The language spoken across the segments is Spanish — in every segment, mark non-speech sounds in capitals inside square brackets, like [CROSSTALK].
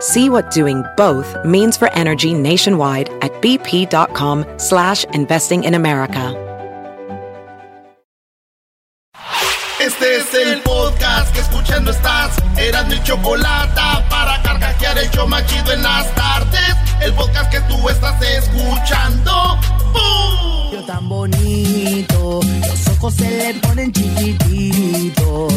See what doing both means for energy nationwide at bp.com slash investing in America. Este es el podcast que escuchando estás. Eran mi chocolate para carcajear el show machido en las tardes. El podcast que tú estás escuchando. ¡Bum! Yo tan bonito, los ojos se le ponen chiquititos.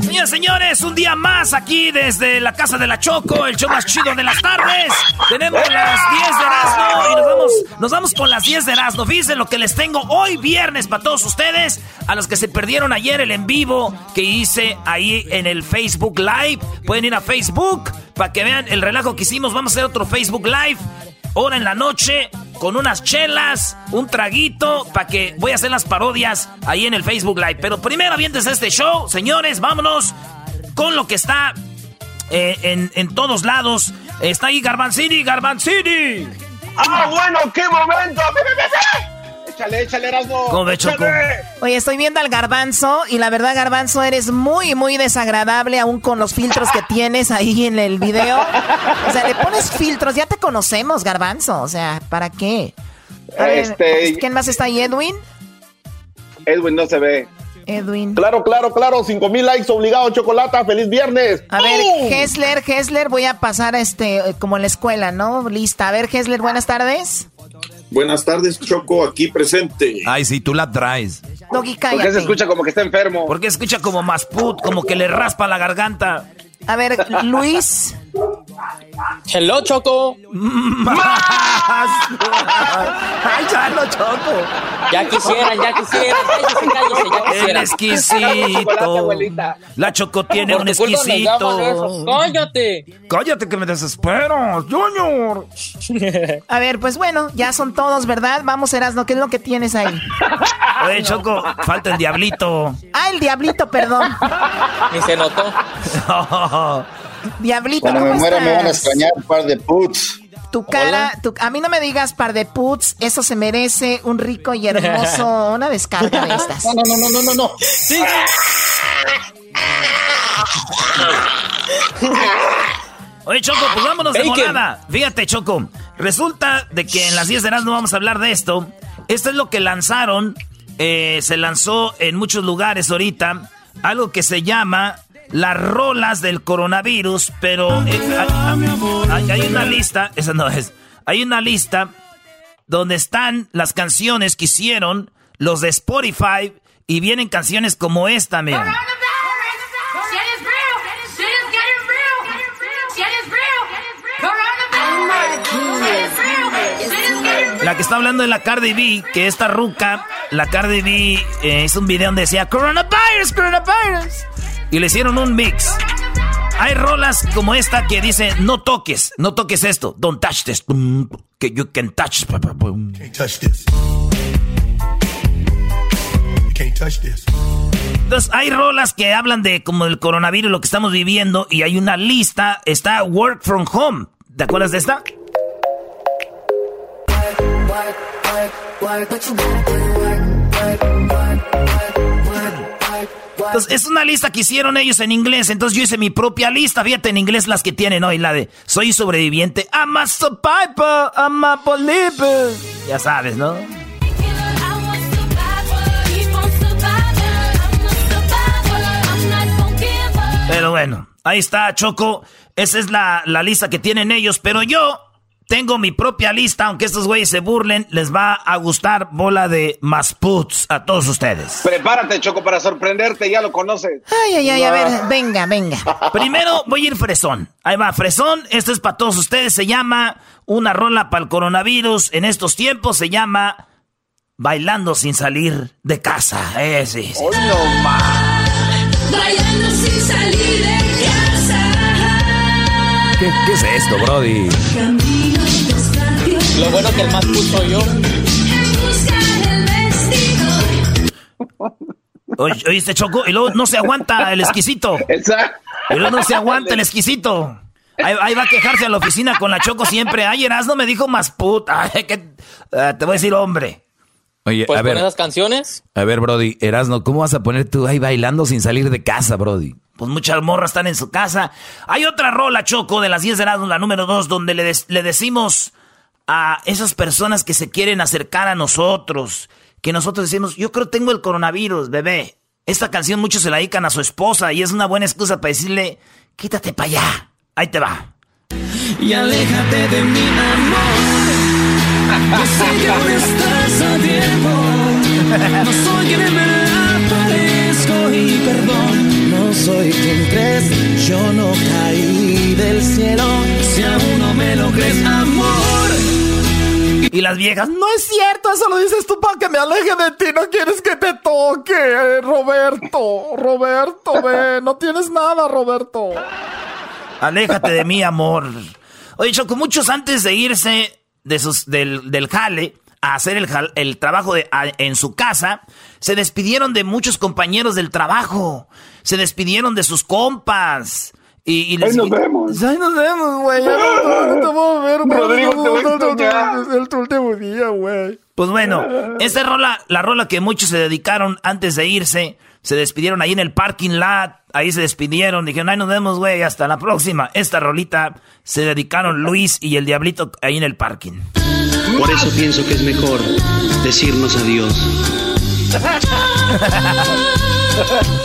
Señores, señores, un día más aquí desde la casa de la Choco, el show más chido de las tardes. Tenemos las 10 de Erasmo y nos vamos, nos vamos con las 10 de Erasmo. Fíjense lo que les tengo hoy viernes para todos ustedes, a los que se perdieron ayer el en vivo que hice ahí en el Facebook Live. Pueden ir a Facebook para que vean el relajo que hicimos. Vamos a hacer otro Facebook Live, hora en la noche, con unas chelas, un traguito, para que voy a hacer las parodias ahí en el Facebook Live. Pero primero, avientes este show, señores, vámonos con lo que está eh, en, en todos lados. Está ahí Garbanzini, Garbanzini. ¡Ah, bueno, qué momento! [LAUGHS] Échale, échale, Erasmo. ¿Cómo ve, Choco? Échale. Oye, estoy viendo al garbanzo y la verdad, garbanzo, eres muy, muy desagradable aún con los filtros que tienes ahí en el video. O sea, le pones filtros, ya te conocemos, garbanzo. O sea, ¿para qué? A ver, Este- ¿Quién más está ahí, Edwin? Edwin no se ve. Edwin. Claro, claro, claro. Cinco mil likes obligado, chocolata. ¡Feliz viernes! A ver. Hessler, Hessler, voy a pasar este como en la escuela, ¿no? Lista. A ver, Hessler, buenas tardes. Buenas tardes, Choco, aquí presente. Ay, sí, tú la traes. Doggy, ¿Por qué cállate. se escucha como que está enfermo? Porque escucha como Masput, como que le raspa la garganta. A ver, Luis. Hello, Choco. Ay, ya lo choco. Ya quisieran, ya quisieran. Cállese, cállese, ya El quisieran. Exquisito. abuelita. La Choco tiene Por un tu culpa nos llaman eso. exquisito. Cállate. Cállate que me desespero, Junior. A ver, pues bueno, ya son todos, ¿verdad? Vamos, Erasno, ¿qué es lo que tienes ahí? Oye, Choco, falta el diablito. Ah, el diablito, perdón. Ni se notó. [LAUGHS] Diablito, Cuando me ¿cómo muera me van a extrañar un par de puts. Tu cara, tu- a mí no me digas par de puts, eso se merece un rico y hermoso, [LAUGHS] una descarga de estas. No, no, no, no, no, no, no. Sí. Oye, Choco, pues vámonos de volada. Fíjate, Choco. Resulta de que en las 10 de no vamos a hablar de esto. Esto es lo que lanzaron. eh, se lanzó en muchos lugares ahorita. Algo que se llama las rolas del coronavirus. Pero eh, hay, hay- hay una lista. Esa no es. Hay una lista donde están las canciones que hicieron los de Spotify. Y vienen canciones como esta, miren. La que está hablando de la Cardi B, que esta ruca, la Cardi B eh, hizo un video donde decía Coronavirus, Coronavirus. Y le hicieron un mix. Hay rolas como esta que dice no toques, no toques esto, don't touch this, que you can touch. pum. touch this. Can't touch this. Entonces hay rolas que hablan de como el coronavirus, lo que estamos viviendo, y hay una lista, está Work from Home. ¿Te acuerdas de esta? Entonces, es una lista que hicieron ellos en inglés. Entonces, yo hice mi propia lista. Fíjate en inglés las que tienen hoy. La de Soy sobreviviente. I'm a survivor. I'm a believer. Ya sabes, ¿no? Pero bueno, ahí está, Choco. Esa es la, la lista que tienen ellos. Pero yo tengo mi propia lista, aunque estos güeyes se burlen, les va a gustar bola de masputs a todos ustedes. Prepárate, Choco, para sorprenderte, ya lo conoces. Ay, ay, ay, a ver, venga, venga. [LAUGHS] Primero voy a ir fresón. Ahí va, fresón. Esto es para todos ustedes. Se llama Una rola para el coronavirus. En estos tiempos se llama Bailando sin salir de casa. Eh, sí, sí. no Bailando sin salir de casa. ¿Qué, qué es esto, Brody? Lo bueno que el más puso yo. Oye, ¿Oíste, Choco? Y luego no se aguanta el exquisito. Exacto. Y luego no se aguanta el exquisito. Ahí, ahí va a quejarse a la oficina con la Choco siempre. Ay, Erasmo me dijo más puta. Ay, que, ah, te voy a decir hombre. Oye, Pues a ver, esas canciones. a ver, Brody, Erasno, ¿cómo vas a poner tú ahí bailando sin salir de casa, Brody? Pues muchas morras están en su casa. Hay otra rola, Choco, de las 10 de Erasmo, la número 2, donde le, des- le decimos a esas personas que se quieren acercar a nosotros, que nosotros decimos, yo creo que tengo el coronavirus, bebé. Esta canción muchos se la dedican a su esposa y es una buena excusa para decirle, quítate para allá. Ahí te va. Y aléjate de mi amor. Yo sé que aún estás a tiempo. No soy quien en verdad parezco y perdón. No soy quien crees, yo no caí del cielo. Si aún no me lo crees, amor. Y las viejas, no es cierto, eso lo dices tú para que me aleje de ti. No quieres que te toque, Roberto. Roberto, ve, no tienes nada, Roberto. Aléjate de mí, amor. Oye, Choco, muchos antes de irse de sus, del, del jale a hacer el, el trabajo de- en su casa, se despidieron de muchos compañeros del trabajo. Se despidieron de sus compas. Y, y les Ahí nos vemos. Ay, nos vemos, güey. Ya no, no te a ver, güey. Rodrigo, te último día, güey. Pues bueno, esta rola, la rola que muchos se dedicaron antes de irse, se despidieron ahí en el parking lot, ahí se despidieron, dijeron, ay, nos vemos, güey, hasta la próxima. Esta rolita se dedicaron Luis y el Diablito ahí en el parking. Por eso pienso que es mejor decirnos adiós. [LAUGHS]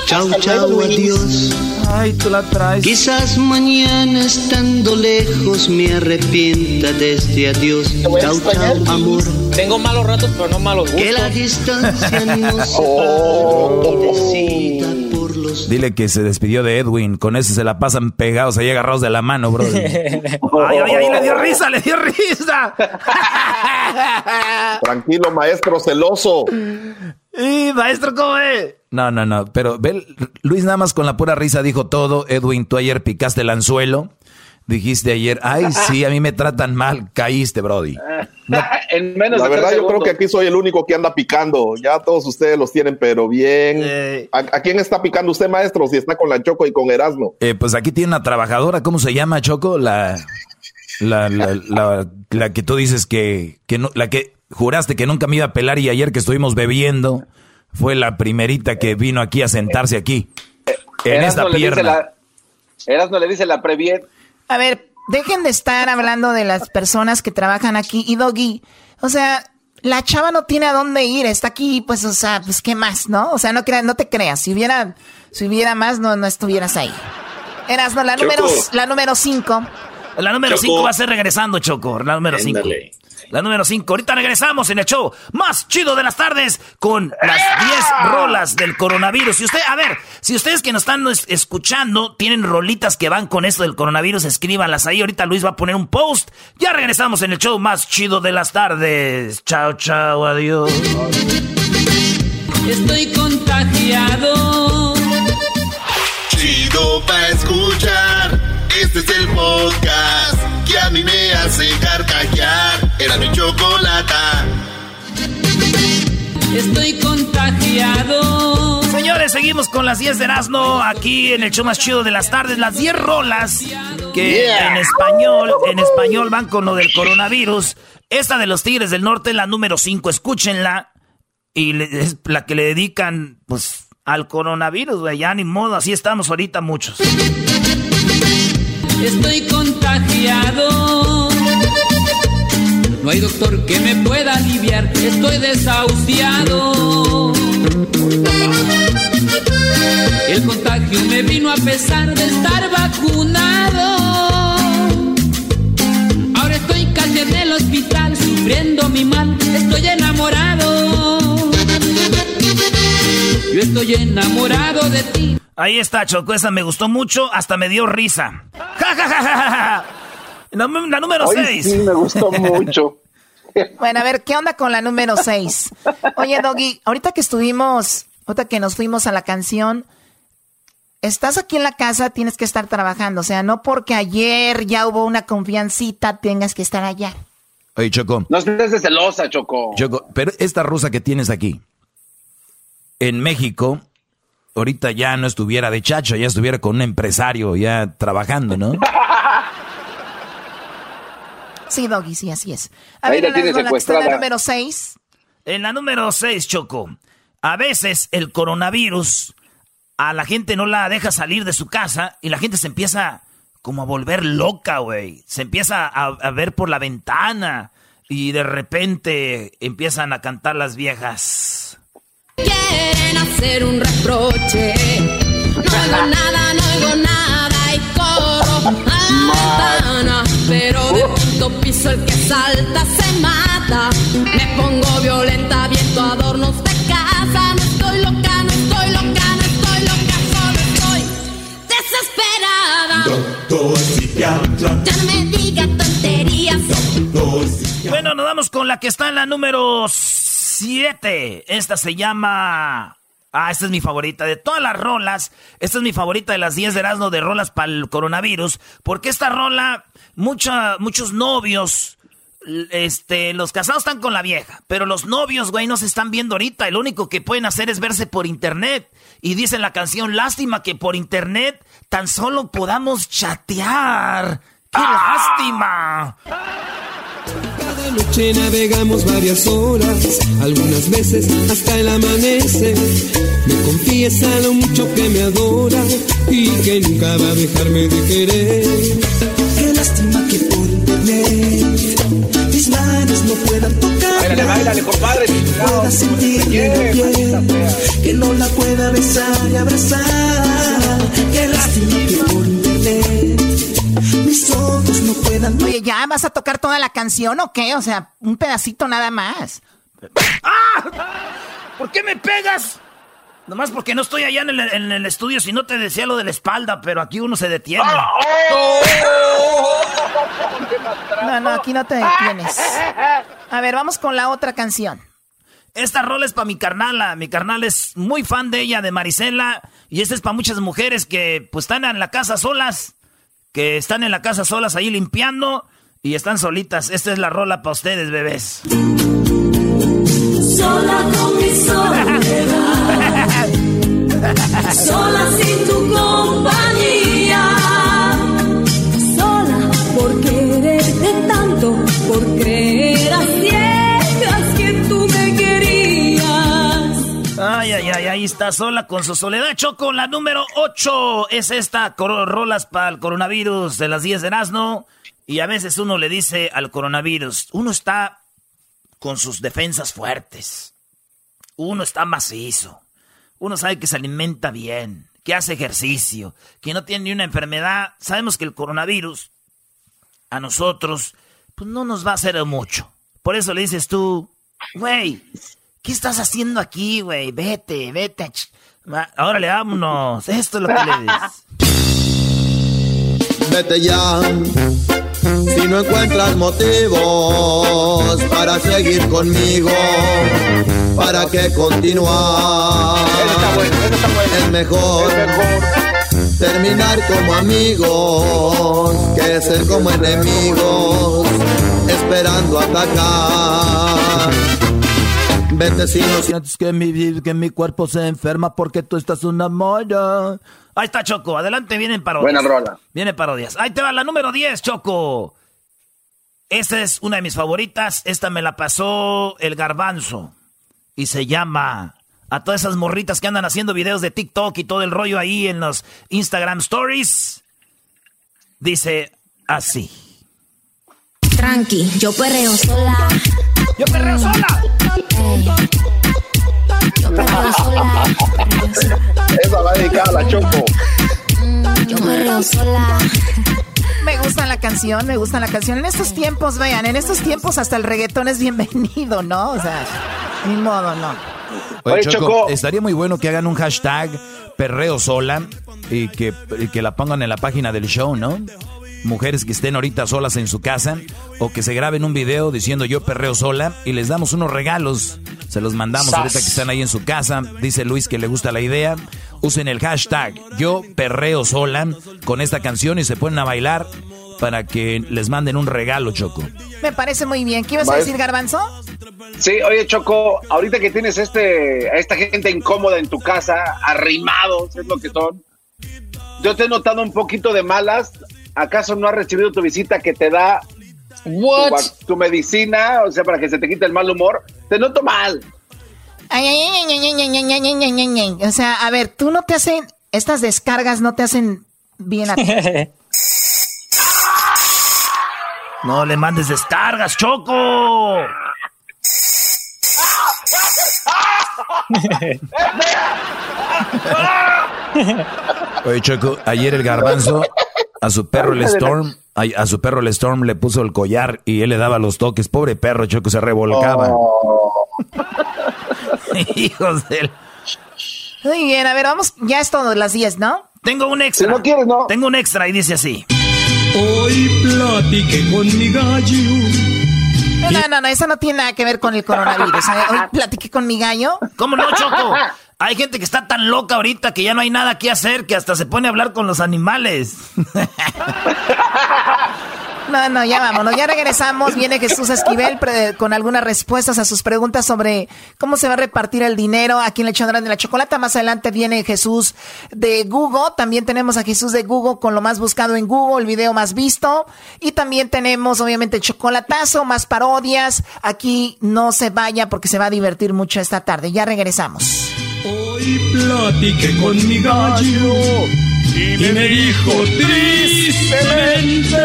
Chau, chau, adiós. Ay, tú la traes. Quizás mañana estando lejos me arrepienta de este adiós. Chau, chau, amor. Tengo malos ratos, pero no malos Que la gustos. distancia [LAUGHS] nos Oh. por los Dile que se despidió de Edwin. Con eso se la pasan pegados ahí agarrados de la mano, Brody. [LAUGHS] Ay, ay, ay, le dio risa, le dio risa. Tranquilo, maestro celoso. [LAUGHS] y maestro, ¿cómo es? No, no, no. Pero ve, Luis nada más con la pura risa dijo todo. Edwin, tú ayer picaste el anzuelo. Dijiste ayer, ay, sí, a mí me tratan mal. Caíste, Brody. [LAUGHS] en menos La verdad, yo creo que aquí soy el único que anda picando. Ya todos ustedes los tienen, pero bien. Eh. ¿A, a quién está picando usted, maestro? Si está con la Choco y con Erasmo. Eh, pues aquí tiene una trabajadora, ¿cómo se llama, Choco? La, la, la, la, la que tú dices que, que no, la que juraste que nunca me iba a pelar y ayer que estuvimos bebiendo fue la primerita que vino aquí a sentarse aquí. En Erasmo esta le dice pierna. la- Erasmo le dice la Previet. A ver, dejen de estar hablando de las personas que trabajan aquí. Y Doggy, o sea, la chava no tiene a dónde ir. Está aquí, pues, o sea, pues, ¿qué más, no? O sea, no, crea- no te creas. Si hubiera, si hubiera más, no, no estuvieras ahí. Eras, no, la Choco. número, la número cinco. La número Choco. 5 va a ser regresando, Choco. La número 5. La número 5. Ahorita regresamos en el show más chido de las tardes con las 10 rolas del coronavirus. Y usted, a ver, si ustedes que nos están es- escuchando tienen rolitas que van con esto del coronavirus, escríbanlas ahí. Ahorita Luis va a poner un post. Ya regresamos en el show más chido de las tardes. Chao, chao, adiós. Estoy contagiado. Chido pa' escuchar. Este es el podcast que a mí me hace carcajear. Era mi chocolata. Estoy contagiado. Señores, seguimos con las 10 de Erasmo aquí en el show más chido de las tardes. Las 10 rolas que Yeah. en español, en español van con lo del coronavirus. Esta de los Tigres del Norte es la número 5, escúchenla. Y es la que le dedican, pues, al coronavirus, güey. Ya ni modo, así estamos ahorita muchos estoy contagiado. No hay doctor que me pueda aliviar, estoy desahuciado. El contagio me vino a pesar de estar vacunado. Ahora estoy casi en el hospital, sufriendo mi mal, estoy enamorado de ti. Ahí está, Choco, esa me gustó mucho, hasta me dio risa. ¡Ja, ja, ja, ja, ja! La, la número Hoy 6. sí me gustó [LAUGHS] mucho. Bueno, a ver, ¿qué onda con la número 6? Oye, Doggy, ahorita que estuvimos, ahorita que nos fuimos a la canción, estás aquí en la casa, tienes que estar trabajando. O sea, no porque ayer ya hubo una confiancita, tengas que estar allá. Oye, Choco. No estés de celosa, Choco. Choco, pero esta rusa que tienes aquí, en México, ahorita ya no estuviera de chacho, ya estuviera con un empresario ya trabajando, ¿no? [LAUGHS] Sí, Doggy, sí, así es. A Ahí ver, la la, número 6. En la número 6, Choco. A veces el coronavirus a la gente no la deja salir de su casa y la gente se empieza como a volver loca, güey. Se empieza a, a ver por la ventana y de repente empiezan a cantar las viejas. Quieren hacer un reproche. No [LAUGHS] oigo nada, no oigo nada y corro a la ventana. Pero de punto piso el que salta se mata. Me pongo violenta, viento adornos de casa. No estoy loca, no estoy loca, no estoy loca, solo estoy desesperada. Doctor psiquiatra. Ya no me diga tonterías. Bueno, nos vamos con la que está en la número 7. Esta se llama... Ah, esta es mi favorita. De todas las rolas, esta es mi favorita de las 10 de Erasmo de rolas para el coronavirus. Porque esta rola, mucha, muchos novios, este, los casados están con la vieja. Pero los novios, güey, no se están viendo ahorita. Lo único que pueden hacer es verse por internet. Y dice en la canción, lástima que por internet tan solo podamos chatear. ¡Qué lástima! Noche navegamos varias horas, algunas veces hasta el amanecer. Me confiesa lo mucho que me adora y que nunca va a dejarme de querer. Qué lástima que por internet mis manos no puedan tocar. Báilale, báilale, compadre. Pueda sentirle la piel, que no la pueda besar y abrazar. Qué lástima que por internet mis ojos no puedan Oye, ¿ya vas a tocar toda la canción o qué? O sea, un pedacito nada más. ¿Por qué me pegas? Nomás porque no estoy allá en el, en el estudio, si no te decía lo de la espalda, pero aquí uno se detiene. No, no, aquí no te detienes. A ver, vamos con la otra canción. Esta rola es para mi carnala. Mi carnal es muy fan de ella, de Marisela. Y esta es para muchas mujeres que pues están en la casa solas. Que están en la casa solas ahí limpiando. Y están solitas. Esta es la rola para ustedes, bebés. Sola con mi soledad. [LAUGHS] Sola sin tu compañía. Sola por quererte tanto, por creer Ay, ay, ay, ahí está sola con su soledad. Choco, la número 8 es esta. rolas para el coronavirus de las 10 de Erasmo. Y a veces uno le dice al coronavirus, uno está con sus defensas fuertes. Uno está macizo. Uno sabe que se alimenta bien, que hace ejercicio, que no tiene ni una enfermedad. Sabemos que el coronavirus a nosotros pues no nos va a hacer mucho. Por eso le dices tú, güey, ¿qué estás haciendo aquí, güey? Vete, vete. a ch- Va, Órale, vámonos. [LAUGHS] Esto es lo que le dices. Vete ya. Si no encuentras motivos para seguir conmigo, ¿para qué continuar? Es mejor terminar como amigos que ser como enemigos, esperando atacar. Vete si no sientes que mi, que mi cuerpo se enferma porque tú estás una molla. Ahí está Choco, adelante, vienen parodias. Buena rola. Vienen parodias. Ahí te va la número 10, Choco. Esta es una de mis favoritas. Esta me la pasó el garbanzo. Y se llama a todas esas morritas que andan haciendo videos de TikTok y todo el rollo ahí en los Instagram Stories. Dice así. Tranqui, yo perreo sola. Yo perreo sola. Yo sola. Esa va dedicada a la Choco. Yo perreo sola. Me gusta la canción, me gusta la canción. En estos tiempos, vean, en estos tiempos hasta el reggaetón es bienvenido, ¿no? O sea, ni modo, no. Oye, Choco, estaría muy bueno que hagan un hashtag perreo sola y que, y que la pongan en la página del show, ¿no? Mujeres que estén ahorita solas en su casa o que se graben un video diciendo yo perreo sola y les damos unos regalos. Se los mandamos ahorita que están ahí en su casa. Dice Luis que le gusta la idea. Usen el hashtag yo perreo sola con esta canción y se ponen a bailar para que les manden un regalo, Choco. Me parece muy bien. ¿Qué ibas a decir, Garbanzo? Sí, oye, Choco, ahorita que tienes este, a esta gente incómoda en tu casa, arrimados, es lo que son. Yo te he notado un poquito de malas ¿acaso no has recibido tu visita que te da tu, medicina, o sea, para que se te quite el mal humor? Te noto mal. O sea, a ver, tú no te hacen, estas descargas no te hacen bien a ti. [LAUGHS] no le mandes descargas, Choco. Oye, Choco, ayer el garbanzo a su perro el Storm, a, su perro el Storm le puso el collar y él le daba los toques. Pobre perro, Choco, se revolcaba. Oh. [LAUGHS] Hijos de... Muy bien, a ver, vamos, ya es todo las 10, ¿no? Tengo un extra. no quieres, no. Tengo un extra y dice así. Hoy platiqué con mi gallo. No, no, no, eso no tiene nada que ver con el coronavirus. Hoy platiqué con mi gallo. ¿Cómo no, Choco? Hay gente que está tan loca ahorita que ya no hay nada que hacer que hasta se pone a hablar con los animales. [LAUGHS] No, no, ya vámonos, ya regresamos. Viene Jesús Esquivel con algunas respuestas a sus preguntas sobre cómo se va a repartir el dinero aquí en el Chandrán de la Chocolata. Más adelante viene Jesús de Google. También tenemos a Jesús de Google con lo más buscado en Google, el video más visto. Y también tenemos, obviamente, chocolatazo, más parodias. Aquí no se vaya porque se va a divertir mucho esta tarde. Ya regresamos. Hoy platiqué con mi gallo y me dijo tristemente,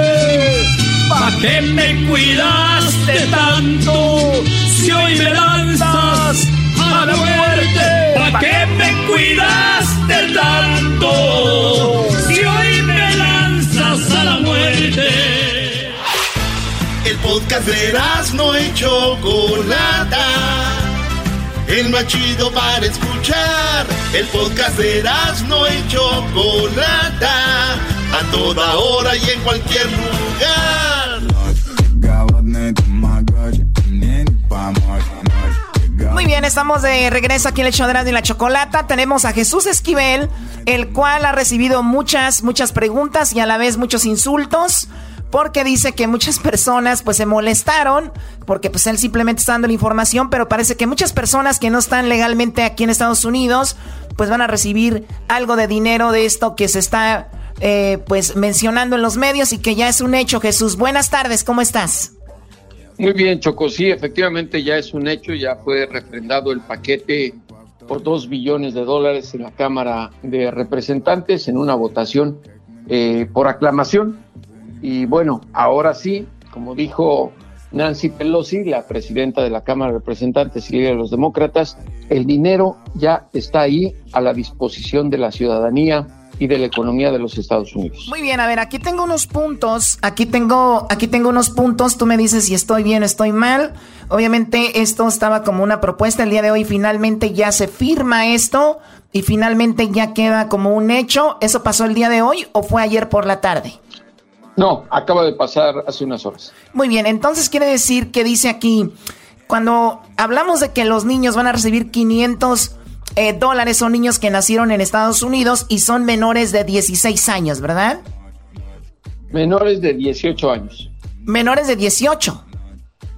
¿pa' qué me cuidaste tanto si hoy me lanzas a la muerte? ¿Pa' qué me cuidaste tanto si hoy me lanzas a la muerte? El podcast de no hecho Chocolata el más chido para escuchar. El podcast de no y Chocolata, a toda hora y en cualquier lugar. Muy bien, estamos de regreso aquí en el de y la Chocolata. Tenemos a Jesús Esquivel, el cual ha recibido muchas, muchas preguntas y a la vez muchos insultos porque dice que muchas personas pues se molestaron porque pues él simplemente está dando la información, pero parece que muchas personas que no están legalmente aquí en Estados Unidos pues van a recibir algo de dinero de esto que se está eh, pues mencionando en los medios y que ya es un hecho. Jesús, buenas tardes, ¿cómo estás? Muy bien, Choco, sí, efectivamente ya es un hecho, ya fue refrendado el paquete por dos billones de dólares en la Cámara de Representantes en una votación eh, por aclamación. Y bueno, ahora sí, como dijo Nancy Pelosi, la presidenta de la Cámara de Representantes y líder de los demócratas, el dinero ya está ahí a la disposición de la ciudadanía y de la economía de los Estados Unidos. Muy bien, a ver, aquí tengo unos puntos, aquí tengo, aquí tengo unos puntos, tú me dices si estoy bien o estoy mal. Obviamente esto estaba como una propuesta, el día de hoy finalmente ya se firma esto y finalmente ya queda como un hecho. ¿Eso pasó el día de hoy o fue ayer por la tarde? No, acaba de pasar hace unas horas. Muy bien, entonces quiere decir que dice aquí, cuando hablamos de que los niños van a recibir 500 eh, dólares, son niños que nacieron en Estados Unidos y son menores de 16 años, ¿verdad? Menores de 18 años. Menores de 18.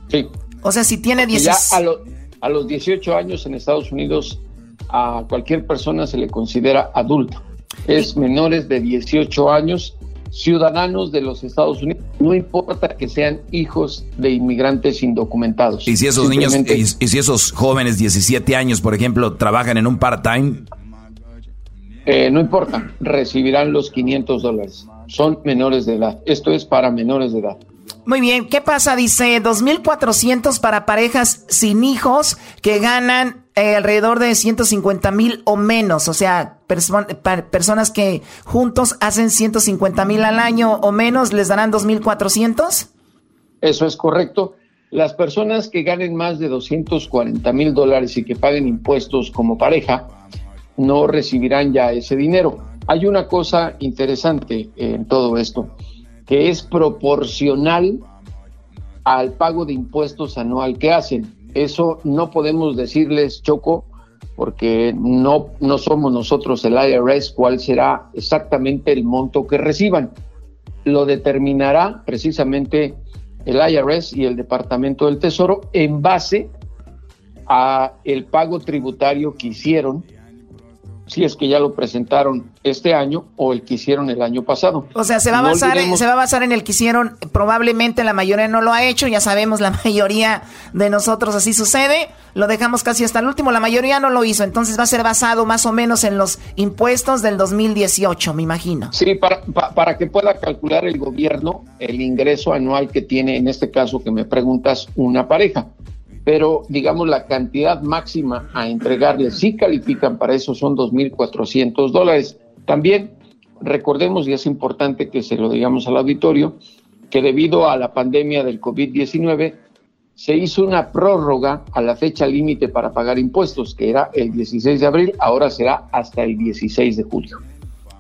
Sí. O sea, si tiene 16... Ya a, a los 18 años en Estados Unidos a cualquier persona se le considera adulto. Es menores de 18 años ciudadanos de los Estados Unidos, no importa que sean hijos de inmigrantes indocumentados. ¿Y si esos niños, y, si esos jóvenes, 17 años, por ejemplo, trabajan en un part-time? Eh, no importa, recibirán los 500 dólares. Son menores de edad. Esto es para menores de edad. Muy bien, ¿qué pasa? Dice 2.400 para parejas sin hijos que ganan eh, alrededor de 150 mil o menos, o sea, personas que juntos hacen 150 mil al año o menos, ¿les darán 2.400? Eso es correcto. Las personas que ganen más de 240 mil dólares y que paguen impuestos como pareja no recibirán ya ese dinero. Hay una cosa interesante en todo esto, que es proporcional al pago de impuestos anual que hacen. Eso no podemos decirles, Choco, porque no, no somos nosotros el IRS cuál será exactamente el monto que reciban. Lo determinará precisamente el IRS y el Departamento del Tesoro en base a el pago tributario que hicieron si es que ya lo presentaron este año o el que hicieron el año pasado. O sea, se va a basar, se va a basar en el que hicieron, probablemente la mayoría no lo ha hecho, ya sabemos la [LAUGHS] mayoría de nosotros así sucede, lo dejamos casi hasta el último, la mayoría no lo hizo, entonces va a ser basado más o menos en los impuestos del 2018, me imagino. Sí, para, para que pueda calcular el gobierno el ingreso anual que tiene, en este caso que me preguntas, una pareja pero digamos la cantidad máxima a entregarle, si califican para eso, son 2.400 dólares. También recordemos, y es importante que se lo digamos al auditorio, que debido a la pandemia del COVID-19 se hizo una prórroga a la fecha límite para pagar impuestos, que era el 16 de abril, ahora será hasta el 16 de julio.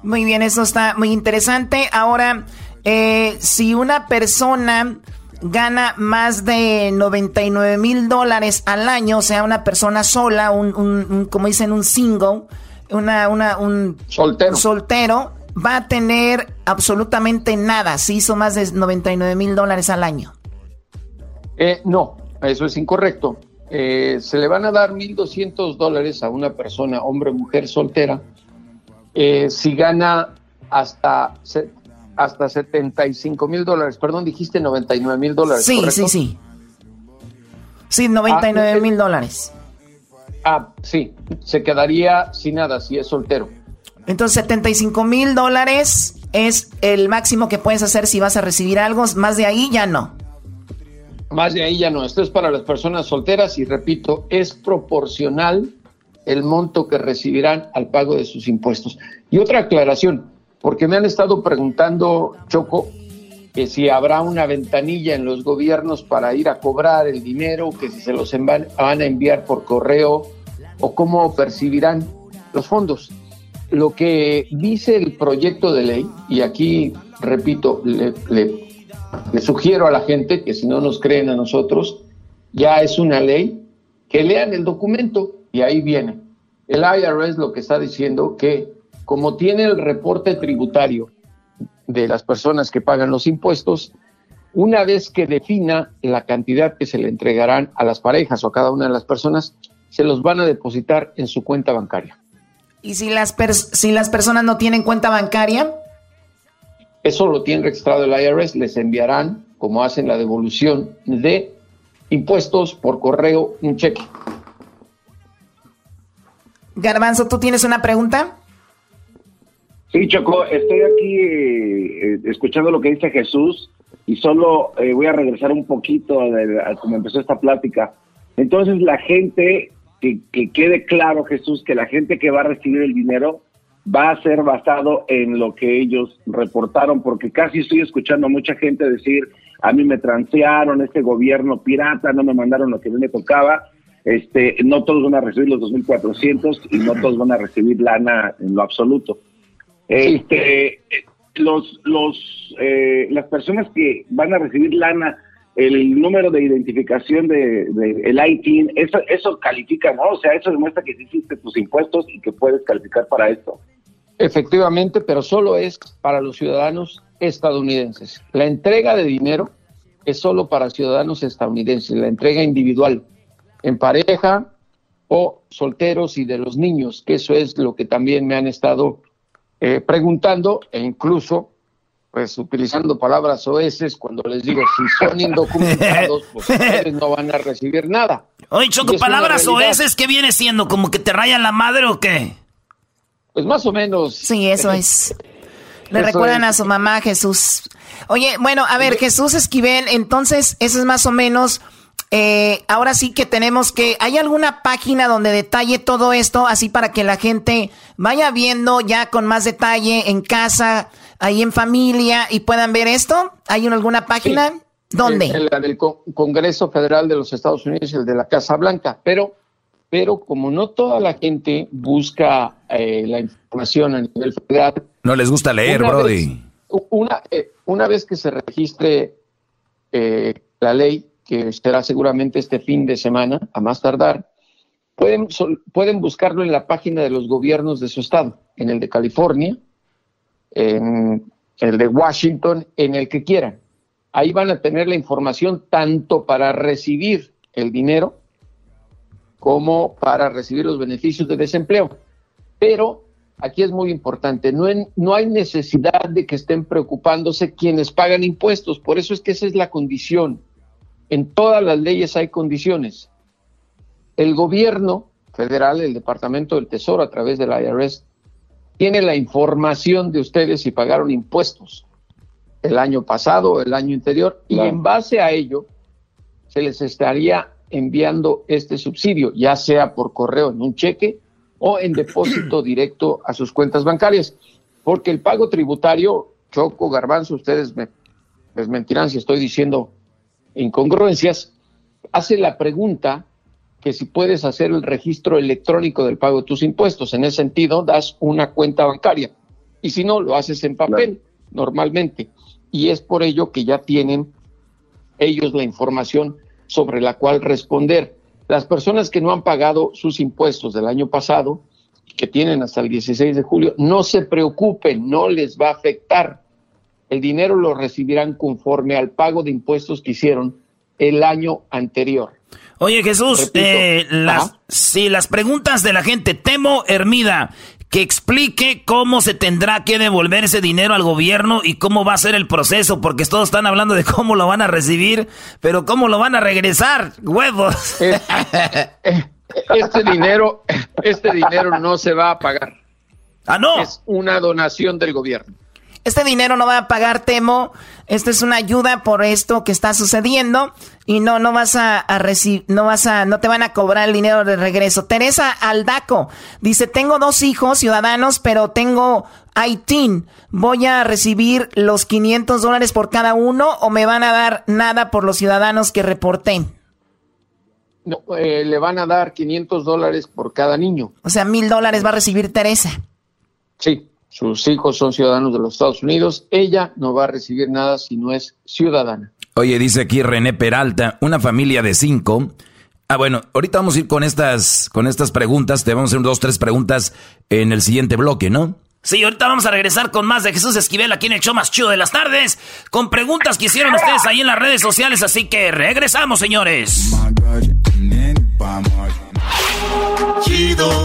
Muy bien, eso está muy interesante. Ahora, eh, si una persona gana más de 99 mil dólares al año, o sea, una persona sola, un, como dicen, un single, una, una, un soltero. soltero, va a tener absolutamente nada si hizo más de 99 mil dólares al año. Eh, no, eso es incorrecto. Eh, se le van a dar 1.200 dólares a una persona, hombre o mujer soltera, eh, si gana hasta hasta 75 mil dólares. Perdón, dijiste 99 mil dólares. Sí, sí, sí. Sí, 99 ah, mil dólares. Ah, sí, se quedaría sin nada si es soltero. Entonces, 75 mil dólares es el máximo que puedes hacer si vas a recibir algo. Más de ahí ya no. Más de ahí ya no. Esto es para las personas solteras y repito, es proporcional el monto que recibirán al pago de sus impuestos. Y otra aclaración, porque me han estado preguntando, Choco, que si habrá una ventanilla en los gobiernos para ir a cobrar el dinero, que si se los van a enviar por correo o cómo percibirán los fondos. Lo que dice el proyecto de ley, y aquí, repito, le, sugiero a la gente que si no nos creen a nosotros, ya es una ley, que lean el documento y ahí viene. El IRS lo que está diciendo que como tiene el reporte tributario de las personas que pagan los impuestos, una vez que defina la cantidad que se le entregarán a las parejas o a cada una de las personas, se los van a depositar en su cuenta bancaria. ¿Y si las, si las personas no tienen cuenta bancaria? Eso lo tiene registrado el IRS, les enviarán, como hacen la devolución de impuestos por correo, un cheque. Garbanzo, ¿tú tienes una pregunta? Sí, Choco, estoy aquí eh, escuchando lo que dice Jesús y solo eh, voy a regresar un poquito a, cómo empezó esta plática. Entonces, la gente, que, que, quede claro, Jesús, que la gente que va a recibir el dinero va a ser basado en lo que ellos reportaron, porque casi estoy escuchando a mucha gente decir, a mí me transearon, este gobierno pirata, no me mandaron lo que a mí me tocaba. Este, no todos van a recibir los 2.400 y no todos van a recibir lana en lo absoluto. Este, los, los, eh, las personas que van a recibir lana, el número de identificación de, el ITIN, eso, eso califica, ¿no? O sea, eso demuestra que hiciste tus impuestos y que puedes calificar para esto. Efectivamente, pero solo es para los ciudadanos estadounidenses. La entrega de dinero es solo para ciudadanos estadounidenses, la entrega individual, en pareja o solteros y de los niños, que eso es lo que también me han estado eh, preguntando e incluso pues utilizando palabras oeces cuando les digo si son indocumentados [LAUGHS] pues ustedes no van a recibir nada. Oye, Choco, palabras oeces, ¿qué viene siendo? ¿Como que te rayan la madre o qué? Pues más o menos. Sí, eso es. [LAUGHS] Le recuerdan a su mamá Jesús. Oye, bueno, a ver, Jesús Esquivel, entonces, eso es más o menos eh, ahora sí que tenemos que, ¿hay alguna página donde detalle todo esto así para que la gente vaya viendo ya con más detalle en casa, ahí en familia y puedan ver esto? ¿Hay alguna página? ¿Dónde? El, el del Con- Congreso Federal de los Estados Unidos y el de la Casa Blanca. Pero, pero como no toda la gente busca eh, la información a nivel federal, No les gusta leer, Una Brody. vez- una, eh, una vez que se registre eh, la ley, que será seguramente este fin de semana, a más tardar, pueden, pueden buscarlo en la página de los gobiernos de su estado, en el de California, en el de Washington, en el que quieran. Ahí van a tener la información tanto para recibir el dinero como para recibir los beneficios de desempleo. Pero aquí es muy importante, no, en- no hay necesidad de que estén preocupándose quienes pagan impuestos, por eso es que esa es la condición. En todas las leyes hay condiciones. El gobierno federal, el Departamento del Tesoro a través del IRS, tiene la información de ustedes si pagaron impuestos el año pasado, el año anterior, y en base a ello se les estaría enviando este subsidio, ya sea por correo en un cheque o en [CLEARS THROAT] depósito directo a sus cuentas bancarias. Porque el pago tributario, Choco, Garbanzo, ustedes me desmentirán si estoy diciendo incongruencias, hace la pregunta que si puedes hacer el registro electrónico del pago de tus impuestos. En ese sentido, das una cuenta bancaria. Y si no, lo haces en papel, normalmente. Y es por ello que ya tienen ellos la información sobre la cual responder. Las personas que no han pagado sus impuestos del año pasado, que tienen hasta el 16 de julio, no se preocupen, no les va a afectar. El dinero lo recibirán conforme al pago de impuestos que hicieron el año anterior. Oye, Jesús, eh, las, sí, las preguntas de la gente. Temo Hermida, que explique cómo se tendrá que devolver ese dinero al gobierno y cómo va a ser el proceso, porque todos están hablando de cómo lo van a recibir, pero cómo lo van a regresar, huevos. [LAUGHS] Este dinero, este dinero no se va a pagar. Ah, no. Es una donación del gobierno. Este dinero no va a pagar Temo. Esta es una ayuda por esto que está sucediendo y no no vas a, recibir, no vas a, no te van a cobrar el dinero de regreso. Teresa Aldaco dice tengo dos hijos ciudadanos, pero tengo ITIN. Voy a recibir los 500 dólares por cada uno o me van a dar nada por los ciudadanos que reporté. No, eh, le van a dar 500 dólares por cada niño. O sea, mil dólares va a recibir Teresa. Sí, sus hijos son ciudadanos de los Estados Unidos. Ella no va a recibir nada si no es ciudadana. Oye, dice aquí René Peralta, una familia de cinco. Ah, bueno, ahorita vamos a ir con estas, con estas preguntas. Te vamos a hacer dos, tres preguntas en el siguiente bloque, ¿no? Sí, ahorita vamos a regresar con más de Jesús Esquivel aquí en el show más chido de las tardes, con preguntas que hicieron ustedes ahí en las redes sociales, así que regresamos, señores. Chido,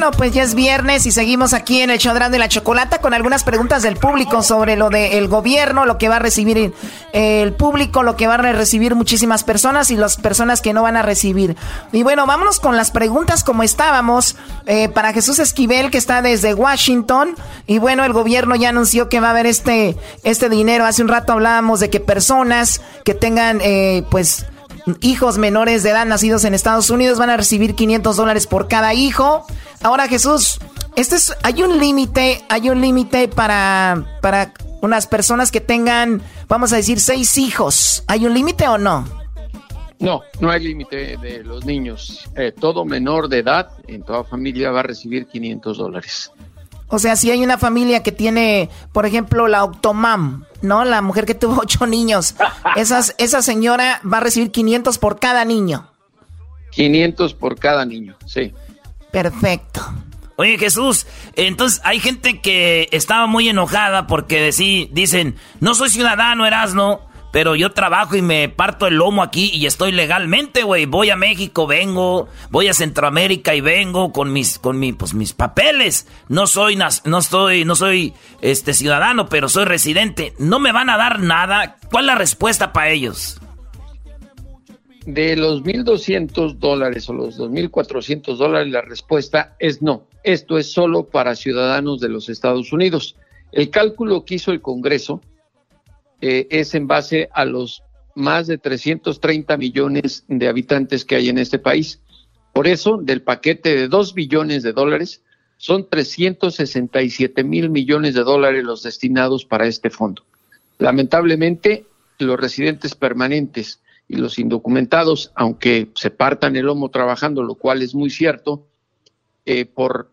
Bueno, pues ya es viernes y seguimos aquí en el Chodrán de la Chocolata con algunas preguntas del público sobre lo del gobierno, lo que va a recibir el público, lo que van a recibir muchísimas personas y las personas que no van a recibir. Y bueno, vámonos con las preguntas como estábamos eh, para Jesús Esquivel que está desde Washington. Y bueno, el gobierno ya anunció que va a haber este, este dinero. Hace un rato hablábamos de que personas que tengan eh, pues hijos menores de edad nacidos en Estados Unidos van a recibir 500 dólares por cada hijo. Ahora Jesús, este es, hay un límite, hay un límite para, para unas personas que tengan, vamos a decir, seis hijos. ¿Hay un límite o no? No, no hay límite de los niños. Eh, todo menor de edad en toda familia va a recibir 500 dólares. O sea, si hay una familia que tiene, por ejemplo, la Octomam, ¿no? La mujer que tuvo [LAUGHS] ocho niños. Esas, esa señora va a recibir 500 por cada niño. 500 por cada niño, sí. Perfecto. Oye Jesús, entonces hay gente que estaba muy enojada porque decí- dicen, no soy ciudadano, Erasno, pero yo trabajo y me parto el lomo aquí y estoy legalmente, güey. Voy a México, vengo, voy a Centroamérica y vengo con mis, con pues mis papeles. No soy, no estoy, no soy, este ciudadano, pero soy residente. No me van a dar nada. ¿Cuál es la respuesta para ellos? De los 1.200 dólares o los 2.400 dólares, la respuesta es no. Esto es solo para ciudadanos de los Estados Unidos. El cálculo que hizo el Congreso eh, es en base a los más de 330 millones de habitantes que hay en este país. Por eso, del paquete de 2 billones de dólares, son 367 mil millones de dólares los destinados para este fondo. Lamentablemente, los residentes permanentes y los indocumentados, aunque se partan el lomo trabajando, lo cual es muy cierto, eh, por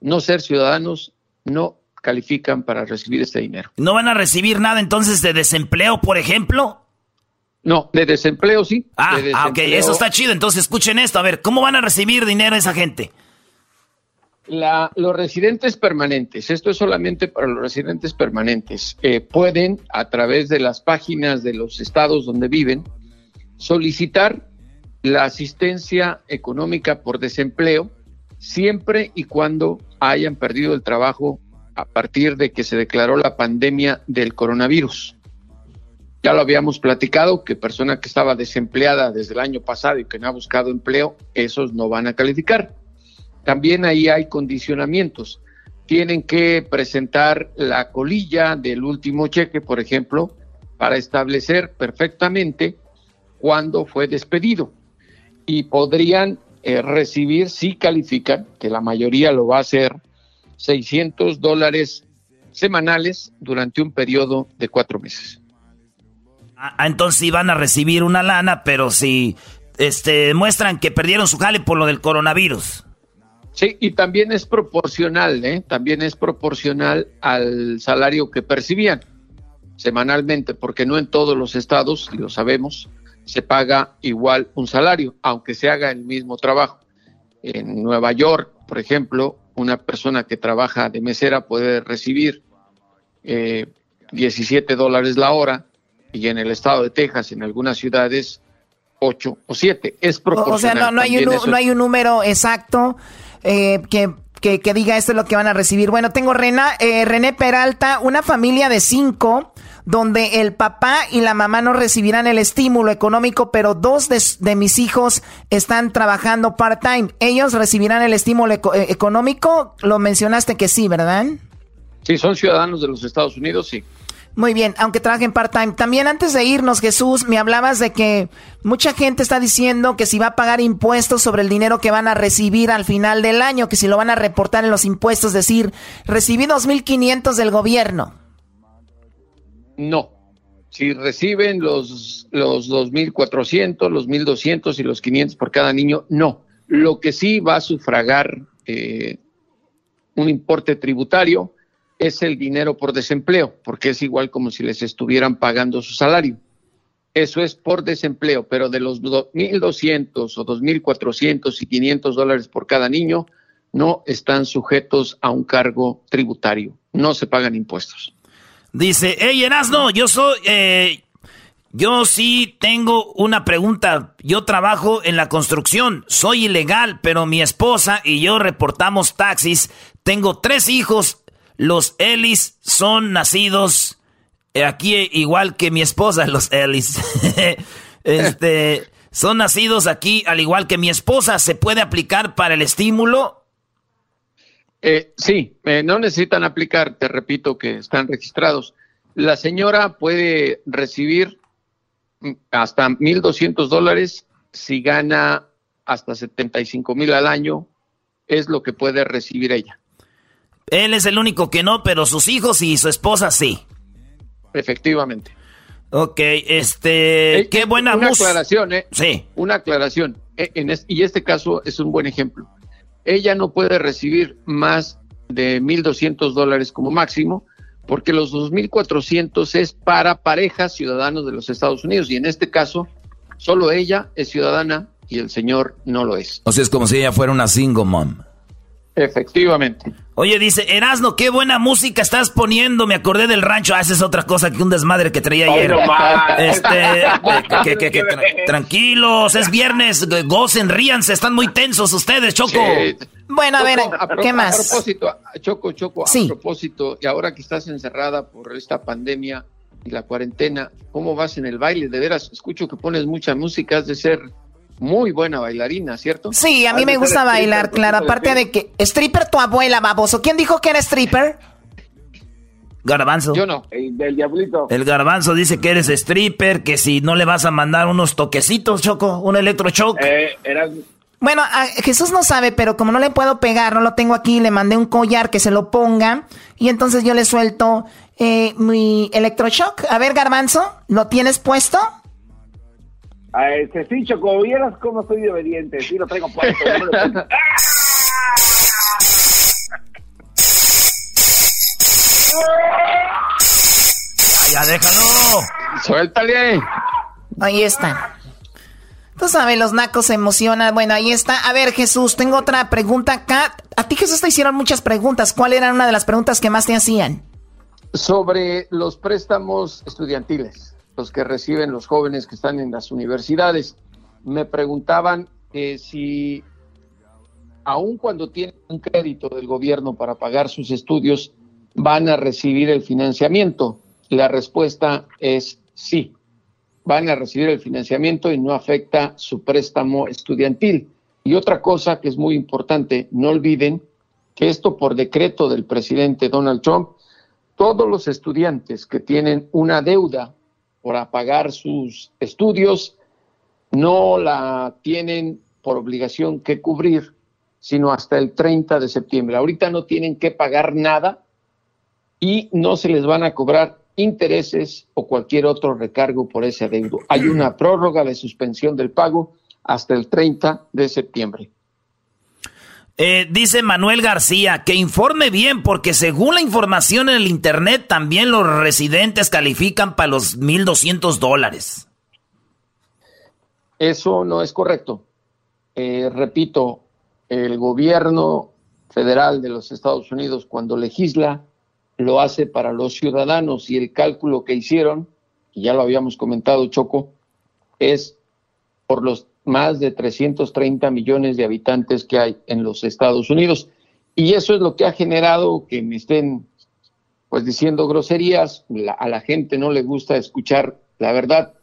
no ser ciudadanos, no califican para recibir este dinero. ¿No van a recibir nada entonces de desempleo, por ejemplo? No, de desempleo sí. Ah, de ah, ok, desempleo. eso está chido. Entonces escuchen esto, a ver, ¿cómo van a recibir dinero esa gente? La- los residentes permanentes, esto es solamente para los residentes permanentes, eh, pueden a través de las páginas de los estados donde viven solicitar la asistencia económica por desempleo siempre y cuando hayan perdido el trabajo a partir de que se declaró la pandemia del coronavirus. Ya lo habíamos platicado, que persona que estaba desempleada desde el año pasado y que no ha buscado empleo, esos no van a calificar. También ahí hay condicionamientos. Tienen que presentar la colilla del último cheque, por ejemplo, para establecer perfectamente cuándo fue despedido. Y podrían eh, recibir, si califican, que la mayoría lo va a hacer, 600 dólares semanales durante un periodo de cuatro meses. Ah, entonces sí van a recibir una lana, pero si este, muestran que perdieron su jale por lo del coronavirus. Sí, y también es proporcional, ¿eh? También es proporcional al salario que percibían semanalmente, porque no en todos los estados, y lo sabemos, se paga igual un salario, aunque se haga el mismo trabajo. En Nueva York, por ejemplo, una persona que trabaja de mesera puede recibir eh, 17 dólares la hora y en el estado de Texas, en algunas ciudades, 8 o 7. Es proporcional. o sea, no, no hay un, no hay un número exacto eh, que, que, que diga esto es lo que van a recibir. Bueno, tengo Rena, eh, René Peralta, una familia de cinco donde el papá y la mamá no recibirán el estímulo económico, pero dos de, mis hijos están trabajando part-time. ¿Ellos recibirán el estímulo eco- eh, económico? Lo mencionaste que sí, ¿verdad? Sí, son ciudadanos de los Estados Unidos, sí. Muy bien, aunque trabajen part-time. También antes de irnos, Jesús, me hablabas de que mucha gente está diciendo que si va a pagar impuestos sobre el dinero que van a recibir al final del año, que si lo van a reportar en los impuestos, decir, recibí 2.500 del gobierno. No. Si reciben los, los 2.400, los 1.200 y los 500 por cada niño, no. Lo que sí va a sufragar eh, un importe tributario es el dinero por desempleo, porque es igual como si les estuvieran pagando su salario. Eso es por desempleo, pero de los do- 1.200 o 2.400 y 500 dólares por cada niño, no están sujetos a un cargo tributario, no se pagan impuestos. Dice, hey Erasno, yo soy, eh, yo sí tengo una pregunta. Yo trabajo en la construcción, soy ilegal, pero mi esposa y yo reportamos taxis. Tengo tres hijos, los Ellis son nacidos eh, aquí igual que mi esposa, [LAUGHS] los Ellis. [LAUGHS] este, son nacidos aquí al igual que mi esposa. ¿Se puede aplicar para el estímulo? Eh, sí, eh, no necesitan aplicar, te repito que están registrados. La señora puede recibir hasta 1.200 dólares si gana hasta 75 mil al año, es lo que puede recibir ella. Él es el único que no, pero sus hijos y su esposa sí. Efectivamente. Ok, este, qué buena Una aclaración, ¿eh? Sí. Una aclaración. Eh, En es- y este caso es un buen ejemplo. Ella no puede recibir más de 1.200 dólares como máximo, porque los 2.400 es para parejas ciudadanos de los Estados Unidos. Y en este caso, solo ella es ciudadana y el señor no lo es. O sea, es como si ella fuera una single mom. Efectivamente. Oye, dice, Erasno, qué buena música estás poniendo. Me acordé del rancho. Ah, esa es otra cosa que un desmadre que traía Ay, ayer. no este, [LAUGHS] que, que- que- tra- tranquilos, es viernes, gocen, ríanse, están muy tensos ustedes, Choco. Sí. Bueno, a ver, Choco, ¿qué A más? propósito, a- Choco, Choco, Sí. a propósito, y ahora que estás encerrada por esta pandemia y la cuarentena, ¿cómo vas en el baile? De veras, escucho que pones mucha música, has de ser muy buena bailarina, ¿cierto? Sí, a mí me gusta stripper, bailar, por claro. Aparte de que... Stripper tu abuela, baboso. ¿Quién dijo que era stripper? Garbanzo. Yo no. El del diablito. El garbanzo dice que eres stripper, que si no le vas a mandar unos toquecitos, Choco, un electrochoc. Eh. Bueno, a- Jesús no sabe, pero como no le puedo pegar, no lo tengo aquí, le mandé un collar que se lo ponga y entonces yo le suelto eh, mi electroshock. A ver, Garbanzo, ¿lo tienes puesto? Ah, este, sí, Choco, vieras cómo soy de obediente. Sí, lo traigo puesto. no me lo pongo. Ya, [LAUGHS] ya déjalo. Suéltale. Ahí está. Tú sabes, los nacos se emocionan. Bueno, ahí está. A ver, Jesús, tengo otra pregunta acá. A ti, Jesús, te hicieron muchas preguntas. ¿Cuál era una de las preguntas que más te hacían? Sobre los préstamos estudiantiles, los que reciben los jóvenes que están en las universidades, me preguntaban si, aun cuando tienen un crédito del gobierno para pagar sus estudios, van a recibir el financiamiento. La respuesta es sí, van a recibir el financiamiento y no afecta su préstamo estudiantil. Y otra cosa que es muy importante, no olviden que esto por decreto del presidente Donald Trump, todos los estudiantes que tienen una deuda por pagar sus estudios no la tienen por obligación que cubrir, sino hasta el 30 de septiembre. Ahorita no tienen que pagar nada y no se les van a cobrar intereses o cualquier otro recargo por ese adeudo. Hay una prórroga de suspensión del pago hasta el 30 de septiembre. Eh, dice Manuel García que informe bien porque según la información en el internet también los residentes califican para los 1.200 dólares. Eso no es correcto. Eh, repito, el gobierno federal de los Estados Unidos cuando legisla lo hace para los ciudadanos y el cálculo que hicieron, y ya lo habíamos comentado Choco, es por los más de 330 millones de habitantes que hay en los Estados Unidos. Y eso es lo que ha generado que me estén pues diciendo groserías, a la gente no le gusta escuchar la verdad.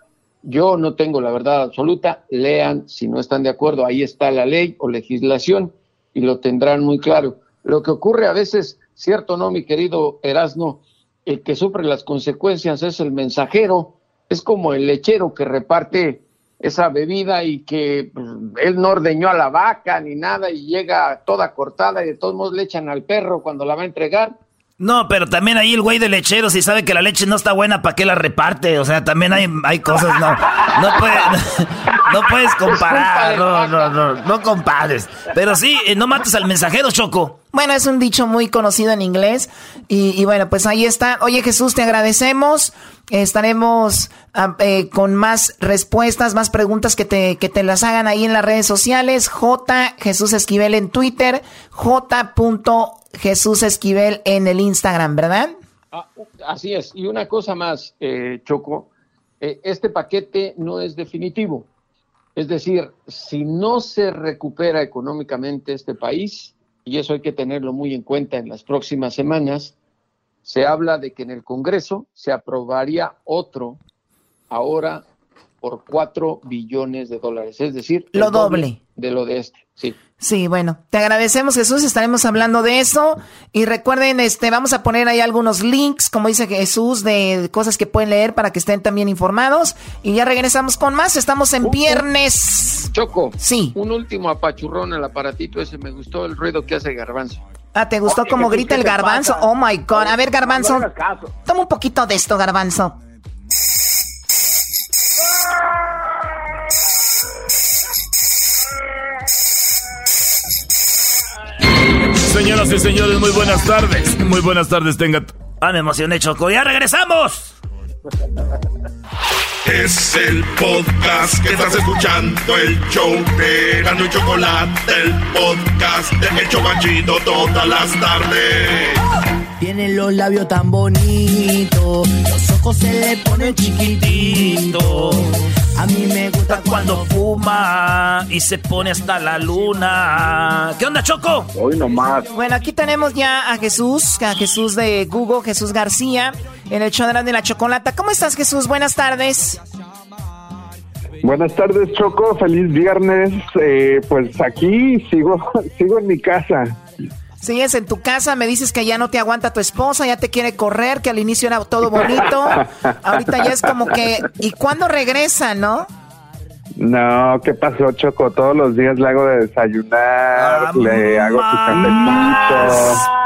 Yo no tengo la verdad absoluta, lean si no están de acuerdo, ahí está la ley o legislación y lo tendrán muy claro. Lo que ocurre a veces, cierto no, mi querido Erasno, el que sufre las consecuencias es el mensajero, es como el lechero que reparte esa bebida y que pues, él no ordeñó a la vaca ni nada y llega toda cortada y de todos modos le echan al perro cuando la va a entregar. No, pero también ahí el güey de lechero, si sabe que la leche no está buena, ¿para qué la reparte? O sea, también hay, hay cosas, no. No, puede- [LAUGHS] no puedes comparar, no, no, no, no compares. Pero sí, eh, no mates al mensajero, Choco. Bueno, es un dicho muy conocido en inglés. Y, y bueno, pues ahí está. Oye, Jesús, te agradecemos. Estaremos ah, eh, con más respuestas, más preguntas que te, que te las hagan ahí en las redes sociales. J. Jesús Esquivel en Twitter. J. Jesús Esquivel en el Instagram, ¿verdad? Ah, Así es. Y una cosa más, eh, Choco, eh, este paquete no es definitivo. Es decir, si no se recupera económicamente este país, y eso hay que tenerlo muy en cuenta en las próximas semanas, se habla de que en el Congreso se aprobaría otro ahora por 4 billones de dólares, es decir, Lo doble. de lo de este. Sí. Sí, bueno, te agradecemos Jesús, estaremos hablando de eso y recuerden, este, vamos a poner ahí algunos links, como dice Jesús, de cosas que pueden leer para que estén también informados y ya regresamos con más, estamos en viernes. Choco. Sí. Un último apachurrón al aparatito ese, me gustó el ruido que hace Garbanzo. Ah, ¿te gustó Oye, cómo grita el ¿qué te garbanzo? pasa? Oh my God, a ver garbanzo, No toma un poquito de esto garbanzo. Señoras y señores, muy buenas tardes. Muy buenas tardes, tengan. Ah, me emocioné, Choco. ¡Ya regresamos! Es el podcast que estás escuchando, el show de Gano y Chocolate, el podcast de El Chobachito todas las tardes. Tiene los labios tan bonitos, los ojos se le ponen chiquititos. A mí me gusta Cuando fuma y se pone hasta la luna. ¿Qué onda, Choco? Hoy nomás. Bueno, aquí tenemos ya a Jesús, a Jesús de Google, Jesús García, en el show de la, de la chocolata. ¿Cómo estás Jesús? Buenas tardes. Buenas tardes, Choco. Feliz viernes. Eh, pues aquí sigo, [LAUGHS] sigo en mi casa. Sigues en tu casa, me dices que ya no te aguanta tu esposa, ya te quiere correr, que al inicio era todo bonito. Ahorita ya es como que, ¿y cuándo regresa, no? No, ¿qué pasó, Choco? Todos los días le hago de desayunar, le hago su cafecito.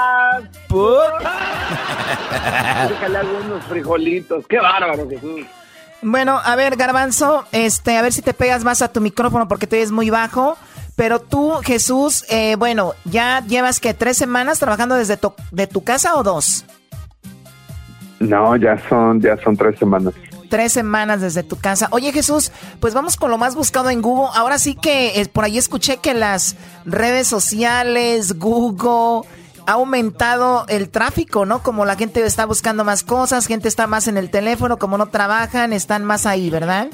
Déjale algunos frijolitos. Qué bárbaro, Jesús. Bueno, a ver, Garbanzo, este, a ver si te pegas más a tu micrófono porque te ves muy bajo. Pero tú, Jesús, eh, bueno, ya llevas que tres semanas trabajando desde tu, de tu casa o dos? No, ya son, ya son tres semanas. Tres semanas desde tu casa. Oye Jesús, pues vamos con lo más buscado en Google. Ahora sí que eh, por ahí escuché que las redes sociales, Google, ha aumentado el tráfico, ¿no? Como la gente está buscando más cosas, gente está más en el teléfono, como no trabajan, están más ahí, ¿verdad?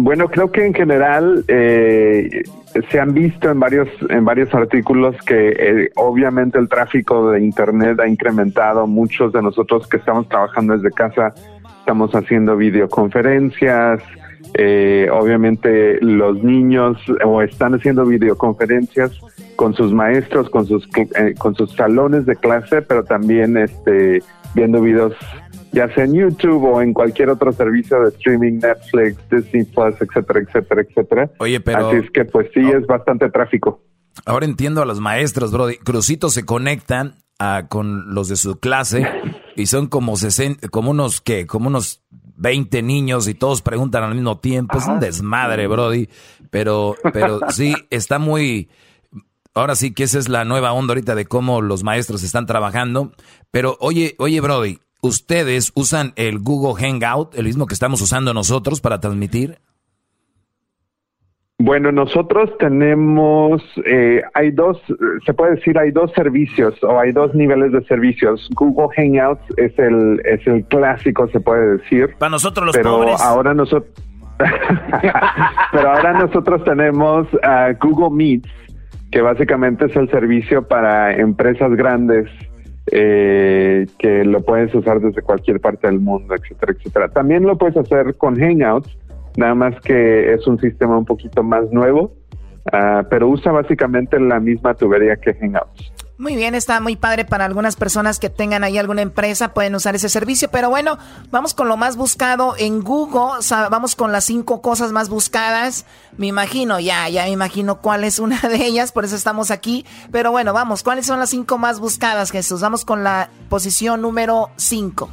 Bueno, creo que en general eh, se han visto en varios en varios artículos que eh, obviamente el tráfico de internet ha incrementado. Muchos de nosotros que estamos trabajando desde casa estamos haciendo videoconferencias. Eh, obviamente los niños o están haciendo videoconferencias con sus maestros, con sus con sus salones de clase, pero también este viendo videos ya sea en YouTube o en cualquier otro servicio de streaming, Netflix, Disney Plus, etcétera, etcétera, etcétera. Oye, pero... Así es que pues sí, es bastante tráfico. Ahora entiendo a los maestros, Brody. Crucitos se conectan con los de su clase y son como, 60, como unos, ¿qué? Como unos 20 niños y todos preguntan al mismo tiempo. Es un desmadre, Brody. Pero, pero sí, está muy... Ahora sí que esa es la nueva onda ahorita de cómo los maestros están trabajando. Pero oye, oye, Brody, ¿ustedes usan el Google Hangout, el mismo que estamos usando nosotros para transmitir? Bueno, nosotros tenemos, eh, hay dos, se puede decir, hay dos servicios o hay dos niveles de servicios. Google Hangouts es el, es el clásico, se puede decir. Para nosotros los pero pobres. Ahora nosotros, [LAUGHS] pero ahora nosotros tenemos uh, Google Meet, que básicamente es el servicio para empresas grandes eh, que lo puedes usar desde cualquier parte del mundo, etcétera, etcétera. También lo puedes hacer con Hangouts, nada más que es un sistema un poquito más nuevo, uh, pero usa básicamente la misma tubería que Hangouts. Muy bien, está muy padre para algunas personas que tengan ahí alguna empresa, pueden usar ese servicio. Pero bueno, vamos con lo más buscado en Google, vamos con las cinco cosas más buscadas. Me imagino, ya, ya me imagino cuál es una de ellas, por eso estamos aquí. Pero bueno, vamos, ¿cuáles son las cinco más buscadas, Jesús? Vamos con la posición número cinco.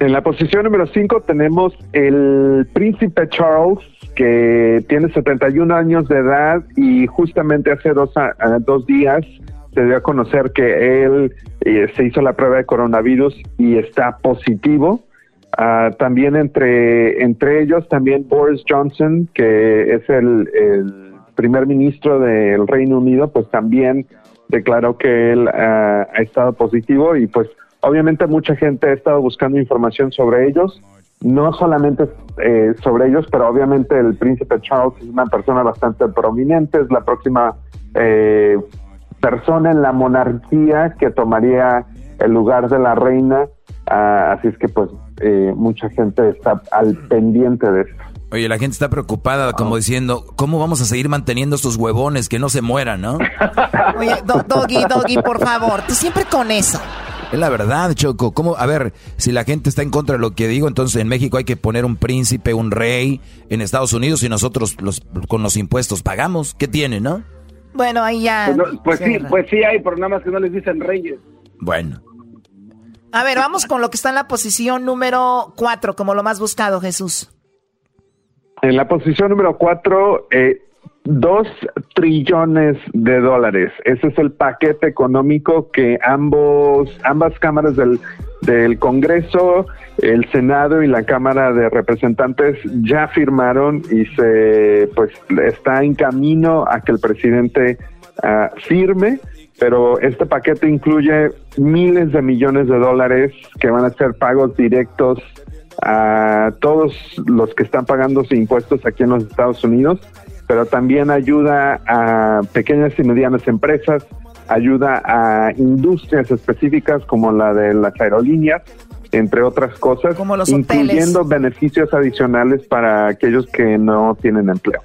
En la posición número 5 tenemos el príncipe Charles, que tiene 71 años de edad y justamente hace dos, dos días se dio a conocer que él eh, se hizo la prueba de coronavirus y está positivo. Uh, también entre, entre ellos, también Boris Johnson, que es el, el primer ministro del Reino Unido, pues también declaró que él uh, ha estado positivo y pues obviamente mucha gente ha estado buscando información sobre ellos, no solamente eh, sobre ellos, pero obviamente el príncipe Charles es una persona bastante prominente, es la próxima eh, persona en la monarquía que tomaría el lugar de la reina, uh, así es que pues eh, mucha gente está al pendiente de esto. Oye, la gente está preocupada, como diciendo, ¿cómo vamos a seguir manteniendo estos huevones que no se mueran, no? [LAUGHS] Oye, do Doggy, Doggy, por favor, tú siempre con eso. Es la verdad, Choco. ¿Cómo? A ver, si la gente está en contra de lo que digo, entonces en México hay que poner un príncipe, un rey, en Estados Unidos y nosotros los, con los impuestos pagamos. ¿Qué tiene, no? Bueno, ahí ya. Pues, no, pues sí, pues sí hay, pero nada más que no les dicen reyes. Bueno. A ver, vamos con lo que está en la posición número 4, como lo más buscado, Jesús. En la posición número 4, eh, dos trillones de dólares. Ese es el paquete económico que ambos, ambas cámaras del, del Congreso, el Senado y la Cámara de Representantes ya firmaron y se pues está en camino a que el presidente uh, firme. Pero este paquete incluye miles de millones de dólares que van a ser pagos directos a todos los que están pagando sus impuestos aquí en los Estados Unidos pero también ayuda a pequeñas y medianas empresas, ayuda a industrias específicas como la de las aerolíneas, entre otras cosas, como los incluyendo hoteles. beneficios adicionales para aquellos que no tienen empleo.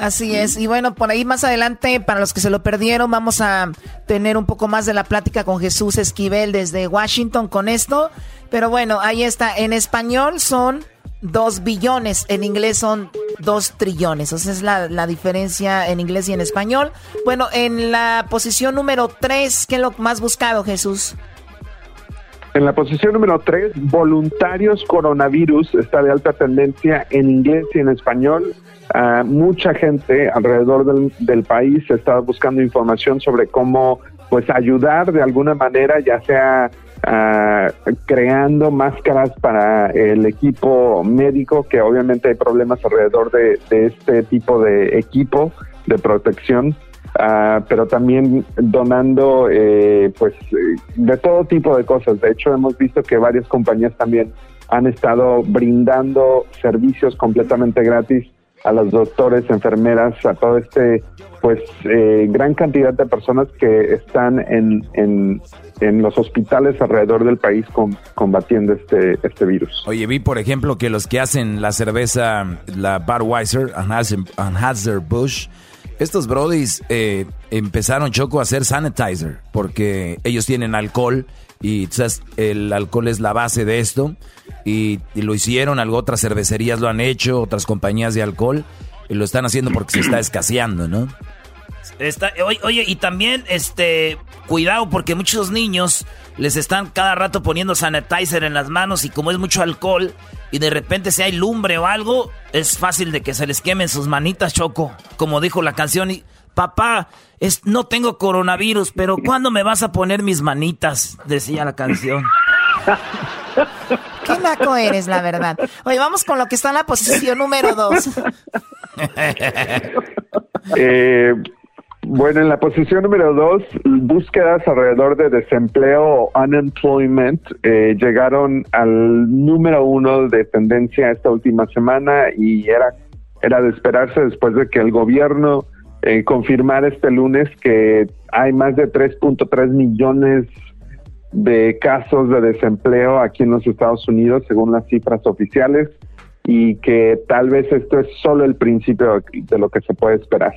Así es. Y bueno, por ahí más adelante, para los que se lo perdieron, vamos a tener un poco más de la plática con Jesús Esquivel desde Washington con esto. Pero bueno, ahí está. En español son dos billones, en inglés son dos trillones. Esa es la, la, diferencia en inglés y en español. Bueno, en la posición número tres, ¿qué es lo más buscado, Jesús? En la posición número 3, voluntarios coronavirus, está de alta tendencia en inglés y en español. Uh, mucha gente alrededor del, del, país está buscando información sobre cómo pues ayudar de alguna manera, ya sea uh, creando máscaras para el equipo médico, que obviamente hay problemas alrededor de, este tipo de equipo de protección. Uh, pero también donando eh, pues de todo tipo de cosas. De hecho, hemos visto que varias compañías también han estado brindando servicios completamente gratis a los doctores, enfermeras, a todo este pues eh, gran cantidad de personas que están en, en, en los hospitales alrededor del país combatiendo este, este virus. Oye, vi por ejemplo que los que hacen la cerveza, la Budweiser, Anheuser-Busch, estos brodis eh, empezaron, Choco, a hacer sanitizer, porque ellos tienen alcohol y ¿sabes? el alcohol es la base de esto. Y, y, lo hicieron, algo otras cervecerías lo han hecho, otras compañías de alcohol, y lo están haciendo porque se está [CLEARS THROAT] escaseando, ¿no? Está, oye, oye, y también, este, cuidado, porque muchos niños les están cada rato poniendo sanitizer en las manos y como es mucho alcohol y de repente si hay lumbre o algo, es fácil de que se les quemen sus manitas, Choco. Como dijo la canción, y, papá, es, no tengo coronavirus, pero ¿cuándo me vas a poner mis manitas? Decía la canción. Qué naco eres, la verdad. Oye, vamos con lo que está en la posición número dos. eh, bueno, en la posición número dos, búsquedas alrededor de desempleo o unemployment eh, llegaron al número uno de tendencia esta última semana y era, era de esperarse después de que el gobierno eh, confirmara este lunes que hay más de 3.3 millones de casos de desempleo aquí en los Estados Unidos, según las cifras oficiales, y que tal vez esto es solo el principio de lo que se puede esperar.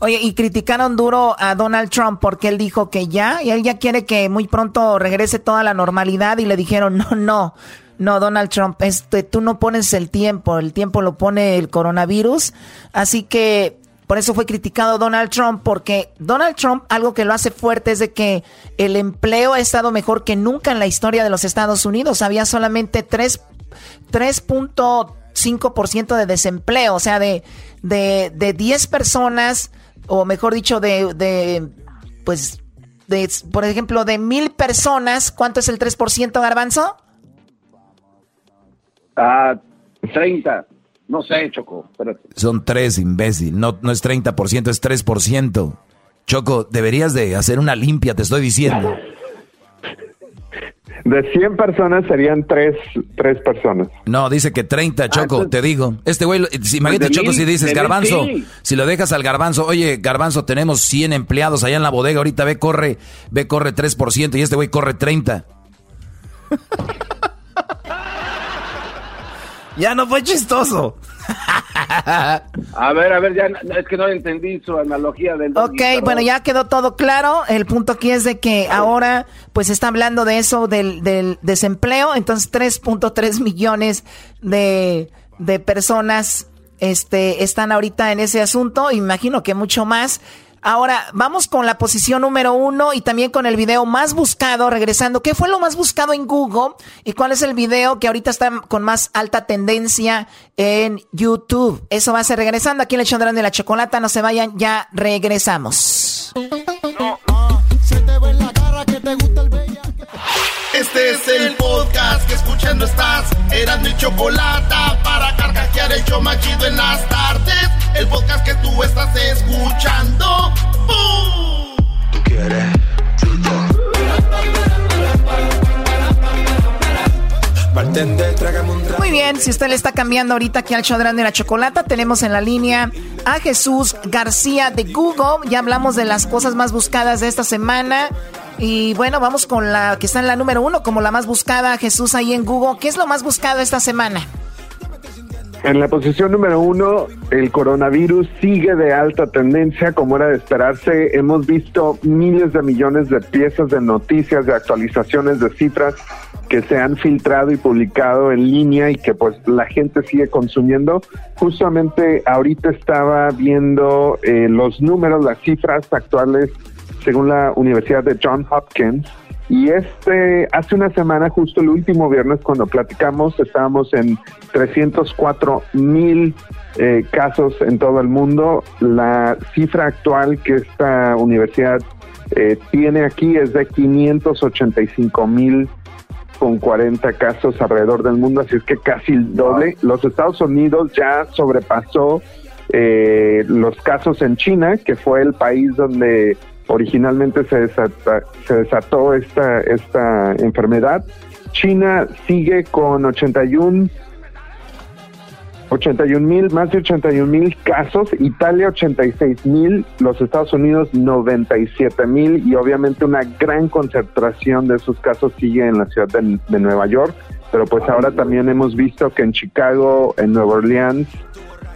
Oye, y criticaron duro a Donald Trump porque él dijo que ya, y él ya quiere que muy pronto regrese toda la normalidad y le dijeron, no, no, no, Donald Trump, este, tú no pones el tiempo, el tiempo lo pone el coronavirus, así que por eso fue criticado Donald Trump, porque Donald Trump algo que lo hace fuerte es de que el empleo ha estado mejor que nunca en la historia de los Estados Unidos, había solamente 3, 3.5% de desempleo, o sea, de, de, de 10 personas o mejor dicho, de, de, pues, de, por ejemplo, de mil personas, ¿cuánto es el 3% garbanzo? Ah, 30. No sé, Choco. Espérate. Son 3, imbécil. No, no es 30%, es 3%. Choco, deberías de hacer una limpia, te estoy diciendo. [LAUGHS] De 100 personas serían 3, tres personas. No, dice que 30, Choco, te digo. Este güey, si, imagínate, Choco, si dices, Garbanzo, sí. si lo dejas al Garbanzo, oye, Garbanzo, tenemos 100 empleados allá en la bodega, ahorita ve, corre, ve, corre 3% y este güey corre 30. [LAUGHS] ya no fue chistoso. a ver, a ver, ya es que no entendí su analogía del. Ok, bueno, ya quedó todo claro. El punto aquí es de que ahora, pues está hablando de eso, del, del desempleo. Entonces, 3.3 millones de, de personas este, están ahorita en ese asunto. Imagino que mucho más. Ahora, vamos con la posición número uno y también con el video más buscado, regresando. ¿Qué fue lo más buscado en Google? ¿Y cuál es el video que ahorita está con más alta tendencia en YouTube? Eso va a ser regresando aquí en el Chondrán de la Chocolata. No se vayan, ya regresamos. Es el podcast que escuchando estás. Eran mi chocolate para carcajear el show machido en las tardes. El podcast que tú estás escuchando. ¡Bum! Muy bien, si usted le está cambiando ahorita aquí al show de la chocolata, tenemos en la línea a Jesús García de Google. Ya hablamos de las cosas más buscadas de esta semana. Y bueno, vamos con la que está en la número uno, como la más buscada, Jesús, ahí en Google. ¿Qué es lo más buscado esta semana? En la posición número uno, el coronavirus sigue de alta tendencia, como era de esperarse. Hemos visto miles de millones de piezas de noticias, de actualizaciones, de cifras que se han filtrado y publicado en línea y que pues la gente sigue consumiendo. Justamente ahorita estaba viendo eh, los números, las cifras actuales según la Universidad de John Hopkins y este, hace una semana, justo el último viernes, cuando platicamos, estábamos en 304 mil eh, casos en todo el mundo. La cifra actual que esta universidad eh, tiene aquí es de 585 mil con 40 casos alrededor del mundo, así es que casi el doble. Los Estados Unidos ya sobrepasó eh, los casos en China, que fue el país donde originalmente se, se desató esta, esta enfermedad. China sigue con 81 81 mil, más de 81 mil casos, Italia 86 mil, los Estados Unidos 97 mil y obviamente una gran concentración de esos casos sigue en la ciudad de, Nueva York, pero pues ahora también hemos visto que en Chicago, en Nueva Orleans,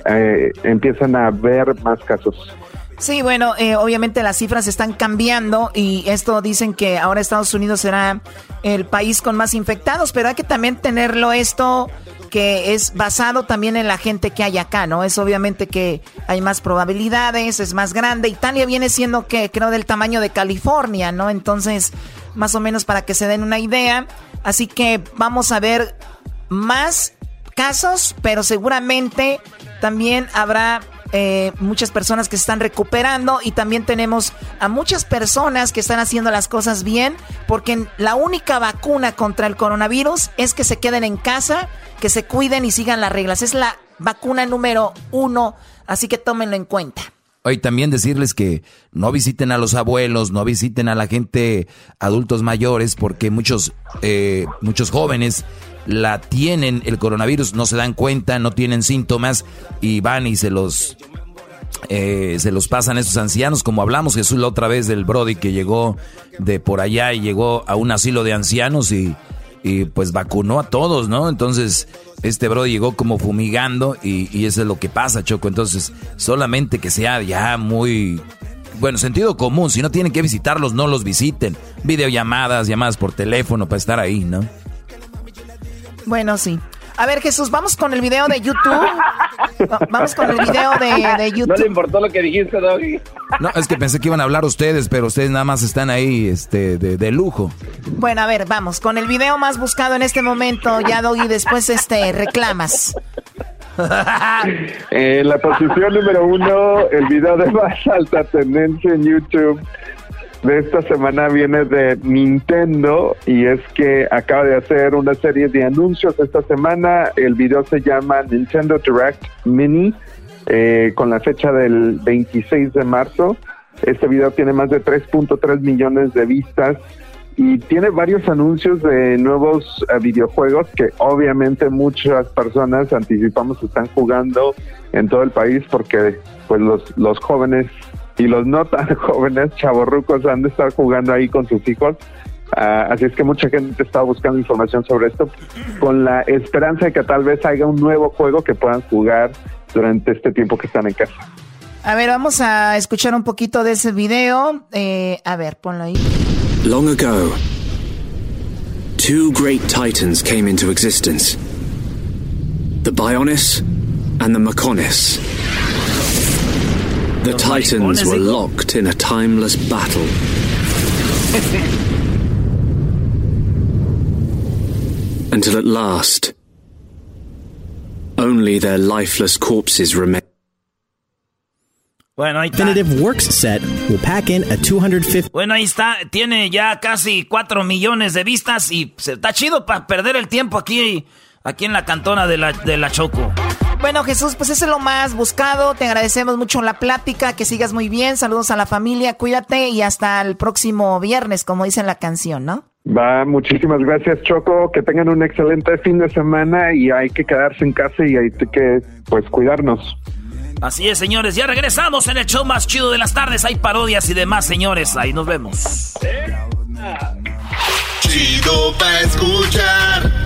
eh, empiezan a haber más casos. Sí, bueno, eh, obviamente las cifras están cambiando y esto dicen que ahora Estados Unidos será el país con más infectados, pero hay que también tenerlo esto que es basado también en la gente que hay acá, ¿no? Es obviamente que hay más probabilidades, es más grande. Italia viene siendo que creo del tamaño de California, ¿no? Entonces, más o menos para que se den una idea. Así que vamos a ver más casos, pero seguramente también habrá eh, muchas personas que se están recuperando y también tenemos a muchas personas que están haciendo las cosas bien porque la única vacuna contra el coronavirus es que se queden en casa, que se cuiden y sigan las reglas. Es la vacuna número uno, así que tómenlo en cuenta. Hoy también decirles que no visiten a los abuelos, no visiten a la gente adultos mayores, porque muchos, eh, muchos jóvenes la tienen el coronavirus, no se dan cuenta, no tienen síntomas y van y se los eh, se los pasan a esos ancianos, como hablamos Jesús la otra vez del Brody que llegó de por allá y llegó a un asilo de ancianos y, y pues vacunó a todos, ¿no? Entonces, este Brody llegó como fumigando y, y eso es lo que pasa, Choco. Entonces, solamente que sea ya muy bueno, sentido común, si no tienen que visitarlos, no los visiten. Videollamadas, llamadas por teléfono para estar ahí, ¿no? Bueno, sí. A ver, Jesús, vamos con el video de YouTube. Vamos con el video de, YouTube. No le importó lo que dijiste, Doggy. No, es que pensé que iban a hablar ustedes, pero ustedes nada más están ahí este, de, lujo. Bueno, a ver, vamos. Con el video más buscado en este momento, ya, Doggy, después este, reclamas. en la posición número uno, el video de más alta tendencia en YouTube de esta semana viene de Nintendo y es que acaba de hacer una serie de anuncios esta semana. El video se llama Nintendo Direct Mini eh, con la fecha del 26 de marzo. Este video tiene más de 3.3 millones de vistas y tiene varios anuncios de nuevos eh, videojuegos que obviamente muchas personas anticipamos están jugando en todo el país porque pues los, los jóvenes y los no tan [LAUGHS] jóvenes chavorrucos han de estar jugando ahí con sus hijos. Ah, así es que mucha gente está buscando información sobre esto con la esperanza de que tal vez haya un nuevo juego que puedan jugar durante este tiempo que están en casa. A ver, vamos a escuchar un poquito de ese video. Eh, a ver, ponlo ahí. Long ago, two great titans came into existence. The Bionis and the Mechonis. The Titans were locked in a timeless battle. [LAUGHS] Until at last, only their lifeless corpses remain. Bueno, ahí está. Definitive Works set will pack in a 250. Bueno, ahí está. Tiene ya casi 4 millones de vistas y se, está chido para perder el tiempo aquí, aquí en la cantona de la, de la Choco. Bueno, Jesús, pues eso es lo más buscado. Te agradecemos mucho la plática, que sigas muy bien. Saludos a la familia, cuídate y hasta el próximo viernes, como dice la canción, ¿no? Va, muchísimas gracias Choco, que tengan un excelente fin de semana y hay que quedarse en casa y hay que pues cuidarnos. Así es, señores, ya regresamos en el show más chido de las tardes. Hay parodias y demás, señores. Ahí nos vemos. Chido pa escuchar.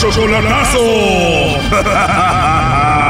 Chocolatazo. [LAUGHS]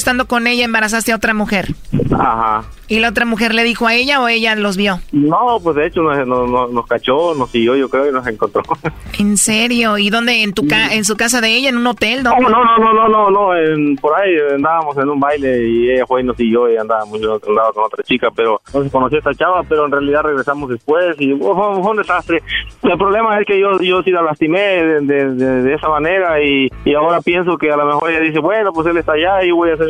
estando con ella embarazaste a otra mujer. Ajá. ¿Y la otra mujer le dijo a ella o ella los vio? No, pues de hecho nos, nos, nos- cachó, nos siguió, yo creo, y nos encontró. [LAUGHS] ¿En serio? ¿Y dónde? ¿En tu ca en su casa de ella? ¿En un hotel? No, ¿Dónde? no, no, no, no, no, no, en- por ahí andábamos en un baile y ella fue y nos siguió y andábamos en otro lado con otra chica, pero no se conoció a esta chava, pero en realidad regresamos después y oh, fue, fue un desastre. El problema es que yo, yo sí la lastimé de, de- de- de esa manera y, y ahora pienso que a lo mejor ella dice, bueno, pues él está allá y voy a hacer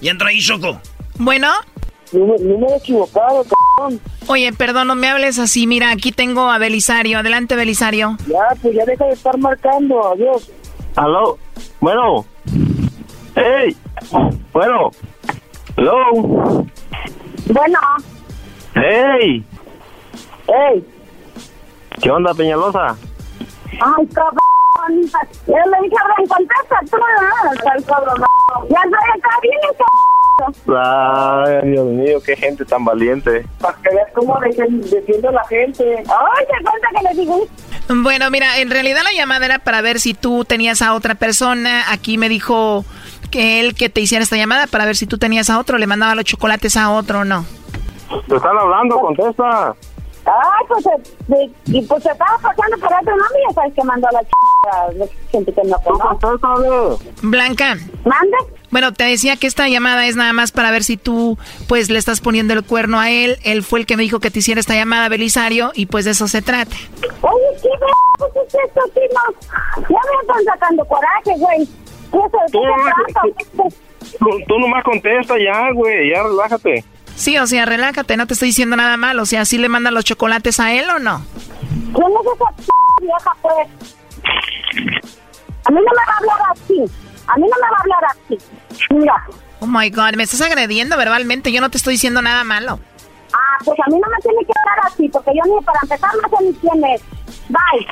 Y entra ahí, Choco. Bueno. Número equivocado, cabrón. Oye, perdón, no me hables así. Mira, aquí tengo a Belisario. Adelante, Belisario. Ya, pues ya deja de estar marcando, adiós. Aló, bueno, hey, bueno, hello, Bueno, hey, hey, ¿qué onda, Peñalosa? ay, cabrón, Yo le dije, contesta tú, ¿no? Ya estoy acá, viene, Ay, Dios mío, qué gente tan valiente. Para que veas cómo defiende la gente. Ay, te cuenta que le digo. Bueno, mira, en realidad la llamada era para ver si tú tenías a otra persona. Aquí me dijo que él que te hiciera esta llamada para ver si tú tenías a otro, le mandaba los chocolates a otro o no. Te están hablando, contesta. Ay, pues, eh, y pues se estaba pasando por otro nombre y ya sabes que mandó a la ch... gente que no conoce. Blanca. ¿Mande? Bueno, te decía que esta llamada es nada más para ver si tú, pues, le estás poniendo el cuerno a él. Él fue el que me dijo que te hiciera esta llamada, Belisario, y pues de eso se trata. Oye, ¿qué es esto, Tino? Ya me están sacando coraje, güey. ¿qué Tú, se trata? tú, tú nomás contesta ya, güey, ya relájate. Sí, o sea, relájate, no te estoy diciendo nada mal. O sea, ¿sí le mandan los chocolates a él o no? ¿Quién es esa p vieja, pues? A mí no me va a hablar así. A mí no me va a hablar así. Mira. Oh my God, me estás agrediendo verbalmente. Yo no te estoy diciendo nada malo. Ah, pues a mí no me tiene que hablar así, porque yo ni para empezar no sé ni quién es. Bye.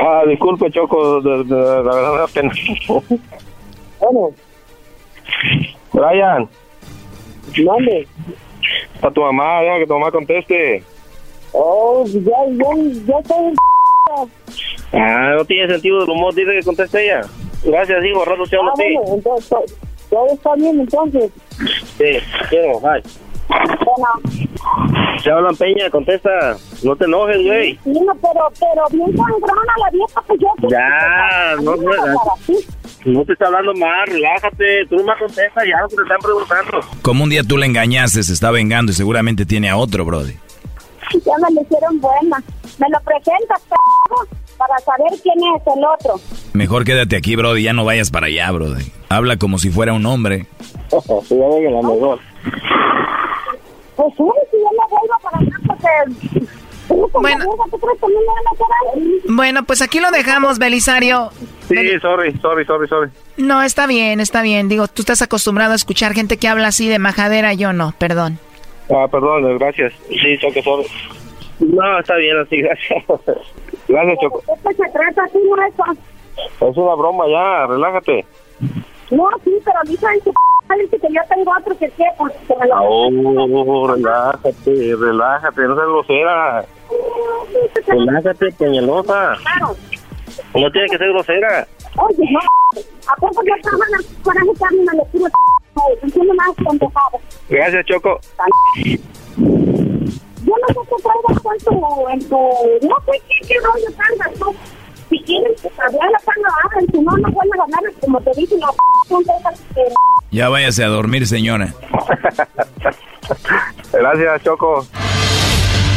Ah, disculpe, Choco, de, de- la verdad me da pena. Bueno, Brian, ¿dónde? a tu mamá, deja que tu mamá conteste. Oh, ya, ya, ya estoy... Ah, no tiene sentido del humor, dice que conteste ella. Gracias, hijo, rato te hablo Ah, a ti. bueno, entonces, todo está bien, entonces. Sí, quiero, bye. Bueno, Se hablan Peña, contesta. No te enojes, güey. sí, no, pero, pero bien sangrona la vieja, pues yo... Ya, no, no, no te está hablando más, relájate. Tú nomás contesta ya lo que te están preguntando. Como un día tú le engañaste, se está vengando y seguramente tiene a otro, Brody. Ya me lo hicieron buena. Me lo presentas, p***, para saber quién es el otro. Mejor quédate aquí, Brody, ya no vayas para allá, Brody. Habla como si fuera un hombre. [LAUGHS] Sí, ya venga la mejor. Pues sí, si yo me vuelvo para acá, porque... Bueno. ¿Tú crees que a mí me van a hacer algo? Bueno, pues aquí lo dejamos, Belisario. Sí, sorry, sorry, sorry, sorry. No, está bien, está bien. Digo, tú estás acostumbrado a escuchar gente que habla así de majadera, yo no, perdón. Ah, perdón, gracias. Sí, Choco, sorry. No, está bien así, gracias. Gracias, Choco. ¿De qué se trata así? Es una broma ya, relájate. No, sí, pero dicen que que yo tengo otro que qué, pues que me lo... Oh, relájate, relájate, no seas grosera. Relájate, peñalosa. Claro. No tienes que ser grosera. Oye, no, ¿a poco yo estaba en la coraje que me lo tiro, entiendo más pendejado. Gracias, Choco. Yo no sé qué traigas tú en tu, en tu, no sé qué, qué rollo traigas tú. Si quieres hablar la hablan, si no, no vuelves a hablar, como te dicen, la p*** que... Ya váyase a dormir, señora. [LAUGHS] Gracias, Choco.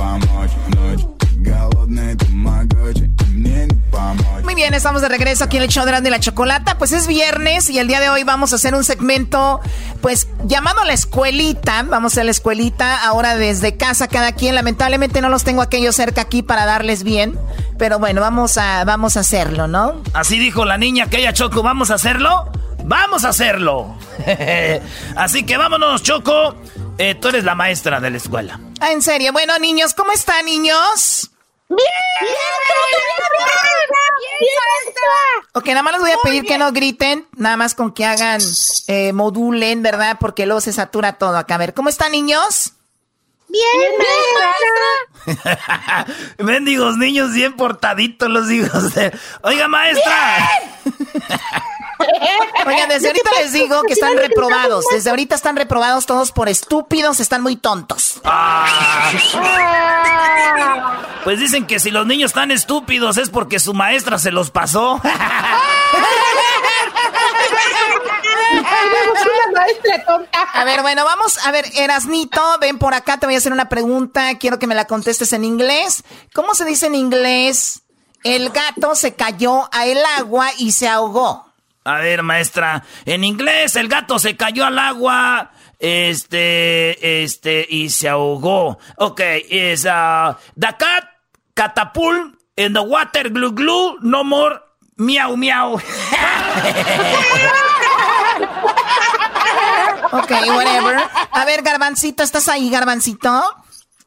помочь ночь. Голодный помогать, мне не помочь. Muy bien, estamos de regreso aquí en el show de Grande y la Chocolata. Pues es viernes y el día de hoy vamos a hacer un segmento, pues llamado la escuelita. Vamos a la escuelita ahora desde casa cada quien. Lamentablemente no los tengo aquellos cerca aquí para darles bien, pero bueno, vamos a, vamos a hacerlo, ¿no? Así dijo la niña que ella, Choco, ¿vamos a hacerlo? ¡Vamos a hacerlo! [LAUGHS] Así que vámonos, Choco. Eh, tú eres la maestra de la escuela. Ah, en serio. Bueno, niños, ¿cómo están, niños? ¡Bien! Ok, nada más les voy a pedir que no griten, nada más con que hagan, eh, modulen, ¿verdad? Porque luego se satura todo acá. A ver, ¿cómo están, niños? Bien, [LAUGHS] Mendigos niños bien portaditos los hijos de... Oiga, maestra. [LAUGHS] Oigan, desde ahorita les digo que están reprobados. Desde ahorita están reprobados todos por estúpidos, están muy tontos. Ah. Pues dicen que si los niños están estúpidos es porque su maestra se los pasó. [LAUGHS] A ver, bueno, vamos a ver, Erasnito, ven por acá, te voy a hacer una pregunta, quiero que me la contestes en inglés. ¿Cómo se dice en inglés El gato se cayó al agua y se ahogó. A ver, maestra, en inglés el gato se cayó al agua, este, este, y se ahogó. Ok, es uh, the cat catapult in the water glue glue, no more miau miau. [LAUGHS] ok, whatever. A ver, Garbancito, ¿estás ahí, Garbancito?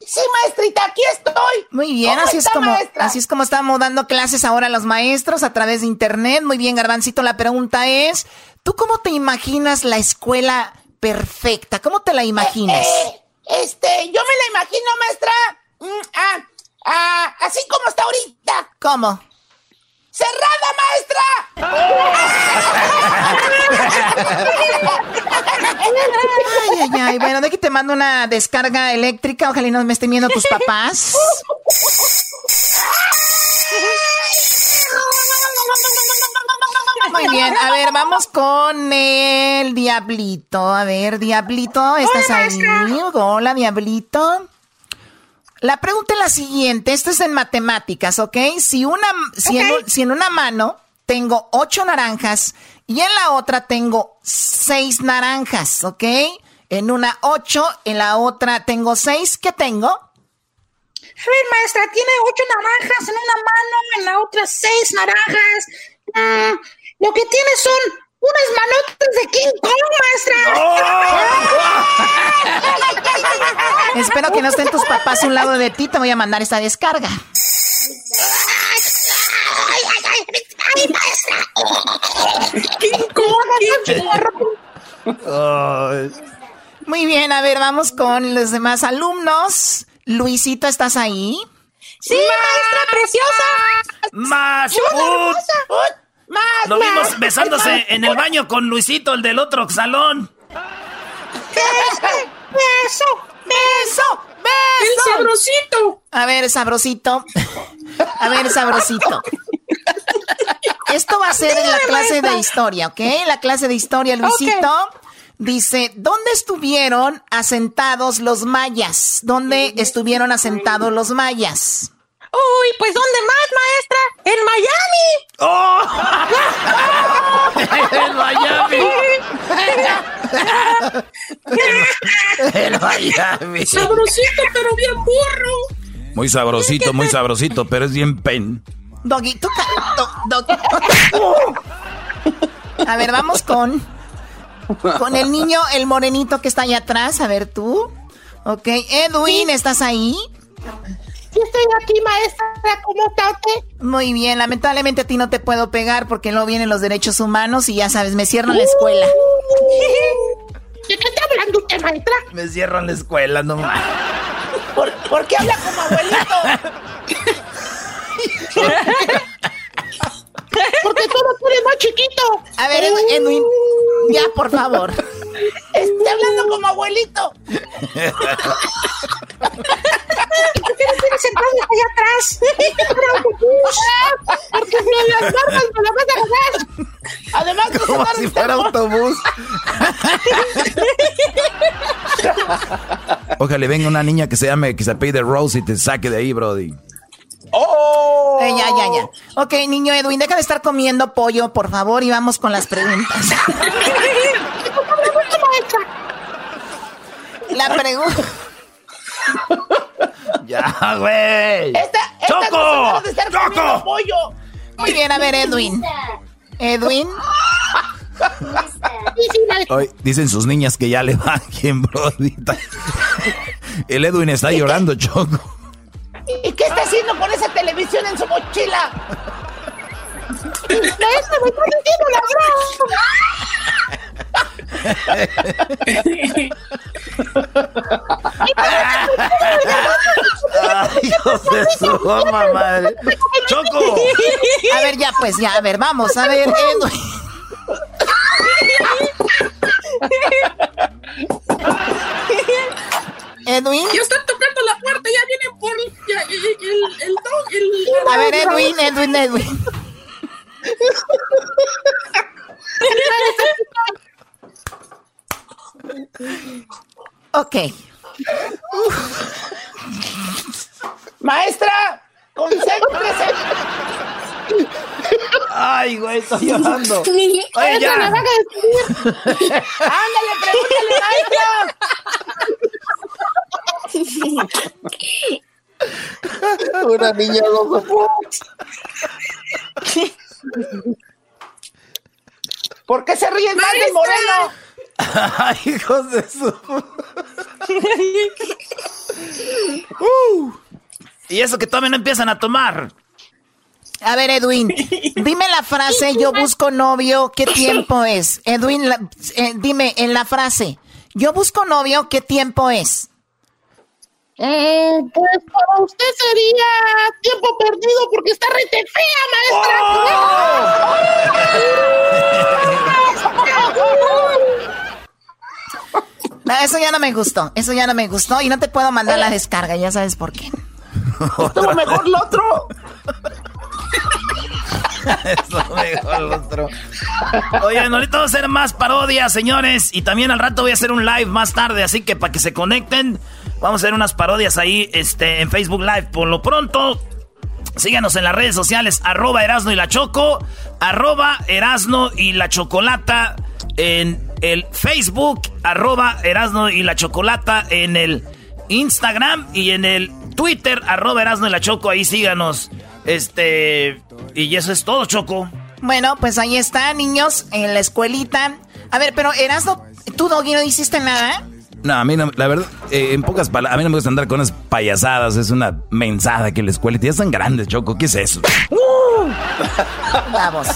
Sí, maestrita, aquí estoy. Muy bien, así es como así es como estamos dando clases ahora a los maestros a través de internet. Muy bien, Garbancito, la pregunta es, ¿tú cómo te imaginas la escuela perfecta? ¿Cómo te la imaginas? Eh, eh, este, yo me la imagino, maestra, mm, ah, ah, así como está ahorita. ¿Cómo? ¡Cerrada, maestra! Ay, ay, ay. Bueno, de que te mando una descarga eléctrica. Ojalá y no me estén viendo tus papás. Muy bien, a ver, vamos con el Diablito. A ver, Diablito, ¿estás ahí? Hola, Diablito. La pregunta es la siguiente, esto es en matemáticas, ¿ok? Si, una, si, en, una mano tengo ocho naranjas y en la otra tengo seis naranjas, ¿ok? En una ocho, en la otra tengo seis, ¿qué tengo? A ver, maestra, tiene ocho naranjas en una mano, en la otra seis naranjas. Mm, lo que tiene son unas manotas de King Kong, maestra. Espero que no estén tus papás a un lado de ti. Te voy a mandar esta descarga. ¡Ay, maestra! ¡King Kong! Muy bien, a ver, vamos con los demás alumnos. Luisito, ¿estás ahí? Sí, maestra preciosa. Más. Más, Lo vimos besándose en el baño con Luisito, el del otro salón. ¡Beso! ¡Beso! ¡Beso! ¡El sabrosito! A ver, sabrosito. A ver, sabrosito. Esto va a ser en la clase de historia, ¿ok? La clase de historia, Luisito. Dice, ¿dónde estuvieron asentados los mayas? ¿Dónde estuvieron asentados los mayas? Uy, pues ¿dónde más, maestra? ¡En Miami! [LAUGHS] ¡En Miami! ¡En Miami! Sabrosito, pero bien burro. Muy sabrosito, muy sabrosito, pero es bien pen. Doggy, tú... A ver, vamos con... Con el niño, el morenito que está allá atrás. A ver, tú. Ok, Edwin, ¿estás ahí? Yo estoy aquí, maestra. ¿Cómo estás? Muy bien, lamentablemente a ti no te puedo pegar porque no vienen los derechos humanos y ya sabes, me cierran la escuela. ¿De qué está hablando usted, maestra? Me cierran la escuela, no ¿Por, ¿Por qué habla como abuelito? Porque todo puede más chiquito. A ver, Edwin, ya, por favor. Está hablando como abuelito. [LAUGHS] ¿Por qué no tienes sentado allá atrás? [LAUGHS] Porque las normas me la van a ganar. Además, de Como si fuera autobús. [LAUGHS] Ojalá venga una niña que se llame, que se apellide Rose y te saque de ahí, Brody. ¡Oh! Eh, ya, ya, ya. Ok, niño Edwin, deja de estar comiendo pollo, por favor, y vamos con las preguntas. [LAUGHS] La pregunta. [LAUGHS] ya, güey. Esta, esta ¡Choco! no se estar ¡Choco! pollo. Muy bien, a ver, Edwin. Edwin. Hoy dicen sus niñas que ya le bajen, Brody. El Edwin está llorando, Choco. ¿Y qué está haciendo con esa televisión en su mochila? Me está diciendo la Ay, hijos de su mamá, madre. ¡Choco! A ver, ya, pues, ya, a ver, vamos, a ver, Edwin. Edwin. Ya están tocando la puerta, ya vienen por ya, el, el, el, dog, el- A ver, Edwin, Edwin, Edwin. Ok. Maestra, concéntrese. Ay, güey, estoy llorando. Oye, ya. me a. Ándale, pregúntale, maestro. Una niña loco. ¿Por qué se ríen más del moreno? Ay, [LAUGHS] hijos de su. [LAUGHS] Uh. Y eso que todavía no empiezan a tomar. A ver, Edwin, dime la frase, yo busco novio, ¿qué tiempo es? Edwin, la- eh, dime en la frase, yo busco novio, ¿qué tiempo es? Eh, pues para usted sería tiempo perdido porque está rete fea, [LAUGHS] No, eso ya no me gustó, eso ya no me gustó y no te puedo mandar la descarga, ya sabes por qué. Estuvo mejor lo otro. Eso mejor el otro. Oigan, ahorita vamos a hacer más parodias, señores. Y también al rato voy a hacer un live más tarde. Así que para que se conecten, vamos a hacer unas parodias ahí este, en Facebook Live. Por lo pronto, síganos en las redes sociales. Arroba Erasno y la Choco. Arroba Erasno y la Chocolata en el Facebook. Arroba Erasno y la Chocolata en el Instagram y en el Twitter. Arroba Erasno y la Choco. Ahí síganos. Este. Y eso es todo, Choco. Bueno, pues ahí está, niños, en la escuelita. A ver, pero Erasmo, tú, Doggy, no hiciste nada. No, a mí no, la verdad, eh, en pocas palabras, a mí no me gusta andar con unas payasadas, es una mensada que la escuela ya están grandes, Choco, ¿qué es eso? Vamos.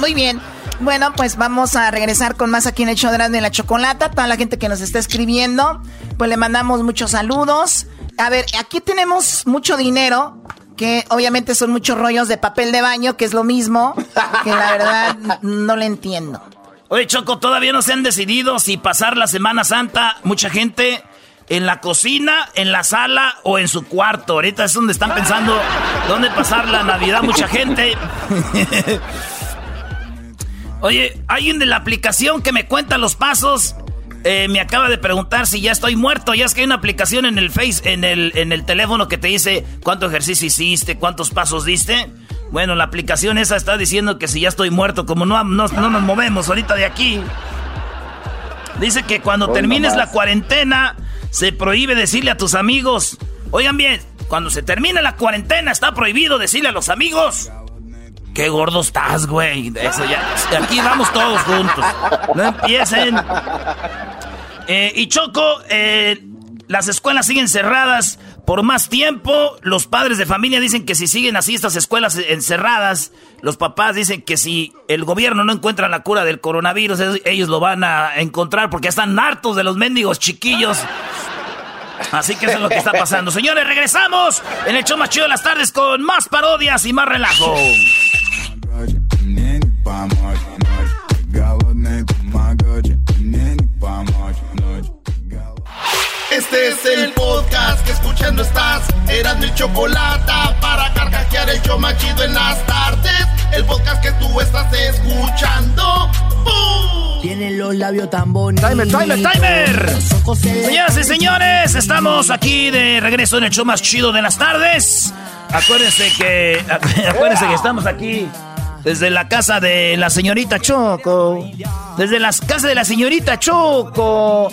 Muy bien. Bueno, pues vamos a regresar con más aquí en el show de la Chocolata. Toda la gente que nos está escribiendo, pues le mandamos muchos saludos. A ver, aquí tenemos mucho dinero, que obviamente son muchos rollos de papel de baño, que es lo mismo, que la verdad no le entiendo. Oye, Choco, todavía no se han decidido si pasar la Semana Santa, mucha gente en la cocina, en la sala o en su cuarto. Ahorita es donde están pensando dónde pasar la Navidad, mucha gente. [LAUGHS] Oye, alguien de la aplicación que me cuenta los pasos. eh, me acaba de preguntar si ya estoy muerto. Ya es que hay una aplicación en el Face, en el, en el teléfono que te dice cuánto ejercicio hiciste, cuántos pasos diste. Bueno, la aplicación esa está diciendo que si ya estoy muerto, como no, no, no nos movemos ahorita de aquí. Dice que cuando Hoy termines nomás. la cuarentena, se prohíbe decirle a tus amigos. Oigan bien, cuando se termine la cuarentena, está prohibido decirle a los amigos. Qué gordo estás, güey. Eso ya. Aquí vamos todos juntos. No empiecen. Eh, y Choco, eh, las escuelas siguen cerradas por más tiempo. Los padres de familia dicen que si siguen así estas escuelas encerradas, los papás dicen que si el gobierno no encuentra la cura del coronavirus, ellos lo van a encontrar porque están hartos de los mendigos chiquillos. Así que eso es lo que está pasando. Señores, regresamos en el show más chido de las tardes con más parodias y más relajo. Este es el podcast que escuchando estás. Eran mi chocolate para carcajear el show más chido en las tardes. El podcast que tú estás escuchando. ¡Bum! Tiene los labios tan bonitos. Timer, timer, timer. Señoras y señores, estamos aquí de regreso en el show más chido de las tardes. Acuérdense que, [LAUGHS] acuérdense que estamos aquí desde la casa de la señorita Choco. Desde las casas de la señorita Choco.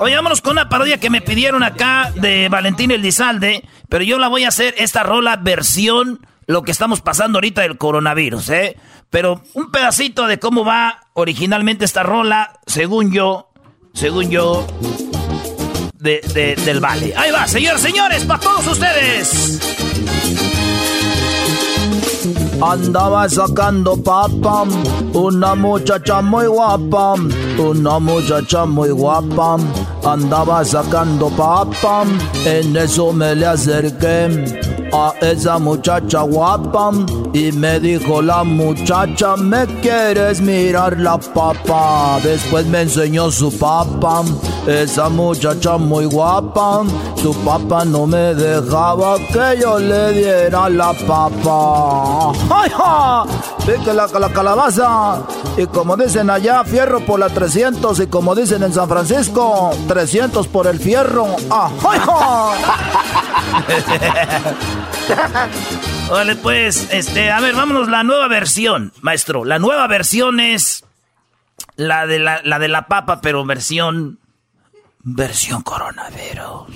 Oye, vámonos con una parodia que me pidieron acá de Valentín Elizalde. Pero yo la voy a hacer esta rola versión lo que estamos pasando ahorita del coronavirus, ¿eh? Pero un pedacito de cómo va originalmente esta rola, según yo, según yo, de, de- del Vale. Ahí va, señores, señores, para todos ustedes. Andaba sacando papa, una muchacha muy guapa, una muchacha muy guapa. Andaba sacando papa, en eso me le acerqué a esa muchacha guapa y me dijo la muchacha, ¿me quieres mirar la papa? Después me enseñó su papa, esa muchacha muy guapa, su papa no me dejaba que yo le diera la papa. ¡Ay, ja! Pique la, la calabaza. Y como dicen allá, fierro por la 300. Y como dicen en San Francisco, 300 por el fierro. ¡Ah, ay, ja! [LAUGHS] [LAUGHS] Vale, pues, este, a ver, vámonos, la nueva versión, maestro. La nueva versión es la de la, la de la papa, pero versión. Versión coronavirus.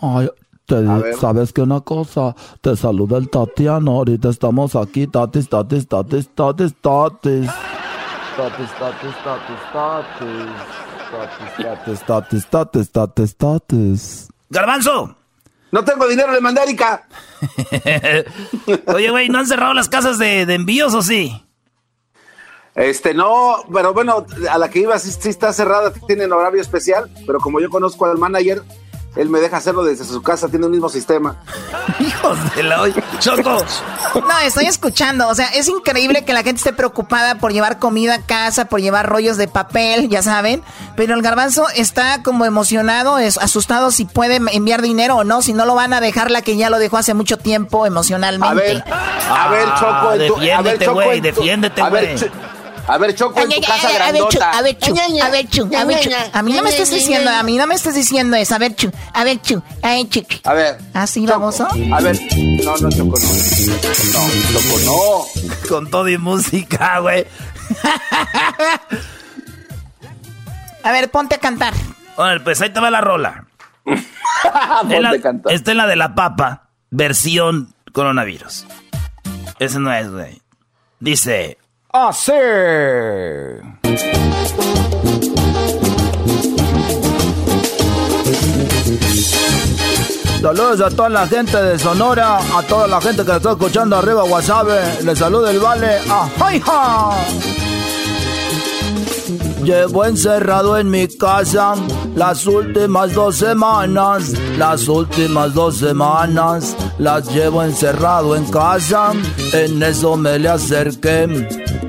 Ay, te- ¿sabes qué una cosa? Te saluda el Tatiano, ahorita estamos aquí, tatis, tatis, tatis, tatis, tatis. Tatis, tatis, tatis, tatis. Tatis, tatis, tatis, tatis, tatis, tatis. Garbanzo. No tengo dinero, le mandé a Erika. [LAUGHS] Oye, güey, ¿no han cerrado las casas de, de envíos o sí? Este, no, pero bueno, a la que iba sí, sí está cerrada, tienen horario especial, pero como yo conozco al manager, él me deja hacerlo desde su casa, tiene el mismo sistema. [LAUGHS] Hijos de la hoy. Choco. No, estoy escuchando. O sea, es increíble que la gente esté preocupada por llevar comida a casa, por llevar rollos de papel, ya saben. Pero el garbanzo está como emocionado, es asustado si puede enviar dinero o no, si no lo van a dejar la que ya lo dejó hace mucho tiempo emocionalmente. A ver, a ver, Choco, en tu- defiéndete, güey, defiéndete, güey. A ver, Choco, en tu casa A grandota. a ver, Chu, a ver, Chu, a ver, Chu. A mí no me estés diciendo, a mí no me estés diciendo eso. A ver, Chu, a ver, Chu, a ver, Chu. A ver. ¿Así vamos? A ver, no, no, Choco, no. No, Choco, no. Con todo y música, güey. A ver, ponte a cantar. Bueno, pues ahí te va la rola. [LAUGHS] Es la- esta es la de la papa, versión coronavirus. Ese no es, güey. Dice. Así. Saludos a toda la gente de Sonora, a toda la gente que está escuchando arriba Wasabe. Les saluda el Vale. ¡Ajá! Llevo encerrado en mi casa las últimas dos semanas, las últimas dos semanas las llevo encerrado en casa. En eso me le acerqué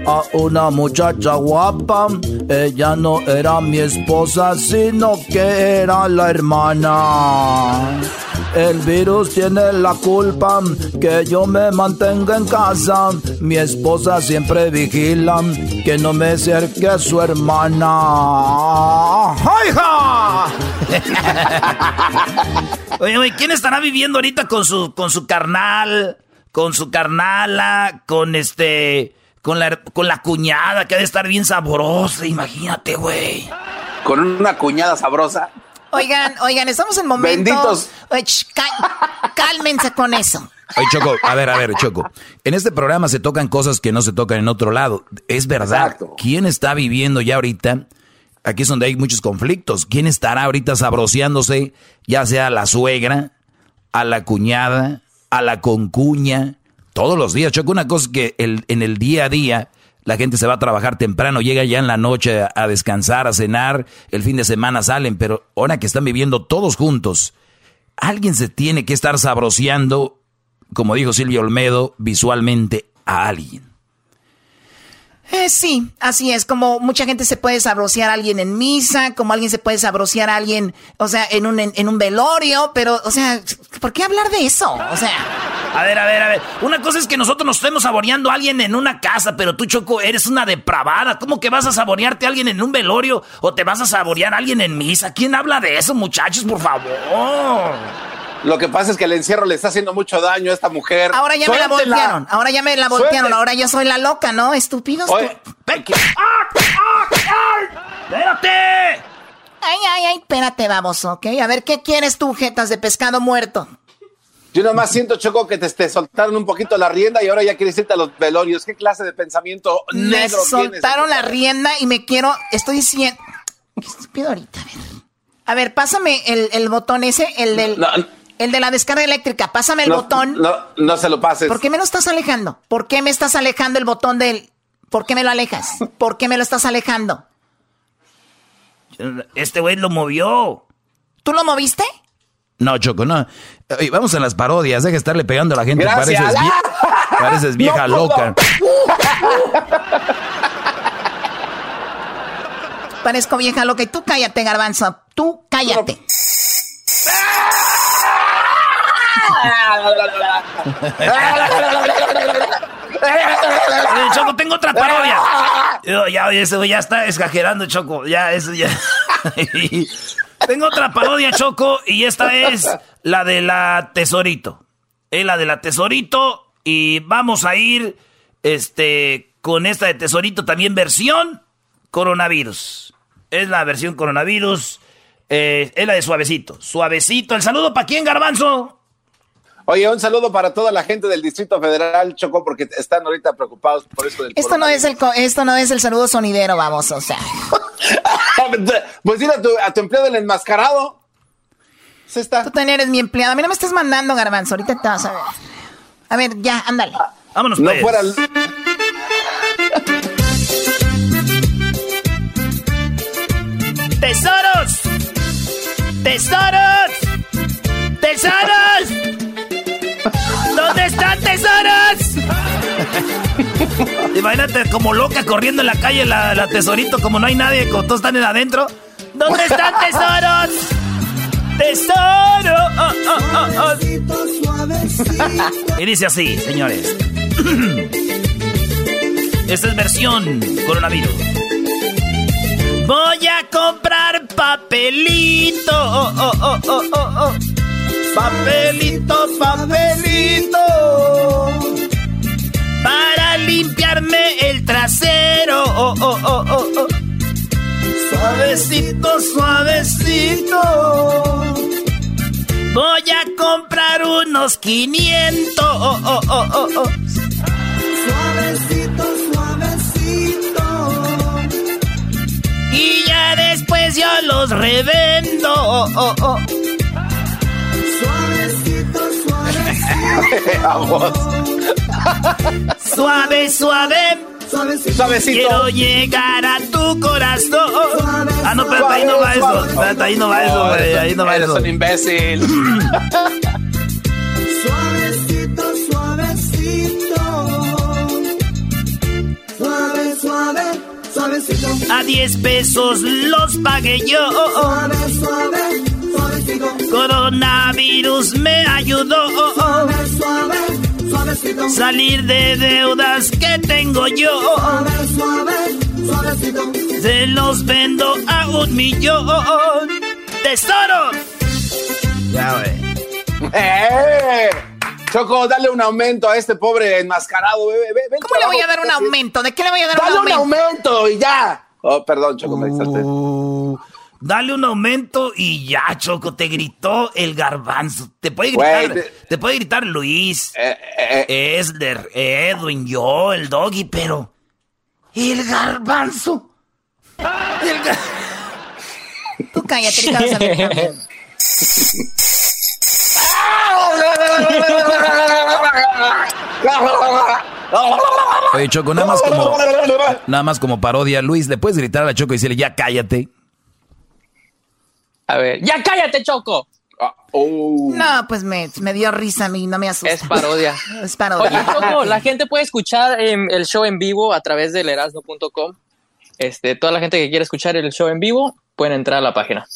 a una muchacha guapa. Ella no era mi esposa, sino que era la hermana. El virus tiene la culpa que yo me mantenga en casa. Mi esposa siempre vigila que no me acerque a su hermana. ¡Hija! [LAUGHS] Oye, güey, ¿quién estará viviendo ahorita con su, con su carnal, con su carnala, con este, con la, con la cuñada que ha de estar bien sabrosa? Imagínate, güey. Con una cuñada sabrosa. Oigan, oigan, estamos en momento. Benditos. Cálmense con eso. Oye, Choco, a ver, a ver, Choco. En este programa se tocan cosas que no se tocan en otro lado. Es verdad. ¿Quién está viviendo ya ahorita? Aquí es donde hay muchos conflictos. ¿Quién estará ahorita sabroseándose? Ya sea a la suegra, a la cuñada, a la concuña. Todos los días, Choco. Una cosa que el- en el día a día la gente se va a trabajar temprano, llega ya en la noche a, a descansar, a cenar. El fin de semana salen. Pero ahora que están viviendo todos juntos, alguien se tiene que estar sabroseando como dijo Silvio Olmedo, visualmente a alguien. Eh, sí, así es. Como mucha gente se puede sabrosear a alguien en misa, como alguien se puede sabrosear a alguien, o sea, en un, en, en un velorio, pero, o sea, ¿por qué hablar de eso? O sea, A ver, a ver, a ver. Una cosa es que nosotros nos estemos saboreando a alguien en una casa, pero tú, Choco, eres una depravada. ¿Cómo que vas a saborearte a alguien en un velorio o te vas a saborear a alguien en misa? ¿Quién habla de eso, muchachos, por favor? Lo que pasa es que el encierro le está haciendo mucho daño a esta mujer. ahora ya me la Suéltela. voltearon, ahora ya me la voltearon, Suelte. ahora yo soy la loca, ¿no? Estúpidos. Oye, ¡Espérate! Ay, ay, ay, espérate, baboso, ¿ok? A ver, ¿qué quieres tú, jetas de pescado muerto? Yo nomás siento, Choco, que te, te soltaron un poquito la rienda y ahora ya quieres irte a los velorios. ¿Qué clase de pensamiento Me negro tienes? soltaron la rienda y me quiero. Estoy diciendo. Qué estúpido ahorita, a ver. A ver, pásame el, el botón ese, el del. No, El de la descarga eléctrica. Pásame el no, botón. No, no se lo pases. ¿Por qué me lo estás alejando? ¿Por qué me estás alejando el botón del. ¿Por qué me lo alejas? ¿Por qué me lo estás alejando? Este güey lo movió. ¿Tú lo moviste? No, Choco, no. Oye, vamos a las parodias, deja de estarle pegando a la gente. Gracias. Pareces, vie- [LAUGHS] pareces vieja No loca. Parezco vieja loca. Y tú cállate, garbanzo. Tú cállate. Choco, tengo otra parodia. Ya, ya está exagerando, Choco. Ya, eso ya. [LAUGHS] tengo otra parodia, Choco, y esta es la de la tesorito. Es la de la Tesorito. Y vamos a ir este, con esta de Tesorito también versión coronavirus. Es la versión coronavirus. Eh, es la de suavecito. Suavecito. ¿El saludo para quién, Garbanzo? Oye, un saludo para toda la gente del Distrito Federal, Choco, porque están ahorita preocupados por esto del Esto no es el esto no es el saludo sonidero, vamos, o sea. [LAUGHS] Pues dile a tu, a tu empleado del enmascarado. Se está. Tú también eres mi empleado. A mí no me estés mandando, garbanzo. Ahorita te vas a ver. A ver, ya, ándale. Vámonos, No pues. fuera. ¡Tesoros! ¡Tesoros! ¡Tesoros! ¿Dónde están tesoros? [LAUGHS] Imagínate como loca corriendo en la calle la, tesorito, como no hay nadie, como todos están en adentro. ¿Dónde están tesoros? ¡Tesoro! Oh, oh, oh. Y dice así, señores. [CLEARS THROAT] Esta es versión coronavirus. Voy a comprar papelito. Oh, oh, oh, oh, oh, oh. Papelito, papelito. Para limpiarme el trasero. Oh, oh, oh, oh, oh. Suavecito, suavecito. Voy a comprar unos 500. Oh, oh, oh, oh, oh. Suavecito, suavecito. Y ya después yo los revendo. Oh, oh, oh. Vamos. [LAUGHS] Suave, suave. Suavecito. Quiero llegar a tu corazón. Ah, no, espérate, ahí no va eso. Espérate, ahí no va eso, güey. Ahí no va Eres eso. un imbécil. [LAUGHS] Suavecito, suavecito. Suave, suave, suavecito. A 10 pesos los pagué yo. Suave, suave, Coronavirus me ayudó. Suave, suave, suavecito. Salir de deudas que tengo yo. Suave, suave, suavecito. Se los vendo a un millón. ¡Tesoros! Ya, güey. ¡Eh! Choco, dale un aumento a este pobre enmascarado. Ve, ve, ve el ¿Cómo le voy a dar un aumento? ¿De qué le voy a dar Dale un un aumento? aumento y ya. Oh, perdón, Choco, me exalté. Dale un aumento y ya, Choco, te gritó el garbanzo. Te puede gritar, te- te puede gritar Luis, eh, Esler, Edwin, yo, el doggy, pero el garbanzo. El gar- [LAUGHS] Tú cállate, también. Oye, Choco, nada más como, nada más como parodia. Luis, ¿le puedes gritar a la Choco y decirle ya cállate? A ver, ya cállate, Choco. No, pues me, me dio risa a mí, no me asusta. Es parodia. [LAUGHS] Es parodia. Oye, Choco, la gente puede escuchar em, el show en vivo a través del erasno.com. Este, toda la gente que quiera escuchar el show en vivo pueden entrar a la página.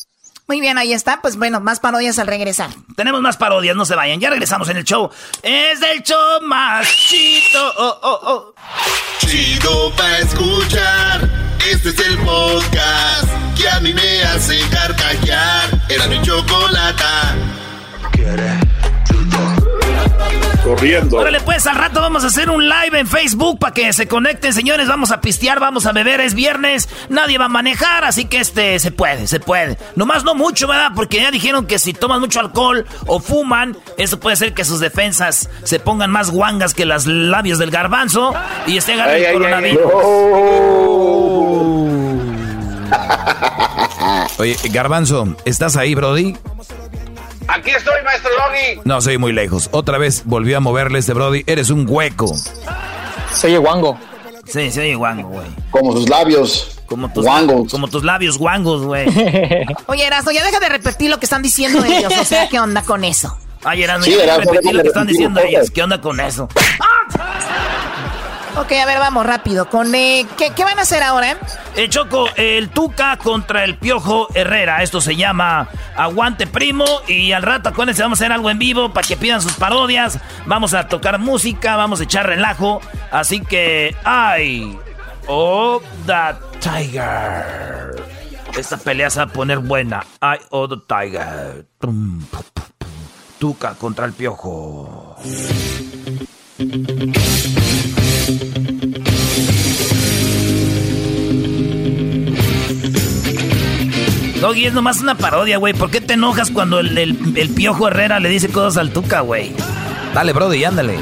Muy bien, ahí está. Pues bueno, más parodias al regresar. Tenemos más parodias, no se vayan. Ya regresamos en el show. Es el show más chido. Oh, oh, oh. Chido pa' escuchar. Este es el podcast que a mí me hace carcajear. Era mi chocolata. Corriendo. Órale, pues al rato vamos a hacer un live en Facebook para que se conecten, señores. Vamos a pistear, vamos a beber. Es viernes, nadie va a manejar, así que este se puede, se puede. Nomás no mucho, ¿verdad? Porque ya dijeron que si toman mucho alcohol o fuman, eso puede ser que sus defensas se pongan más guangas que las labios del garbanzo y esté agarrando Ay, el ay, ay, coronavirus. Oye, Garbanzo, ¿estás ahí, Brody? Aquí estoy, maestro Doggy. No, soy muy lejos. Otra vez volvió a moverle este Brody. Eres un hueco. Se oye guango. Sí, se oye guango, güey. Como sus labios. Como tus, Guangos. como tus labios guangos, güey. [LAUGHS] Oye, Erasmo, ya deja de repetir lo que están diciendo ellos. O sea, ¿qué onda con eso? Ay, Erasmo, Sí, ya Erasmo, repetí déjame lo que están repetir diciendo ellas. ¿Qué onda con eso? Ok, a ver, vamos rápido. Con eh, ¿qué, van a hacer ahora? Eh, Choco, el Tuca contra el Piojo Herrera. Esto se llama Aguante Primo. Y al rato, acuérdense, vamos a hacer algo en vivo para que pidan sus parodias. Vamos a tocar música, vamos a echar relajo. Así que, ¡ay! Oh, the Tiger. Esta pelea se va a poner buena. ¡Ay, oh, the Tiger! Tuca contra el Piojo. Doggy, es nomás una parodia, güey. ¿Por qué te enojas cuando el, el, Piojo Herrera le dice cosas al Tuca, güey? Dale, Brody, ándale.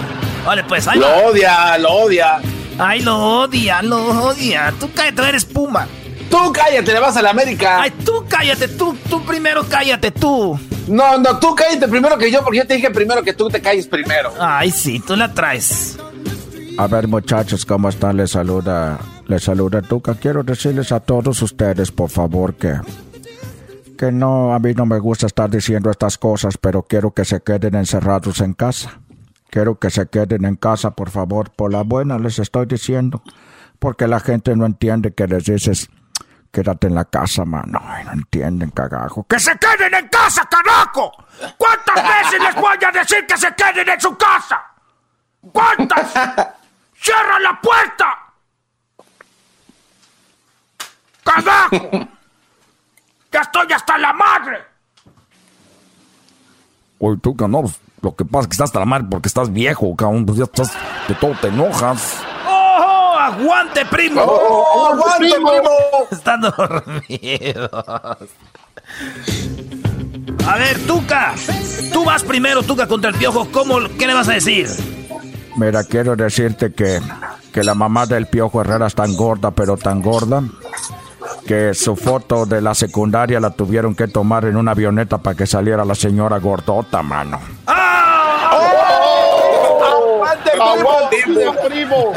Vale, pues, ahí Lo odia, lo odia. Ay, lo odia, lo odia. Tú cállate, eres Puma. Tú cállate, le vas a la América. Ay, tú cállate, tú, tú primero cállate, tú. No, no, tú cállate primero que yo, porque yo te dije primero que tú te calles primero. Ay, sí, tú la traes. A ver, muchachos, ¿cómo están? Les saluda, les saluda Tuca. Quiero decirles a todos ustedes, por favor, que que no, a mí no me gusta estar diciendo estas cosas, pero quiero que se queden encerrados en casa. Quiero que se queden en casa, por favor, por la buena les estoy diciendo, porque la gente no entiende que les dices, quédate en la casa, mano. no entienden, cagajo. ¡Que se queden en casa, carajo! ¿Cuántas veces les voy a decir que se queden en su casa? ¿Cuántas? [LAUGHS] ¡Cierra la puerta! ¡Cagajo! ¡Ya estoy hasta la madre! Oye, tú, no, pues, lo que pasa es que estás hasta la madre porque estás viejo, cabrón. Pues ya estás, de todo te enojas. ¡Oh, aguante, primo! ¡Oh, oh aguante, primo! Están dormidos. A ver, Tuca. Tú vas primero, Tuca, contra el piojo. ¿Cómo, ¿Qué le vas a decir? Mira, quiero decirte que, que la mamá del piojo Herrera es tan gorda, pero tan gorda, que su foto de la secundaria la tuvieron que tomar en una avioneta para que saliera la señora gordota, mano. ¡Ah! ¡Oh! ¡Aguante, primo! primo!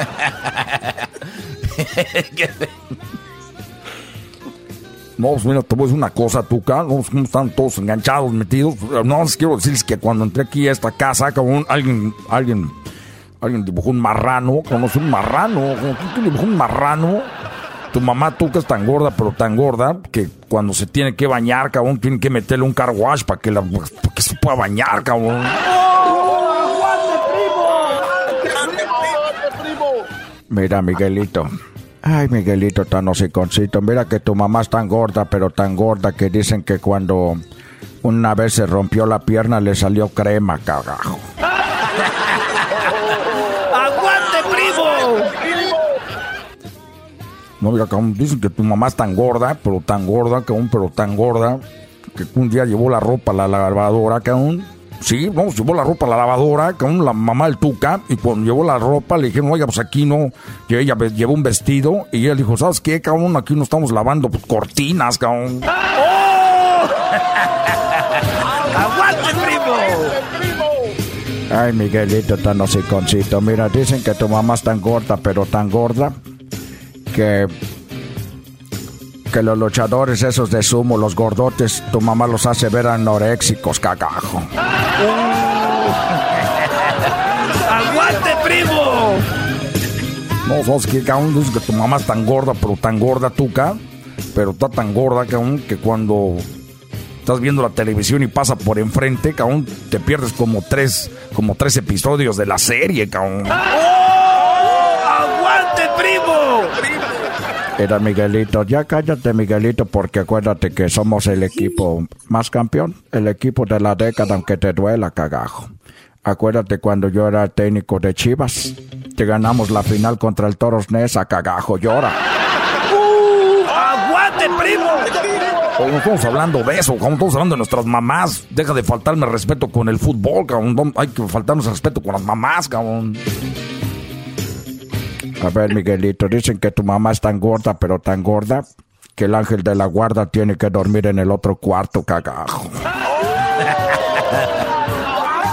No, pues mira, te voy a decir una cosa, tú, no, están todos enganchados, metidos. No, les quiero decirles que cuando entré aquí a esta casa, como alguien, alguien, alguien dibujó un marrano, conoce un marrano, ¿quién dibujó un marrano? tu mamá tú que es tan gorda, pero tan gorda, que cuando se tiene que bañar, cabrón, tiene que meterle un car wash para que, la, se pueda bañar, cabrón. Mira, Miguelito. Ay, Miguelito tan hociconcito. Mira que tu mamá es tan gorda, pero tan gorda que dicen que cuando una vez se rompió la pierna le salió crema, cagajo. No, mira, dicen que tu mamá es tan gorda, pero tan gorda, cabrón, pero tan gorda, que un día llevó la ropa a la lavadora, cabrón. Sí, vamos, llevó la ropa a la lavadora, cabrón, la mamá del tuca, y cuando llevó la ropa le dijeron, oiga, pues aquí no, y ella llevó un vestido, y ella dijo, ¿sabes qué, cabrón? Aquí no estamos lavando pues, cortinas, cabrón. ¡Oh! ¡Aguante, primo! Ay, Miguelito, tan hociconcito. Mira, dicen que tu mamá es tan gorda, pero tan gorda, que que los luchadores esos de sumo, los gordotes, tu mamá los hace ver anoréxicos, cagajo. ¡Aguante, primo! No, sos que cabrón, que tu mamá es tan gorda, pero tan gorda tuca, pero está tan gorda cabrón, que cuando estás viendo la televisión y pasa por enfrente, cabrón, te pierdes como tres, como tres episodios de la serie, cabrón. ¡Aguante, primo! Era Miguelito, ya cállate Miguelito porque acuérdate que somos el equipo más campeón, el equipo de la década aunque te duela cagajo. Acuérdate cuando yo era técnico de Chivas, que ganamos la final contra el Toros Nesa, cagajo, llora. ¡Uh! ¡Aguante, primo! no estamos hablando de eso, como estamos hablando de nuestras mamás. Deja de faltarme respeto con el fútbol, cabrón. Hay que faltarnos respeto con las mamás, cabrón. A ver, Miguelito, dicen que tu mamá es tan gorda, pero tan gorda, que el ángel de la guarda tiene que dormir en el otro cuarto, cagajo. [LAUGHS]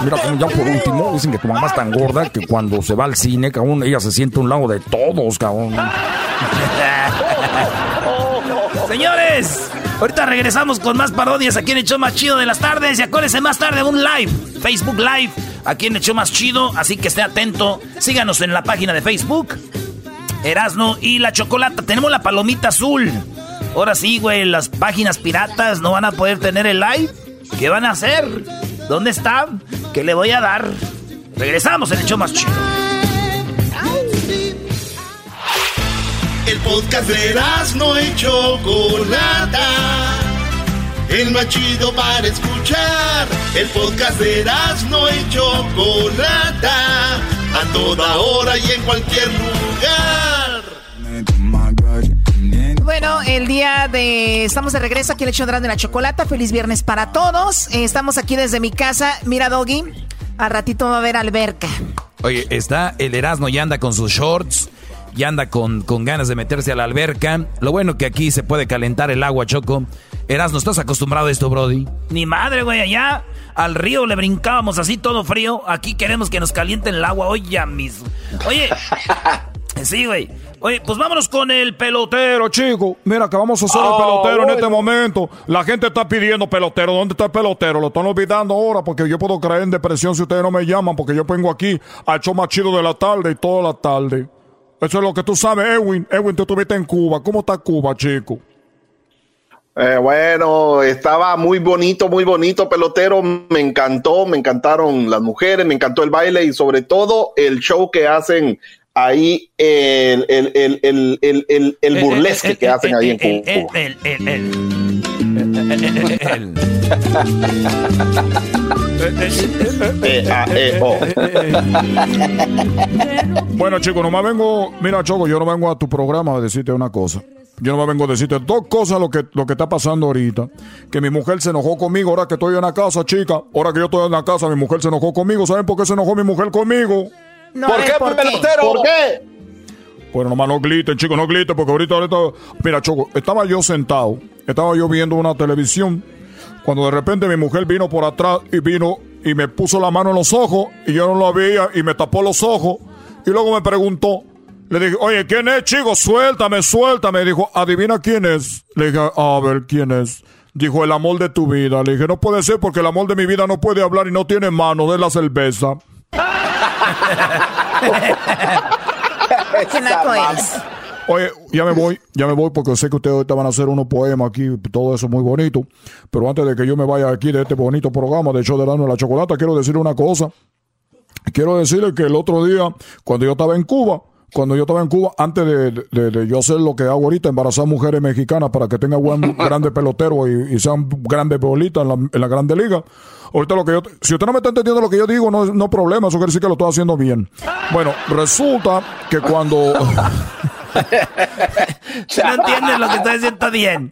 Mira, ya por último, dicen que tu mamá es tan gorda que cuando se va al cine, cabrón, ella se siente a un lado de todos, cabrón. [LAUGHS] Señores, ahorita regresamos con más parodias aquí en el show más chido de las tardes. Y acuérdense más tarde un live, Facebook Live, aquí en el show más chido. Así que esté atento. Síganos en la página de Facebook Erasno y la chocolata. Tenemos la palomita azul. Ahora sí, güey, las páginas piratas no van a poder tener el live. ¿Qué van a hacer? ¿Dónde está? ¿Qué le voy a dar? Regresamos en el show más chido. Podcast de Erasno y Chocolata el más chido para escuchar. El podcast de Erasmo y Chocolata, a toda hora y en cualquier lugar. Bueno, el día de... Estamos de regreso aquí en el show de la Chocolata. Feliz viernes para todos. Eh, estamos aquí desde mi casa. Mira, Doggy, a ratito va a haber alberca. Oye, está el Erasmo y anda con sus shorts y anda con, con ganas de meterse a la alberca. Lo bueno que aquí se puede calentar el agua, Choco. Erasmo, ¿estás acostumbrado a esto, Brody? Ni madre, güey, allá al río le brincábamos así todo frío. Aquí queremos que nos calienten el agua hoy ya mismo. Oye, [LAUGHS] sí, güey. Oye, pues vámonos con el pelotero, chico. Mira, que vamos a hacer el Ah, pelotero en este momento. La gente está pidiendo pelotero. ¿Dónde está el pelotero? Lo están olvidando ahora porque yo puedo caer en depresión si ustedes no me llaman porque yo vengo aquí al show más chido de la tarde y toda la tarde. Eso es lo que tú sabes, Edwin. Edwin, tú estuviste en Cuba. ¿Cómo está Cuba, chico? Eh, bueno, estaba muy bonito, muy bonito, pelotero. Me encantó, me encantaron las mujeres, me encantó el baile y sobre todo el show que hacen ahí, el, el, el, el, el, el, el burlesque que hacen ahí en Cuba. Oh. [LAUGHS] Bueno, chicos, nomás vengo. Mira, Choco, yo no vengo a tu programa a decirte una cosa. Yo no vengo a decirte dos cosas lo que, lo que está pasando ahorita. Que mi mujer se enojó conmigo ahora que estoy en la casa, chica. Ahora que yo estoy en la casa, mi mujer se enojó conmigo. ¿Saben por qué se enojó mi mujer conmigo? No, ¿Por qué, ¿por qué? pelotero? ¿Por qué? Bueno, nomás no griten, chicos, no griten, porque ahorita, ahorita. Mira, Choco, estaba yo sentado, estaba yo viendo una televisión, cuando de repente mi mujer vino por atrás y vino y me puso la mano en los ojos y yo no la veía y me tapó los ojos y luego me preguntó, le dije, oye, ¿quién es, chico? Suéltame, suéltame. Dijo, adivina quién es. Le dije, a ver, ¿quién es? Dijo, el amor de tu vida. Le dije, no puede ser porque el amor de mi vida no puede hablar y no tiene mano, de la cerveza. ¿Qué naco eres? Oye, ya me voy, ya me voy porque sé que ustedes ahorita van a hacer unos poemas aquí, todo eso muy bonito. Pero antes de que yo me vaya aquí de este bonito programa de show de Dano de la Chocolata, quiero decirle una cosa. Quiero decirle que el otro día, cuando yo estaba en Cuba, cuando yo estaba en Cuba, antes de, de- de yo hacer lo que hago ahorita, embarazar mujeres mexicanas para que tengan buen, [LAUGHS] grandes peloteros y, y sean grandes bolitas en la, en la grande liga. Ahorita lo que yo, si usted no me está entendiendo lo que yo digo, no, no problema, eso quiere decir que lo estoy haciendo bien. Bueno, resulta que cuando... [LAUGHS] No entiendes lo que estoy diciendo bien.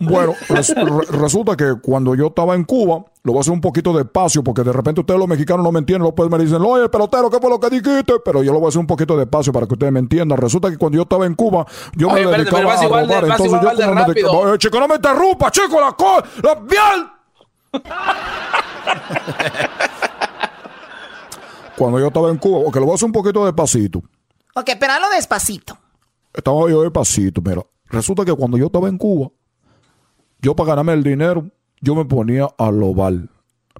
Bueno, res- re- resulta que cuando yo estaba en Cuba, lo voy a hacer un poquito despacio, porque de repente ustedes los mexicanos no me entienden, después me dicen, oye, pelotero, ¿qué fue lo que dijiste? Pero yo lo voy a hacer un poquito despacio para que ustedes me entiendan. Resulta que cuando yo estaba en Cuba, yo Oye, me espérate, dedicaba pero vas a de- robar. vas Entonces igual yo de me rápido. dedicaba- Oye, chico, no me interrumpa, chico, la co... ¡La [LAUGHS] piel! Cuando yo estaba en Cuba, porque lo voy a hacer un poquito despacito. Ok, pero hazlo despacito. Estaba yo despacito, mira. Resulta que cuando yo estaba en Cuba, yo para ganarme el dinero, yo me ponía a robar.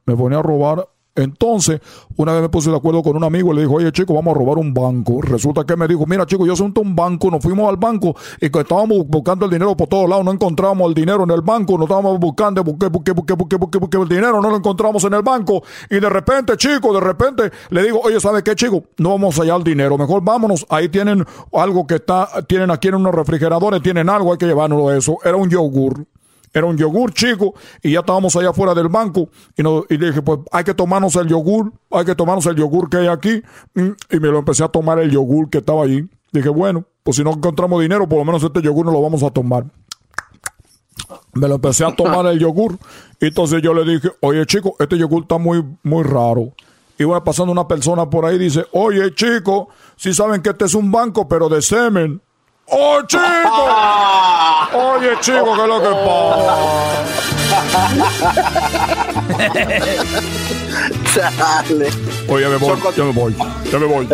Me ponía a robar. Entonces, una vez me puse de acuerdo con un amigo y le dijo, oye chico, vamos a robar un banco. Resulta que me dijo, mira chico, yo soy un banco, nos fuimos al banco y que estábamos buscando el dinero por todos lados, no encontrábamos el dinero en el banco, nos estábamos buscando, busqué, busqué, busqué, busqué, el dinero, no lo encontramos en el banco. Y de repente, chico, de repente le digo, oye, ¿sabe qué chico? No vamos a hallar el dinero, mejor vámonos, ahí tienen algo que está, tienen aquí en unos refrigeradores, tienen algo, hay que llevárnoslo eso. Era un yogur. Era un yogur chico y ya estábamos allá afuera del banco y, no, y dije, pues hay que tomarnos el yogur, hay que tomarnos el yogur que hay aquí Mm, y me lo empecé a tomar el yogur que estaba allí. Dije, bueno, pues si no encontramos dinero, por lo menos este yogur no lo vamos a tomar. Me lo empecé a tomar el yogur y entonces yo le dije, oye chico, este yogur está muy, muy raro. Iba pasando una persona por ahí y dice, oye chico, si saben que este es un banco, pero de semen. ¡Oh, chico! Oye, chico, ¿qué es lo que pasa? Oye, ya me voy, ya me voy, ya me voy.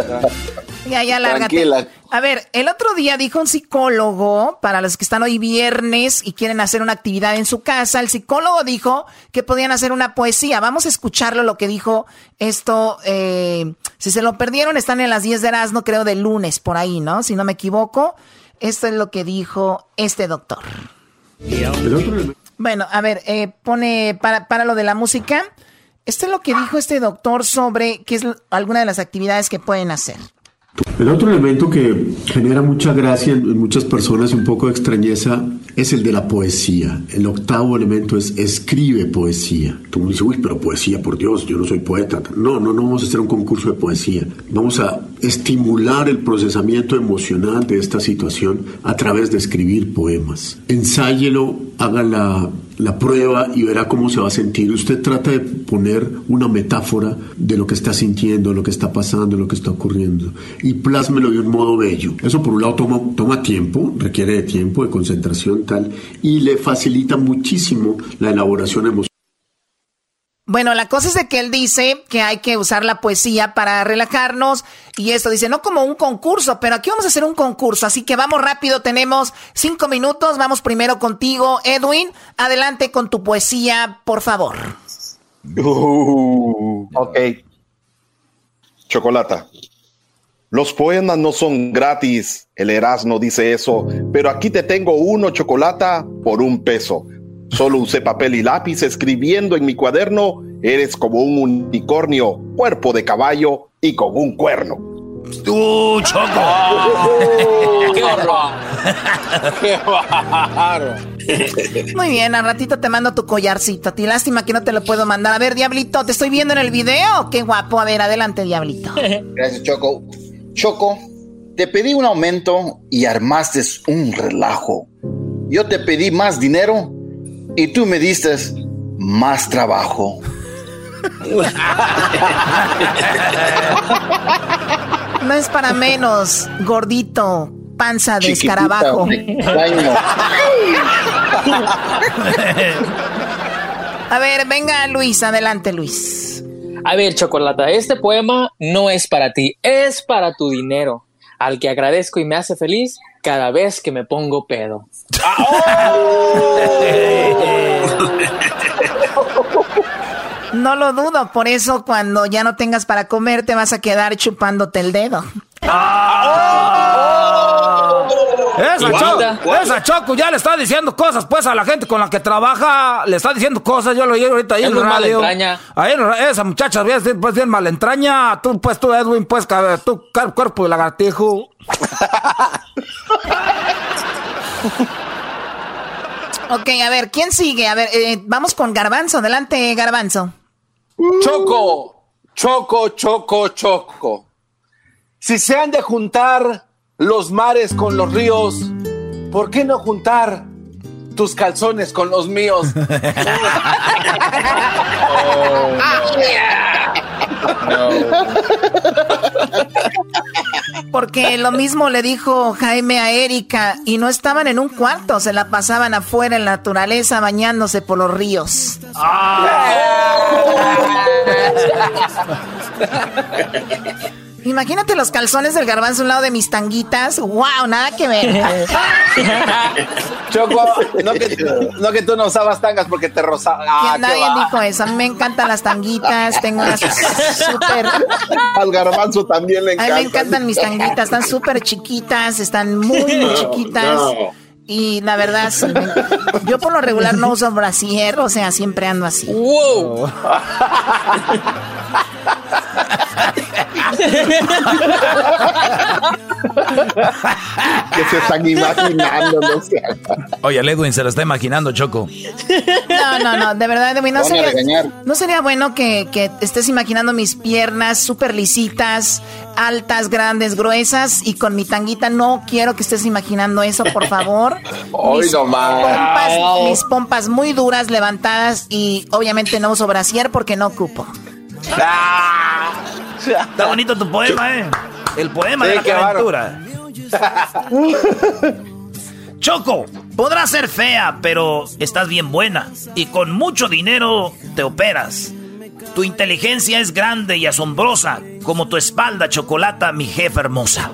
Ya, ya, lárgate. Tranquila. A ver, el otro día dijo un psicólogo, para los que están hoy viernes y quieren hacer una actividad en su casa, el psicólogo dijo que podían hacer una poesía. Vamos a escucharlo, lo que dijo esto. eh, si se lo perdieron, están en las 10 de Erasmo, creo, de lunes, por ahí, ¿no? Si no me equivoco. Esto es lo que dijo este doctor. Bueno, a ver, eh, pone para, para lo de la música. Esto es lo que dijo este doctor sobre qué es alguna de las actividades que pueden hacer. El otro elemento que genera mucha gracia en, muchas personas y un poco de extrañeza es el de la poesía. El octavo elemento es escribe poesía. Tú me dices, uy, pero poesía, por Dios, yo no soy poeta. No, no, no vamos a hacer un concurso de poesía. Vamos a estimular el procesamiento emocional de esta situación a través de escribir poemas. Ensáyelo, haga la, la prueba y verá cómo se va a sentir. Usted trata de poner una metáfora de lo que está sintiendo, lo que está pasando, lo que está ocurriendo y plásmelo de un modo bello. Eso por un lado toma, toma tiempo, requiere de tiempo, de concentración tal y le facilita muchísimo la elaboración emocional. Bueno, la cosa es de que él dice que hay que usar la poesía para relajarnos y esto dice, no como un concurso, pero aquí vamos a hacer un concurso, así que vamos rápido, tenemos cinco minutos, vamos primero contigo, Edwin, adelante con tu poesía, por favor. Uh, ok. Chocolata. Los poemas no son gratis, el Erasmo dice eso, pero aquí te tengo uno, Chocolata, por un peso. Solo usé papel y lápiz escribiendo en mi cuaderno, eres como un unicornio, cuerpo de caballo y con un cuerno. ¡Uh, Choco! [LAUGHS] ¡Qué horror! ¡Qué bárbaro! Muy bien, al ratito te mando tu collarcito. A ti lástima que no te lo puedo mandar. A ver, Diablito, ¿te estoy viendo en el video? Qué guapo. A ver, adelante, Diablito. Gracias, Choco. Choco, te pedí un aumento y armaste un relajo. Yo te pedí más dinero y tú me diste más trabajo. No es para menos, gordito, panza de Chiquitita, escarabajo. A ver, venga Luis, adelante Luis. A ver, Chocolata, este poema no es para ti, es para tu dinero, al que agradezco y me hace feliz cada vez que me pongo pedo. [LAUGHS] No lo dudo, por eso cuando ya no tengas para comer te vas a quedar chupándote el dedo. Esa. Choco, esa Choco ya le está diciendo cosas pues a la gente con la que trabaja, le está diciendo cosas, yo lo oí ahorita ahí Es en el radio. malentraña. Ahí en esa muchacha pues bien malentraña, tú pues tú Edwin pues tú car- cuerpo de lagartijo. [LAUGHS] Ok, a ver, ¿quién sigue? A ver, eh, vamos con Garbanzo. Adelante, Garbanzo. Choco, choco, choco, choco. Si se han de juntar los mares con los ríos, ¿por qué no juntar tus calzones con los míos? [LAUGHS] [LAUGHS] [LAUGHS] Porque lo mismo le dijo Jaime a Erika y no estaban en un cuarto, se la pasaban afuera en la naturaleza bañándose por los ríos. Imagínate los calzones del garbanzo a un lado de mis tanguitas. ¡Wow! Nada que ver. [LAUGHS] Choco, no que, no que tú no usabas tangas porque te rozaba. Ah, nadie va. dijo eso. A mí me encantan las tanguitas. Tengo unas súper. Al garbanzo también le A mí encanta. me encantan mis tanguitas. Están súper chiquitas. Están muy, muy chiquitas. No. Y la verdad, sí, yo por lo regular no uso brasier, o sea, siempre ando así. ¡Wow! [LAUGHS] que se están imaginando, no sé. Oye, el Edwin se lo está imaginando, Choco. No, no, no, de verdad, Edwin, no sería, no sería bueno que, que estés imaginando mis piernas súper lisitas, altas, grandes, gruesas y con mi tanguita. No quiero que estés imaginando eso, por favor. [LAUGHS] Hoy Mis nomás. pompas, mis pompas muy duras, levantadas y obviamente no uso brasier porque no ocupo. Está bonito tu poema, eh. El poema Sí, de la qué calentura. Choco, podrás ser fea, pero estás bien buena. Y con mucho dinero te operas. Tu inteligencia es grande y asombrosa, como tu espalda, chocolata, mi jefa hermosa.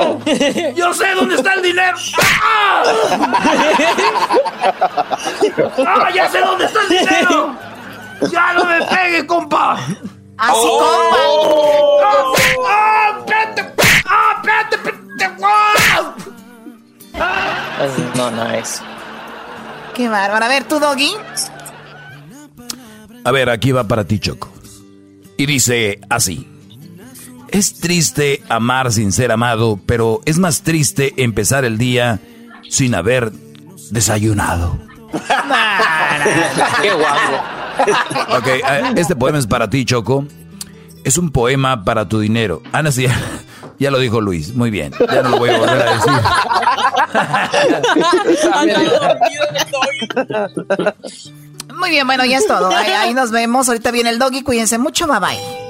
[LAUGHS] ¡Yo sé dónde está el dinero! ¡Ah! [LAUGHS] ¡Ah, ya sé dónde está el dinero! ¡Ya no me pegue, compa! ¡Así, Oh. compa! ¡Ah, espérate! ¡Ah, espérate! espérate! ¡Ah! No, no es. Qué bárbaro. A ver, tú, Doggy. A ver, aquí va para ti, Choco. Y dice así. Es triste amar sin ser amado, pero es más triste empezar el día sin haber desayunado. [LAUGHS] Qué guapo. Ok, eh, este poema es para ti, Choco. Es un poema para tu dinero. Ana, sí, ya, [LAUGHS] ya lo dijo Luis. Muy bien. Ya no lo voy a volver a decir. Muy bien, bueno, ya es todo. Ahí, ahí nos vemos. Ahorita viene el Doggy. Cuídense mucho. Bye bye.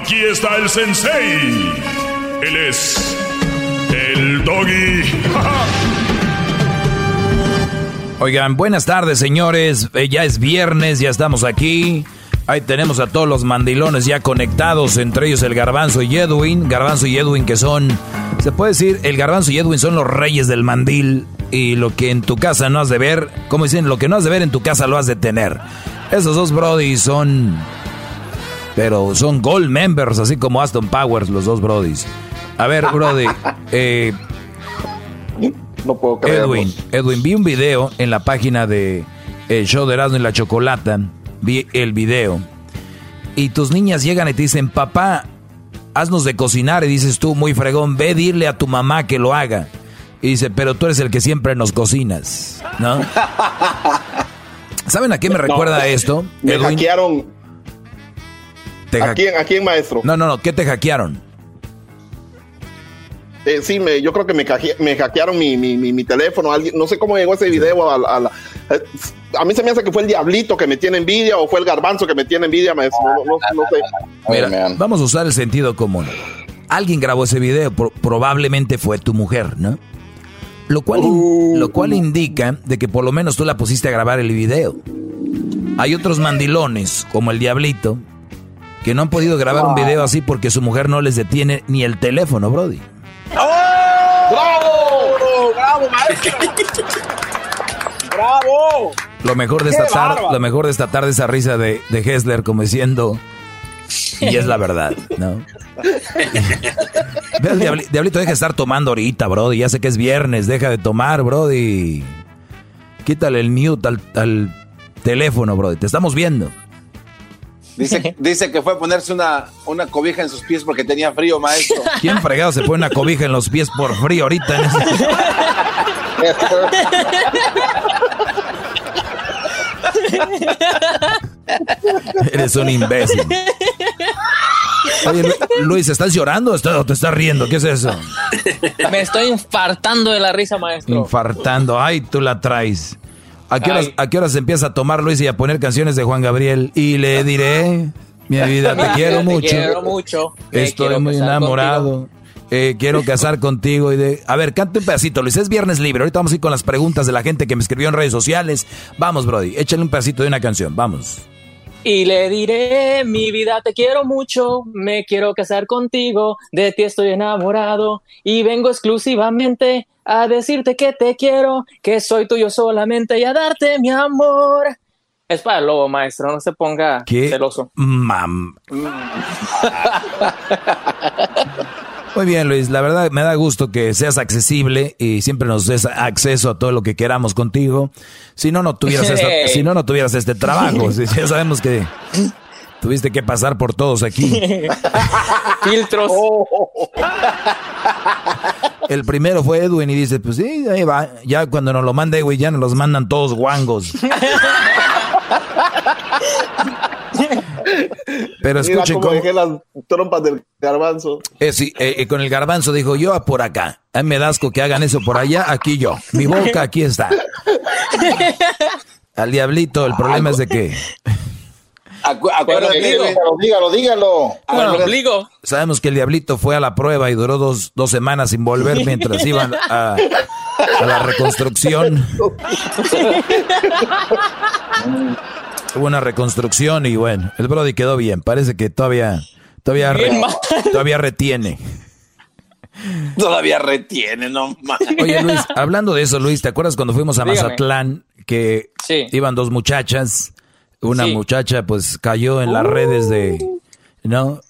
Aquí está el sensei. Él es el doggy. [LAUGHS] Oigan, buenas tardes, señores. Eh, ya es viernes, ya estamos aquí. Ahí tenemos a todos los mandilones ya conectados, entre ellos el Garbanzo y Edwin. Garbanzo y Edwin que son, se puede decir, el Garbanzo y Edwin son los reyes del mandil. Y lo que en tu casa no has de ver, como dicen, lo que no has de ver en tu casa lo has de tener. Esos dos Brody son, pero son gold members, así como Aston Powers, los dos Brodys. A ver, Brody, [LAUGHS] eh, No puedo creerlo. Edwin, Edwin, vi un video en la página de El Show de Erasmo y la Chocolata. Vi el video. Y tus niñas llegan y te dicen, papá, haznos de cocinar. Y dices tú, muy fregón, ve, dile a tu mamá que lo haga. Y dice, pero tú eres el que siempre nos cocinas, ¿no? [LAUGHS] ¿Saben a qué me recuerda esto? Me Edwin? hackearon. Te ¿A quién, ¿A quién, maestro? No, no, no, ¿qué te hackearon? Eh, sí, me, yo creo que me, caje- me hackearon mi, mi, mi, mi teléfono. Alguien, no sé cómo llegó ese video a, la- a la- eh, a mí se me hace que fue el diablito que me tiene envidia o fue el garbanzo que me tiene envidia, maestro. No, no- no sé. Mira, vamos a usar el sentido común. Alguien grabó ese video, pro- probablemente fue tu mujer, ¿no? Lo cual, in- lo cual indica de que por lo menos tú la pusiste a grabar el video. Hay otros mandilones, como el diablito, que no han podido grabar un video así porque su mujer no les detiene ni el teléfono, Brody. ¡Bravo! ¡Bravo, maestro! ¡Bravo! Lo mejor de ¡Qué esta tarde, lo mejor de esta tarde esa risa de, de Hessler como diciendo y es la verdad, ¿no? Ve al diabli- diablito, deja de estar tomando ahorita, Brody. Ya sé que es viernes, deja de tomar, Brody. Quítale el mute al, al teléfono, Brody. Te estamos viendo. Dice, [LAUGHS] dice que fue a ponerse una, una cobija en sus pies porque tenía frío, maestro. [LAUGHS] ¿Quién fregado se pone una cobija en los pies por frío ahorita? En ese- [LAUGHS] Eres un imbécil. Oye, Lu- Luis, ¿estás llorando o te estás riendo? ¿Qué es eso? Me estoy infartando de la risa, maestro. Infartando. Ay, tú la traes. ¿A qué, horas. ¿A qué horas empieza a tomar Luis y a poner canciones de Juan Gabriel? Y le diré, mi vida, te [LAUGHS] quiero mucho. Te quiero mucho. Estoy quiero muy enamorado. Eh, quiero casar contigo y de... A ver, cante un pedacito, Luis. Es viernes libre. Ahorita vamos a ir con las preguntas de la gente que me escribió en redes sociales. Vamos, Brody. Échale un pedacito de una canción. Vamos. Y le diré, mi vida, te quiero mucho, me quiero casar contigo, de ti estoy enamorado y vengo exclusivamente a decirte que te quiero, que soy tuyo solamente y a darte mi amor. Es para el lobo, maestro, no se ponga ¿Qué? celoso. Mam. [LAUGHS] Muy bien, Luis. La verdad me da gusto que seas accesible y siempre nos des acceso a todo lo que queramos contigo. Si no, no tuvieras, esta- [LAUGHS] si no, no tuvieras este trabajo. Si- Ya sabemos que tuviste que pasar por todos aquí. [LAUGHS] Filtros. [LAUGHS] El primero fue Edwin y dice, pues sí, ahí va. Ya cuando nos lo manda Edwin, ya nos los mandan todos guangos. Pero escuchen cómo cómo... dejé las trompas del garbanzo. Eh, sí, eh, eh, con el garbanzo dijo yo por acá. A mí me da asco que hagan eso por allá, aquí yo. Mi boca aquí está. [LAUGHS] Al diablito, el problema es de que... Acu- acuérdate, Dígalo, dígalo, dígalo. Bueno, Sabemos que el diablito fue a la prueba y duró dos, dos semanas sin volver mientras [LAUGHS] iban a, a la reconstrucción. [LAUGHS] Hubo una reconstrucción y bueno, el Brody quedó bien. Parece que todavía, todavía, re- todavía retiene. Todavía retiene, no más. Oye Luis, hablando de eso, Luis, ¿te acuerdas cuando fuimos a Dígame. Mazatlán que Sí. iban dos muchachas? Una Sí. muchacha pues cayó en las redes de, ¿no?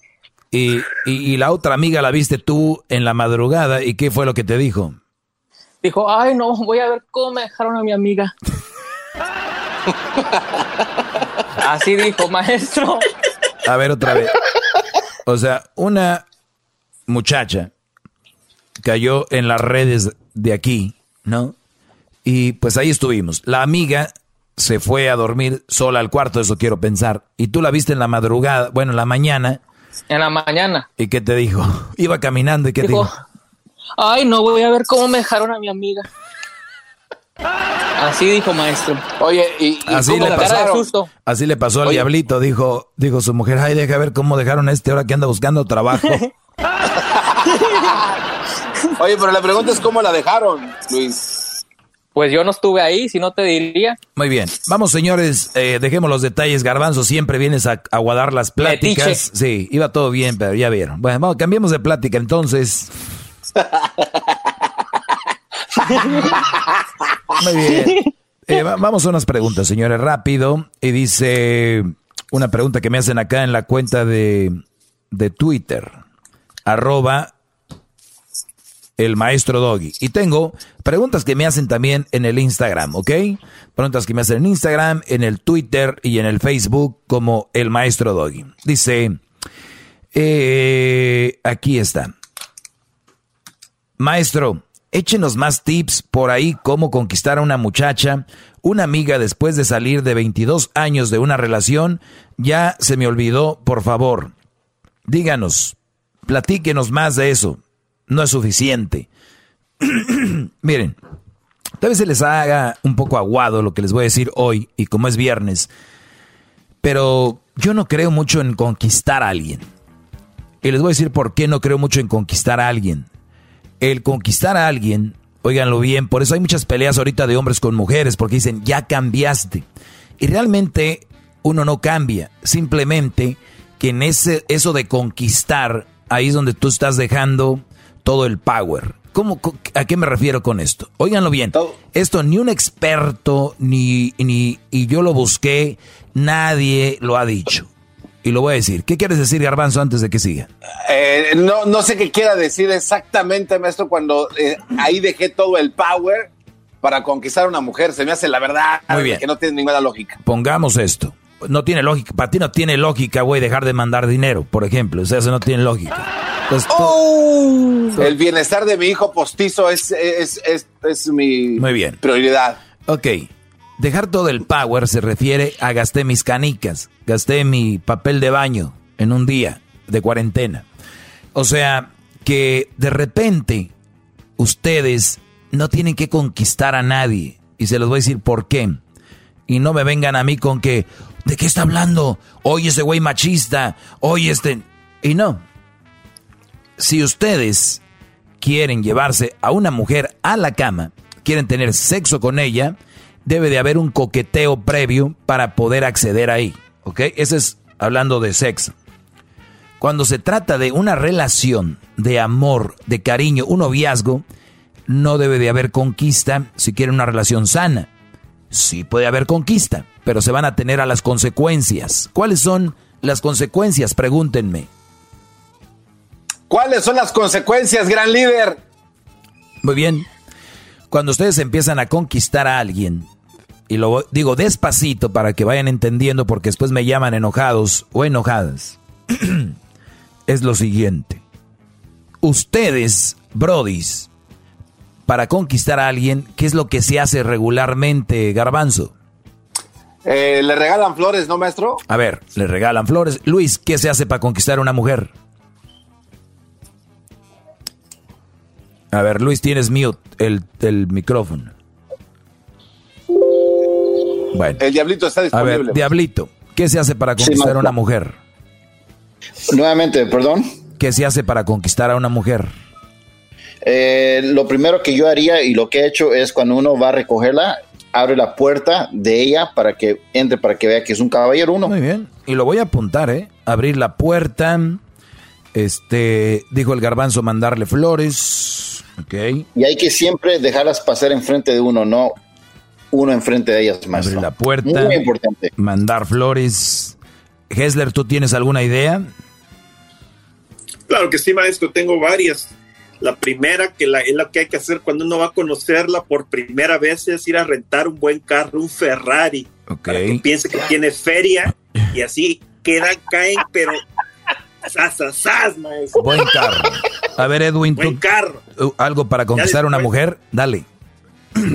Y, y, y la otra amiga la viste tú en la madrugada y ¿qué fue lo que te dijo? Dijo, ay no, voy a ver cómo me dejaron a mi amiga. [LAUGHS] Así dijo, maestro. A ver otra vez. O sea, una muchacha cayó en las redes de aquí, ¿no? Y pues ahí estuvimos. La amiga se fue a dormir sola al cuarto, eso quiero pensar. Y tú la viste en la madrugada, bueno, en la mañana. En la mañana. ¿Y qué te dijo? [LAUGHS] Iba caminando y qué te Dijo, dijo? ay no, voy a ver cómo me dejaron a mi amiga. Así dijo, maestro. Oye, y, Así le, pasó, cara de susto. así le pasó al Oye. diablito, dijo, dijo su mujer, ay, deja ver cómo dejaron a este ahora que anda buscando trabajo. [LAUGHS] [LAUGHS] Oye, pero la pregunta es cómo la dejaron, Luis. Pues yo no estuve ahí, si no te diría. Muy bien. Vamos, señores, eh, dejemos los detalles. Garbanzo, siempre vienes a aguadar las pláticas. Metiche. Sí, iba todo bien, pero ya vieron. Bueno, vamos, cambiemos de plática entonces. [LAUGHS] [LAUGHS] Muy bien. Eh, va- vamos a unas preguntas, señores, rápido. Y dice una pregunta que me hacen acá en la cuenta de, de Twitter. Arroba el maestro Doggy. Y tengo preguntas que me hacen también en el Instagram, ¿ok? Preguntas que me hacen en Instagram, en el Twitter y en el Facebook como el maestro Doggy. Dice, eh, aquí está. Maestro, échenos más tips por ahí cómo conquistar a una muchacha, una amiga después de salir de 22 años de una relación. Ya se me olvidó, por favor. Díganos, platíquenos más de eso. No es suficiente. [CLEARS THROAT] Miren, tal vez se les haga un poco aguado lo que les voy a decir hoy y como es viernes, pero yo no creo mucho en conquistar a alguien. Y les voy a decir por qué no creo mucho en conquistar a alguien. El conquistar a alguien, óiganlo bien, por eso hay muchas peleas ahorita de hombres con mujeres, porque dicen, ya cambiaste. Y realmente uno no cambia, simplemente que en ese, eso de conquistar, ahí es donde tú estás dejando todo el power. ¿Cómo, ¿A qué me refiero con esto? Óiganlo bien. Esto ni un experto, ni, ni, y yo lo busqué, nadie lo ha dicho. Y lo voy a decir. ¿Qué quieres decir, Garbanzo, antes de que siga? Eh, no, no sé qué quiera decir exactamente, maestro, cuando eh, ahí dejé todo el power para conquistar a una mujer. Se me hace la verdad Muy bien. que no tiene ninguna lógica. Pongamos esto. No tiene lógica. Para ti no tiene lógica, güey, dejar de mandar dinero, por ejemplo. O sea, eso no tiene lógica. Entonces, tú- El bienestar de mi hijo postizo es, es, es, es mi Muy bien. prioridad. Ok. Dejar todo el power se refiere a gasté mis canicas, gasté mi papel de baño en un día de cuarentena. O sea, que de repente ustedes no tienen que conquistar a nadie. Y se los voy a decir por qué. Y no me vengan a mí con que, ¿de qué está hablando? Oye, ese güey machista. Oye, este... Y no. Si ustedes quieren llevarse a una mujer a la cama, quieren tener sexo con ella, debe de haber un coqueteo previo para poder acceder ahí. ¿Ok? Ese es hablando de sexo. Cuando se trata de una relación de amor, de cariño, un noviazgo, no debe de haber conquista si quieren una relación sana. Sí puede haber conquista, pero se van a tener a las consecuencias. ¿Cuáles son las consecuencias? Pregúntenme. ¿Cuáles son las consecuencias, gran líder? Muy bien. Cuando ustedes empiezan a conquistar a alguien, y lo digo despacito para que vayan entendiendo porque después me llaman enojados o enojadas, [CLEARS THROAT] es lo siguiente. Ustedes, brodis, para conquistar a alguien, ¿qué es lo que se hace regularmente, garbanzo? Eh, ¿Le regalan flores, no, maestro? A ver, le regalan flores. Luis, ¿qué se hace para conquistar a una mujer? A ver, Luis, tienes mute el, el micrófono. Bueno. El diablito está A disponible. ver, Diablito, ¿qué se hace para Sí, conquistar a una mujer? Nuevamente, perdón. ¿Qué se hace para conquistar a una mujer? Eh, lo primero que yo haría y lo que he hecho es cuando uno va a recogerla, abre la puerta de ella para que entre, para que vea que es un caballero uno. Muy bien. Y lo voy a apuntar, ¿eh? Abrir la puerta. Este, dijo el garbanzo mandarle flores. Ok. Y hay que siempre dejarlas pasar enfrente de uno, no uno enfrente de ellas, maestro. Abrir la puerta. Muy importante. Mandar flores. Hesler, ¿tú tienes alguna idea? Claro que sí, maestro, tengo varias. La primera, que la, es lo que hay que hacer cuando uno va a conocerla por primera vez, es ir a rentar un buen carro, un Ferrari. Ok. Para que piense que tiene feria y así quedan, caen, pero sas, sas, sas, maestro. Buen carro. A ver, Edwin, ¿tú, Buen carro. algo para conquistar a una mujer? Dale.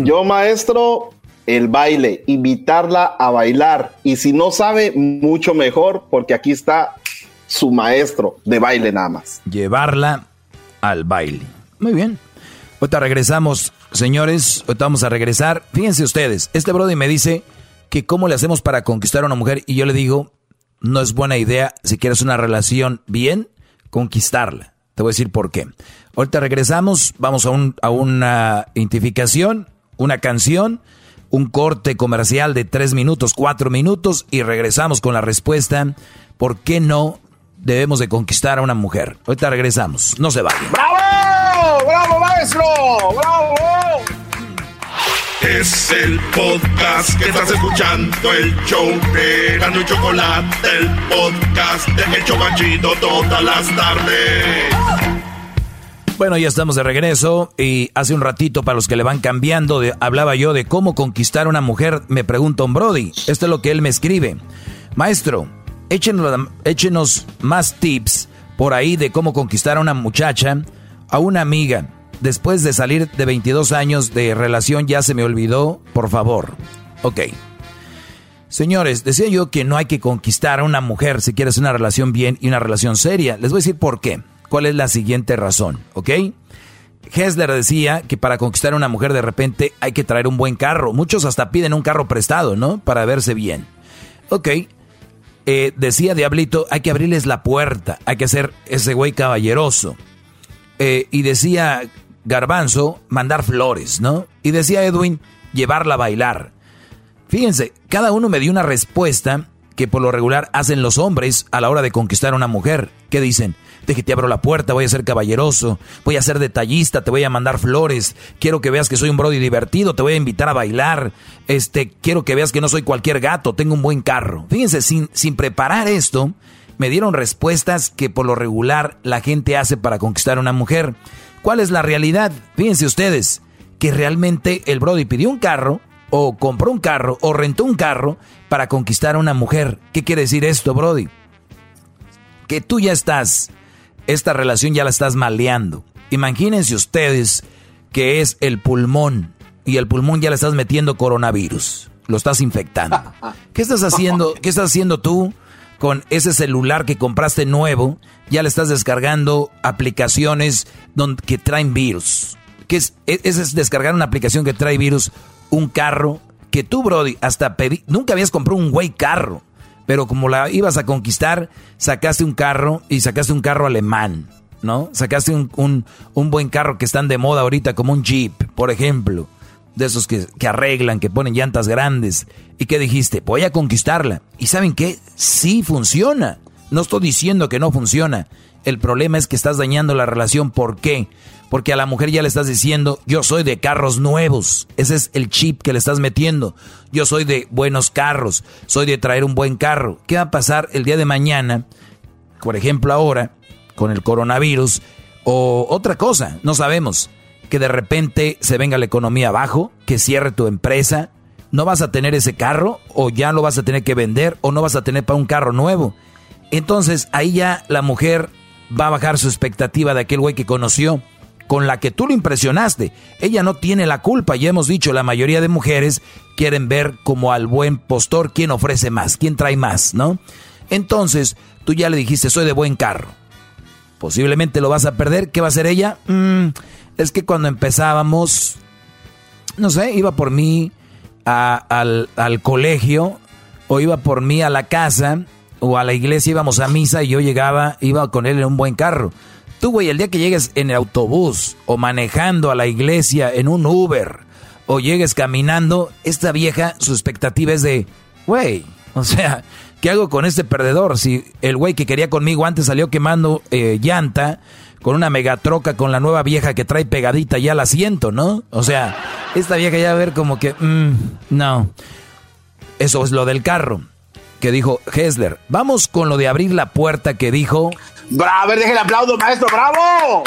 Yo, maestro, el baile, invitarla a bailar. Y si no sabe, mucho mejor, porque aquí está su maestro de baile nada más. Llevarla al baile. Muy bien. Ahorita regresamos, señores. Ahorita vamos a regresar. Fíjense ustedes, este Brody me dice que cómo le hacemos para conquistar a una mujer y yo le digo, no es buena idea, si quieres una relación bien, conquistarla. Te voy a decir por qué. Ahorita regresamos, vamos a, un, a una identificación, una canción, un corte comercial de tres minutos, cuatro minutos y regresamos con la respuesta, ¿por qué no debemos de conquistar a una mujer? Ahorita regresamos, no se vayan. ¡Bravo! ¡Bravo, maestro! ¡Bravo! Es el podcast que estás escuchando, el show de Gano y Chocolate, el podcast de El Chobachito todas las tardes. Bueno, ya estamos de regreso y hace un ratito para los que le van cambiando, hablaba yo de cómo conquistar a una mujer, me pregunta un Brody, esto es lo que él me escribe. Maestro, échenos, échenos más tips por ahí de cómo conquistar a una muchacha, a una amiga. Después de salir de 22 años de relación ya se me olvidó, por favor. Ok. Señores, decía yo que no hay que conquistar a una mujer si quieres una relación bien y una relación seria. Les voy a decir por qué. ¿Cuál es la siguiente razón? ¿Ok? Hessler decía que para conquistar a una mujer de repente hay que traer un buen carro. Muchos hasta piden un carro prestado, ¿no? Para verse bien. Ok. Eh, decía Diablito, hay que abrirles la puerta. Hay que ser ese güey caballeroso. Eh, y decía Garbanzo, mandar flores, ¿no? Y decía Edwin, llevarla a bailar. Fíjense, cada uno me dio una respuesta que por lo regular hacen los hombres a la hora de conquistar a una mujer. ¿Qué dicen? De que te abro la puerta, voy a ser caballeroso, voy a ser detallista, te voy a mandar flores, quiero que veas que soy un brody divertido, te voy a invitar a bailar, este, quiero que veas que no soy cualquier gato, tengo un buen carro. Fíjense, sin, sin preparar esto, me dieron respuestas que por lo regular la gente hace para conquistar a una mujer. ¿Cuál es la realidad? Fíjense ustedes, que realmente el Brody pidió un carro, o compró un carro, o rentó un carro para conquistar a una mujer. ¿Qué quiere decir esto, Brody? Que tú ya estás, esta relación ya la estás maleando. Imagínense ustedes que es el pulmón, y el pulmón ya le estás metiendo coronavirus, lo estás infectando. [LAUGHS] ¿Qué estás haciendo? ¿Qué estás haciendo tú con ese celular que compraste nuevo? Ya le estás descargando aplicaciones donde, que traen virus. ¿Qué es? E- es descargar una aplicación que trae virus, un carro que tú, Brody, hasta pedí, nunca habías comprado un güey carro, pero como la ibas a conquistar, sacaste un carro y sacaste un carro alemán, ¿no? Sacaste un, un, un buen carro que están de moda ahorita, como un Jeep, por ejemplo, de esos que, que arreglan, que ponen llantas grandes. ¿Y qué dijiste? Voy a conquistarla. ¿Y saben qué? Sí funciona. No estoy diciendo que no funciona. El problema es que estás dañando la relación. ¿Por qué? Porque a la mujer ya le estás diciendo, yo soy de carros nuevos. Ese es el chip que le estás metiendo. Yo soy de buenos carros. Soy de traer un buen carro. ¿Qué va a pasar el día de mañana? Por ejemplo, ahora, con el coronavirus. O otra cosa, no sabemos. Que de repente se venga la economía abajo, que cierre tu empresa. No vas a tener ese carro, o ya lo vas a tener que vender, o no vas a tener para un carro nuevo. Entonces ahí ya la mujer va a bajar su expectativa de aquel güey que conoció, con la que tú lo impresionaste. Ella no tiene la culpa, ya hemos dicho, la mayoría de mujeres quieren ver como al buen postor quién ofrece más, quién trae más, ¿no? Entonces tú ya le dijiste, soy de buen carro. Posiblemente lo vas a perder. ¿Qué va a hacer ella? Mm, es que cuando empezábamos, no sé, iba por mí, al, al colegio o iba por mí a la casa o a la iglesia, íbamos a misa y yo llegaba, iba con él en un buen carro. Tú, güey, el día que llegues en el autobús o manejando a la iglesia en un Uber o llegues caminando, esta vieja, su expectativa es de, güey, [LAUGHS] o sea, ¿qué hago con este perdedor? Si el güey que quería conmigo antes salió quemando eh, llanta con una megatroca con la nueva vieja que trae pegadita ya al asiento, ¿no? O sea, esta vieja ya va a ver como que, mm, no. Eso es lo del carro que dijo Hessler. Vamos con lo de abrir la puerta que dijo. Bravo, a ver, deje el aplauso, maestro, bravo.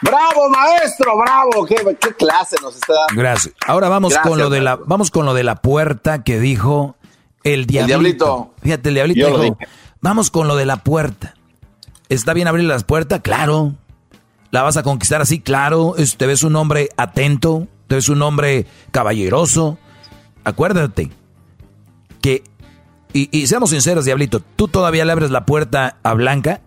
Bravo, maestro, bravo. Qué, qué clase nos está dando. Gracias. Ahora vamos Gracias, con lo de la vamos con lo de la puerta que dijo el diablito. diablito. Fíjate, el diablito Yo dijo, vamos con lo de la puerta. ¿Está bien abrir las puertas? Claro. ¿La vas a conquistar así? Claro. ¿Te ves un hombre atento? ¿Te ves un hombre caballeroso? Acuérdate que, y, y seamos sinceros, Diablito, ¿tú todavía le abres la puerta a Blanca?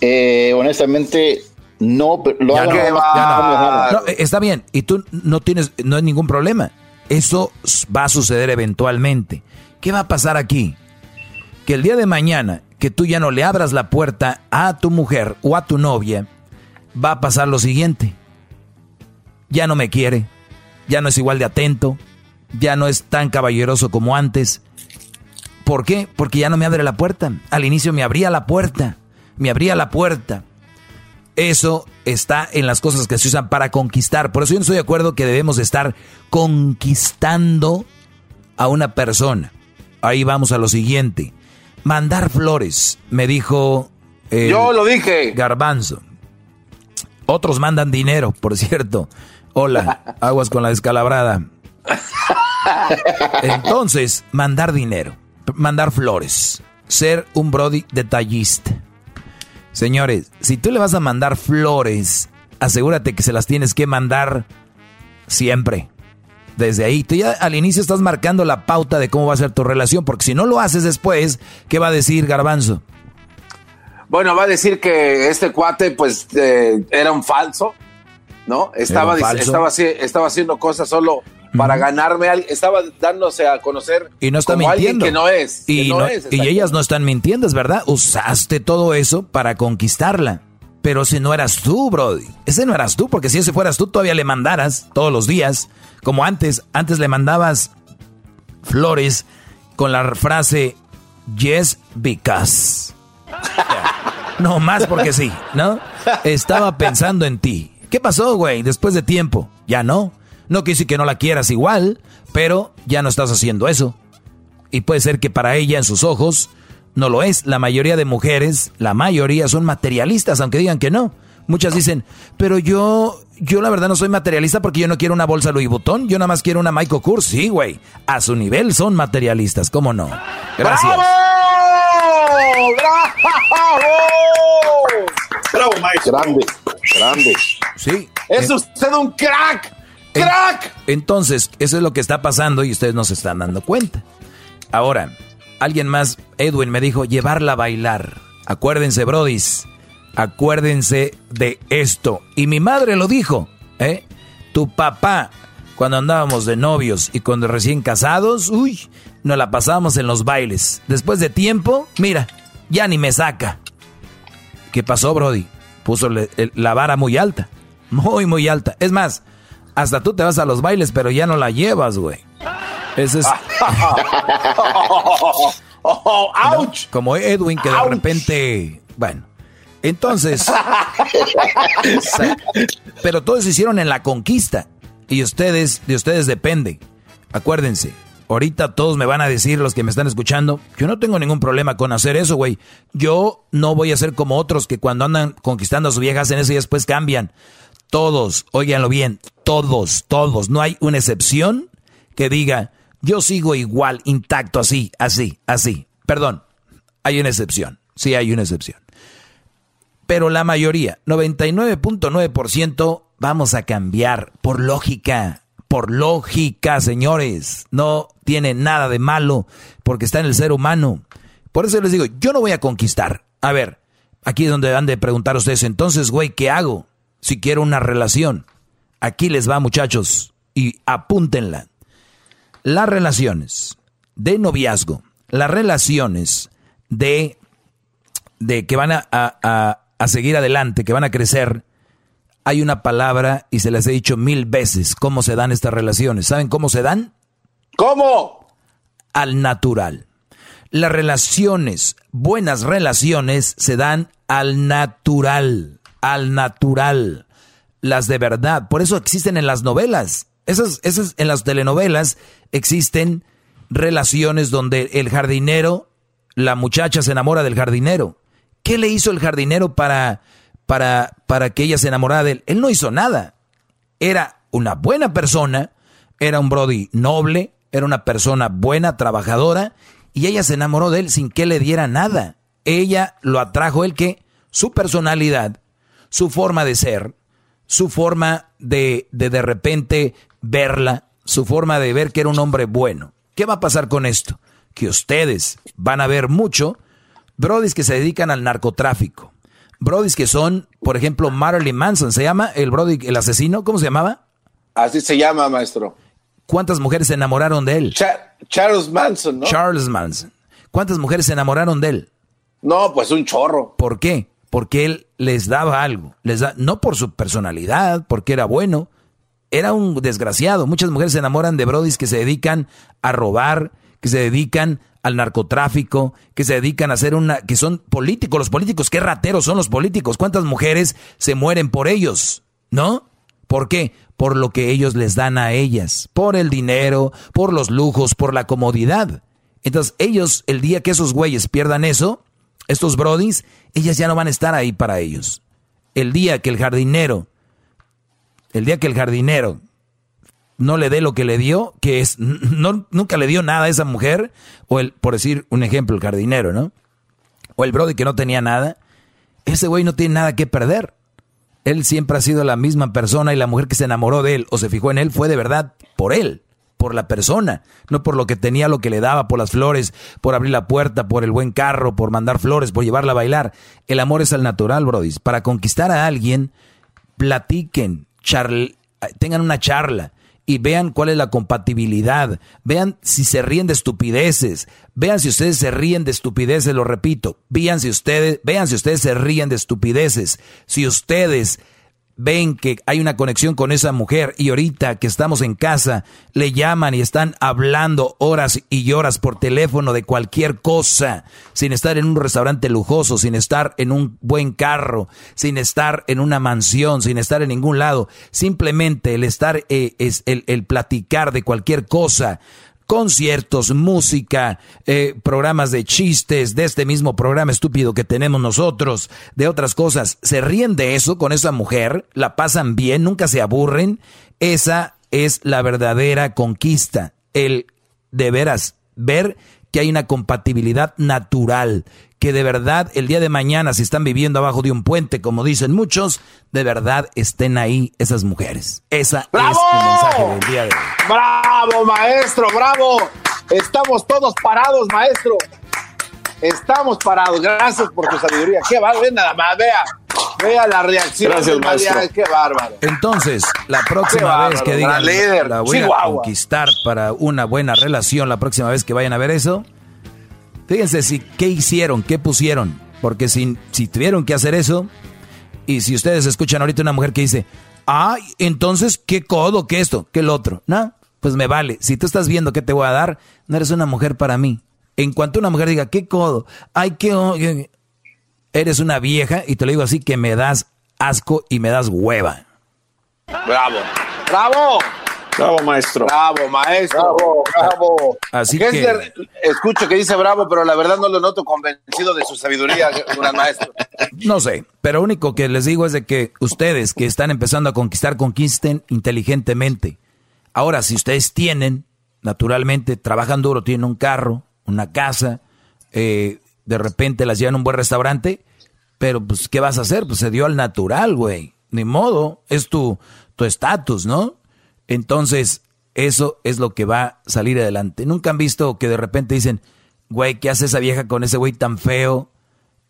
Eh, honestamente, no, lo Ya hago no, más ya eh, está bien, y tú no tienes, no hay ningún problema. Eso va a suceder eventualmente. ¿Qué va a pasar aquí? Que el día de mañana, que tú ya no le abras la puerta a tu mujer o a tu novia, va a pasar lo siguiente. Ya no me quiere, ya no es igual de atento, ya no es tan caballeroso como antes. ¿Por qué? Porque ya no me abre la puerta. Al inicio me abría la puerta, me abría la puerta. Eso está en las cosas que se usan para conquistar. Por eso yo no estoy de acuerdo que debemos de estar conquistando a una persona. Ahí vamos a lo siguiente. Mandar flores, me dijo... el Yo lo dije. Garbanzo. Otros mandan dinero, por cierto. Hola, [LAUGHS] aguas con la descalabrada. Entonces, mandar dinero, mandar flores, ser un Brody detallista. Señores, si tú le vas a mandar flores, asegúrate que se las tienes que mandar siempre. Desde ahí, tú ya al inicio estás marcando la pauta de cómo va a ser tu relación, porque si no lo haces después, ¿qué va a decir Garbanzo? Bueno, va a decir que este cuate, pues, eh, era un falso, ¿no? Estaba, falso. estaba, estaba haciendo cosas solo para ganarme, a alguien, estaba dándose a conocer Y no está como alguien mintiendo. que no es. que Y, no no- es, y ellas no están mintiendo, es verdad. Usaste todo eso para conquistarla. Pero si no eras tú, Brody. Ese no eras tú, porque si ese fueras tú, todavía le mandaras todos los días. Como antes. Antes le mandabas flores con la frase Yes, because. No más porque sí, ¿no? Estaba pensando en ti. ¿Qué pasó, güey? Después de tiempo. Ya no. No quiere decir que no la quieras igual, pero ya no estás haciendo eso. Y puede ser que para ella, en sus ojos, no lo es. La mayoría de mujeres, la mayoría son materialistas, aunque digan que no. Muchas dicen, pero yo, yo la verdad no soy materialista porque yo no quiero una bolsa Louis Vuitton, yo nada más quiero una Michael Kors. Sí, güey. A su nivel son materialistas, ¿cómo no? Gracias. ¡Bravo! ¡Bravo! Bravo, maestro. Grande, grande. Sí. ¡Es usted un crack! ¡Crack! Entonces, eso es lo que está pasando y ustedes no se están dando cuenta. Ahora, alguien más, Edwin, me dijo llevarla a bailar. Acuérdense, brodis, acuérdense de esto. Y mi madre lo dijo, ¿eh? Tu papá, cuando andábamos de novios y cuando recién casados, uy, nos la pasábamos en los bailes. Después de tiempo, mira, ya ni me saca. ¿Qué pasó, Brody? Puso la vara muy alta. Muy, muy alta. Es más, hasta tú te vas a los bailes, pero ya no la llevas, güey. Ese es ¡Auch! [LAUGHS] como Edwin que de repente, bueno. Entonces, [LAUGHS] pero todos se hicieron en la conquista y ustedes, de ustedes depende. Acuérdense, ahorita todos me van a decir los que me están escuchando, yo no tengo ningún problema con hacer eso, güey. Yo no voy a ser como otros que cuando andan conquistando a su vieja hacen eso y después cambian. Todos, óiganlo bien, todos, todos, no hay una excepción que diga, yo sigo igual, intacto, así, así, así. Perdón, hay una excepción, sí hay una excepción. Pero la mayoría, 99.9%, vamos a cambiar por lógica, por lógica, señores. No tiene nada de malo porque está en el ser humano. Por eso les digo, yo no voy a conquistar. A ver, aquí es donde han de preguntar ustedes, entonces, güey, ¿qué hago si quiero una relación? Aquí les va, muchachos. y apúntenla. Las relaciones de noviazgo, las relaciones de, de que van a, a, a seguir adelante, que van a crecer, hay una palabra y se les he dicho mil veces cómo se dan estas relaciones. ¿Saben cómo se dan? ¿Cómo? Al natural. Las relaciones, buenas relaciones, se dan al natural, al natural. Las de verdad. Por eso existen en las novelas. Esas, esas en las telenovelas existen relaciones donde el jardinero, la muchacha se enamora del jardinero. ¿Qué le hizo el jardinero para, para, para que ella se enamorara de él? Él no hizo nada. Era una buena persona, era un Brody noble, era una persona buena, trabajadora, y ella se enamoró de él sin que le diera nada. Ella lo atrajo él que su personalidad, su forma de ser, su forma de de, de repente verla, su forma de ver que era un hombre bueno. ¿Qué va a pasar con esto? Que ustedes van a ver mucho brodis que se dedican al narcotráfico. Brodis que son, por ejemplo, Marilyn Manson, ¿se llama el brody, el asesino? ¿Cómo se llamaba? Así se llama, maestro. ¿Cuántas mujeres se enamoraron de él? Cha- Charles Manson, ¿no? Charles Manson. ¿Cuántas mujeres se enamoraron de él? No, pues un chorro. ¿Por qué? Porque él les daba algo. Les da, no por su personalidad, porque era bueno. Era un desgraciado. Muchas mujeres se enamoran de brodis que se dedican a robar, que se dedican al narcotráfico, que se dedican a hacer una, que son políticos. Los políticos, qué rateros son los políticos. ¿Cuántas mujeres se mueren por ellos? ¿No? ¿Por qué? Por lo que ellos les dan a ellas, por el dinero, por los lujos, por la comodidad. Entonces ellos, el día que esos güeyes pierdan eso, estos brodis, ellas ya no van a estar ahí para ellos. El día que el jardinero, el día que el jardinero no le dé lo que le dio, que es, [LAUGHS] no, nunca le dio nada a esa mujer, o el, por decir un ejemplo, el jardinero, ¿no? O el brody que no tenía nada, ese güey no tiene nada que perder. Él siempre ha sido la misma persona y la mujer que se enamoró de él o se fijó en él fue de verdad por él, por la persona, no por lo que tenía, lo que le daba, por las flores, por abrir la puerta, por el buen carro, por mandar flores, por llevarla a bailar. El amor es al natural, Brody. Para conquistar a alguien, platiquen, tengan una charla y vean cuál es la compatibilidad. Vean si se ríen de estupideces. Vean si ustedes se ríen de estupideces, lo repito. Si ustedes, vean si ustedes se ríen de estupideces. Si ustedes ven que hay una conexión con esa mujer y ahorita que estamos en casa le llaman y están hablando horas y horas por teléfono de cualquier cosa, sin estar en un restaurante lujoso, sin estar en un buen carro, sin estar en una mansión, sin estar en ningún lado, simplemente el estar eh, es el, el platicar de cualquier cosa conciertos, música, eh, programas de chistes, de este mismo programa estúpido que tenemos nosotros, de otras cosas, se ríen de eso con esa mujer, la pasan bien, nunca se aburren, esa es la verdadera conquista, el de veras ver que hay una compatibilidad natural, que de verdad el día de mañana si están viviendo abajo de un puente, como dicen muchos, de verdad estén ahí esas mujeres. Esa ¡Bravo! es el mensaje del día de hoy. ¡Bravo, maestro! ¡Bravo! Estamos todos parados, maestro. Estamos parados. Gracias por tu sabiduría. Qué bárbaro. Ve nada más, vea. Vea la reacción. Gracias, maestro. Qué bárbaro. Entonces, la próxima bárbaro, vez que digan líder. la voy a Chihuahua. conquistar para una buena relación, la próxima vez que vayan a ver eso, fíjense si qué hicieron, qué pusieron, porque si, si tuvieron que hacer eso, y si ustedes escuchan ahorita una mujer que dice, ay, entonces, ¿qué codo, qué esto, qué el otro? No, pues me vale. Si tú estás viendo qué te voy a dar, no eres una mujer para mí. En cuanto una mujer diga, ¿qué codo? Ay, qué- Eres una vieja, y te lo digo así, que me das asco y me das hueva. Bravo. ¡Bravo! Bravo, maestro. Bravo, maestro. Bravo, bravo. Así Gessler, escucho que dice bravo, pero la verdad no lo noto convencido de su sabiduría, gran maestro. No sé, pero lo único que les digo es de que ustedes que están empezando a conquistar, conquisten inteligentemente. Ahora, si ustedes tienen, naturalmente, trabajan duro, tienen un carro, una casa, eh, de repente las llevan a un buen restaurante, pero pues, ¿qué vas a hacer? Pues se dio al natural, güey. Ni modo, es tu tu estatus, ¿no? Entonces, eso es lo que va a salir adelante. ¿Nunca han visto que de repente dicen, güey, ¿qué hace esa vieja con ese güey tan feo?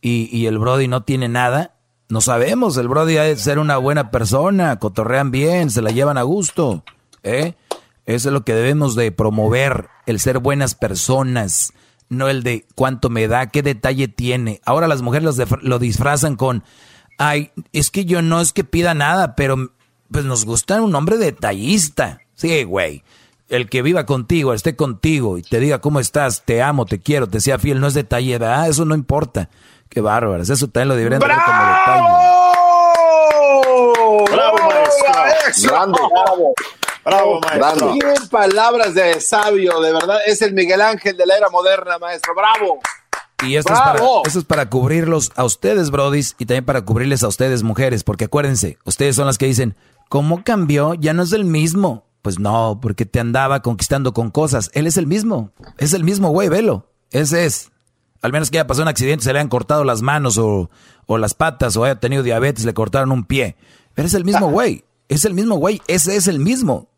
y, y el Brody no tiene nada. No sabemos, el Brody ha de ser una buena persona, cotorrean bien, se la llevan a gusto. ¿eh? Eso es lo que debemos de promover, el ser buenas personas, no el de cuánto me da, qué detalle tiene. Ahora las mujeres lo disfrazan con, ay, es que yo no es que pida nada, pero pues nos gusta un hombre detallista. Sí, güey. El que viva contigo, esté contigo y te diga cómo estás, te amo, te quiero, te sea fiel, no es detalle, ¿verdad? Eso no importa. Qué bárbaras, eso también lo deberían de ver como detalle. ¡Bravo, maestro! Grande. ¡Bravo! ¡Bravo, maestro! ¡Qué palabras de sabio! De verdad, es el Miguel Ángel de la era moderna, maestro. ¡Bravo! Y esto es, para, ¡Bravo! esto es para cubrirlos a ustedes, brodis, y también para cubrirles a ustedes, mujeres, porque acuérdense, ustedes son las que dicen, ¿cómo cambió? Ya no es el mismo. Pues no, porque te andaba conquistando con cosas. Él es el mismo, es el mismo güey, velo. Ese es. Al menos que haya pasado un accidente, se le han cortado las manos o, o las patas, o haya tenido diabetes, le cortaron un pie. Pero es el mismo güey, es el mismo güey, ese es el mismo.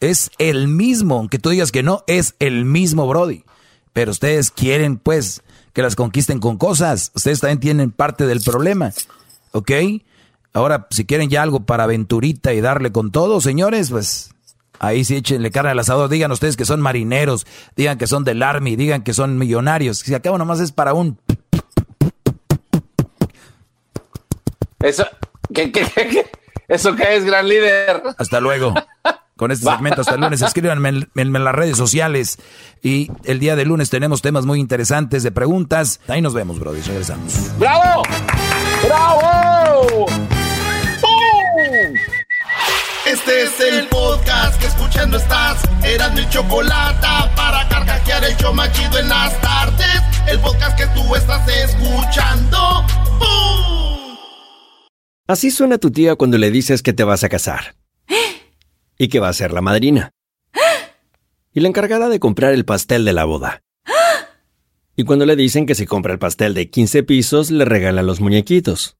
Es el mismo, aunque tú digas que no, es el mismo Brody. Pero ustedes quieren, pues, que las conquisten con cosas. Ustedes también tienen parte del problema. ¿Ok? Ahora, si quieren ya algo para aventurita y darle con todo, señores, pues ahí sí échenle carne al asador. Digan ustedes que son marineros, digan que son del Army, digan que son millonarios. Si acabo nomás es para un... Eso, ¿qué, qué, qué? ¿Eso qué es, gran líder? Hasta luego. Con este [LAUGHS] segmento hasta el lunes. Escríbanme en, en- en las redes sociales. Y el día de lunes tenemos temas muy interesantes de preguntas. Ahí nos vemos, Brody. Regresamos. ¡Bravo! ¡Bravo! Este es el podcast que escuchando estás. Eran mi chocolate para carcajear el show más chido en las tardes. El podcast que tú estás escuchando. ¡Bum! Así suena tu tía cuando le dices que te vas a casar. [GASPS] Y que va a ser la madrina. [GASPS] Y la encargada de comprar el pastel de la boda. [GASPS] Y cuando le dicen que si compra el pastel de 15 pisos, le regalan los muñequitos.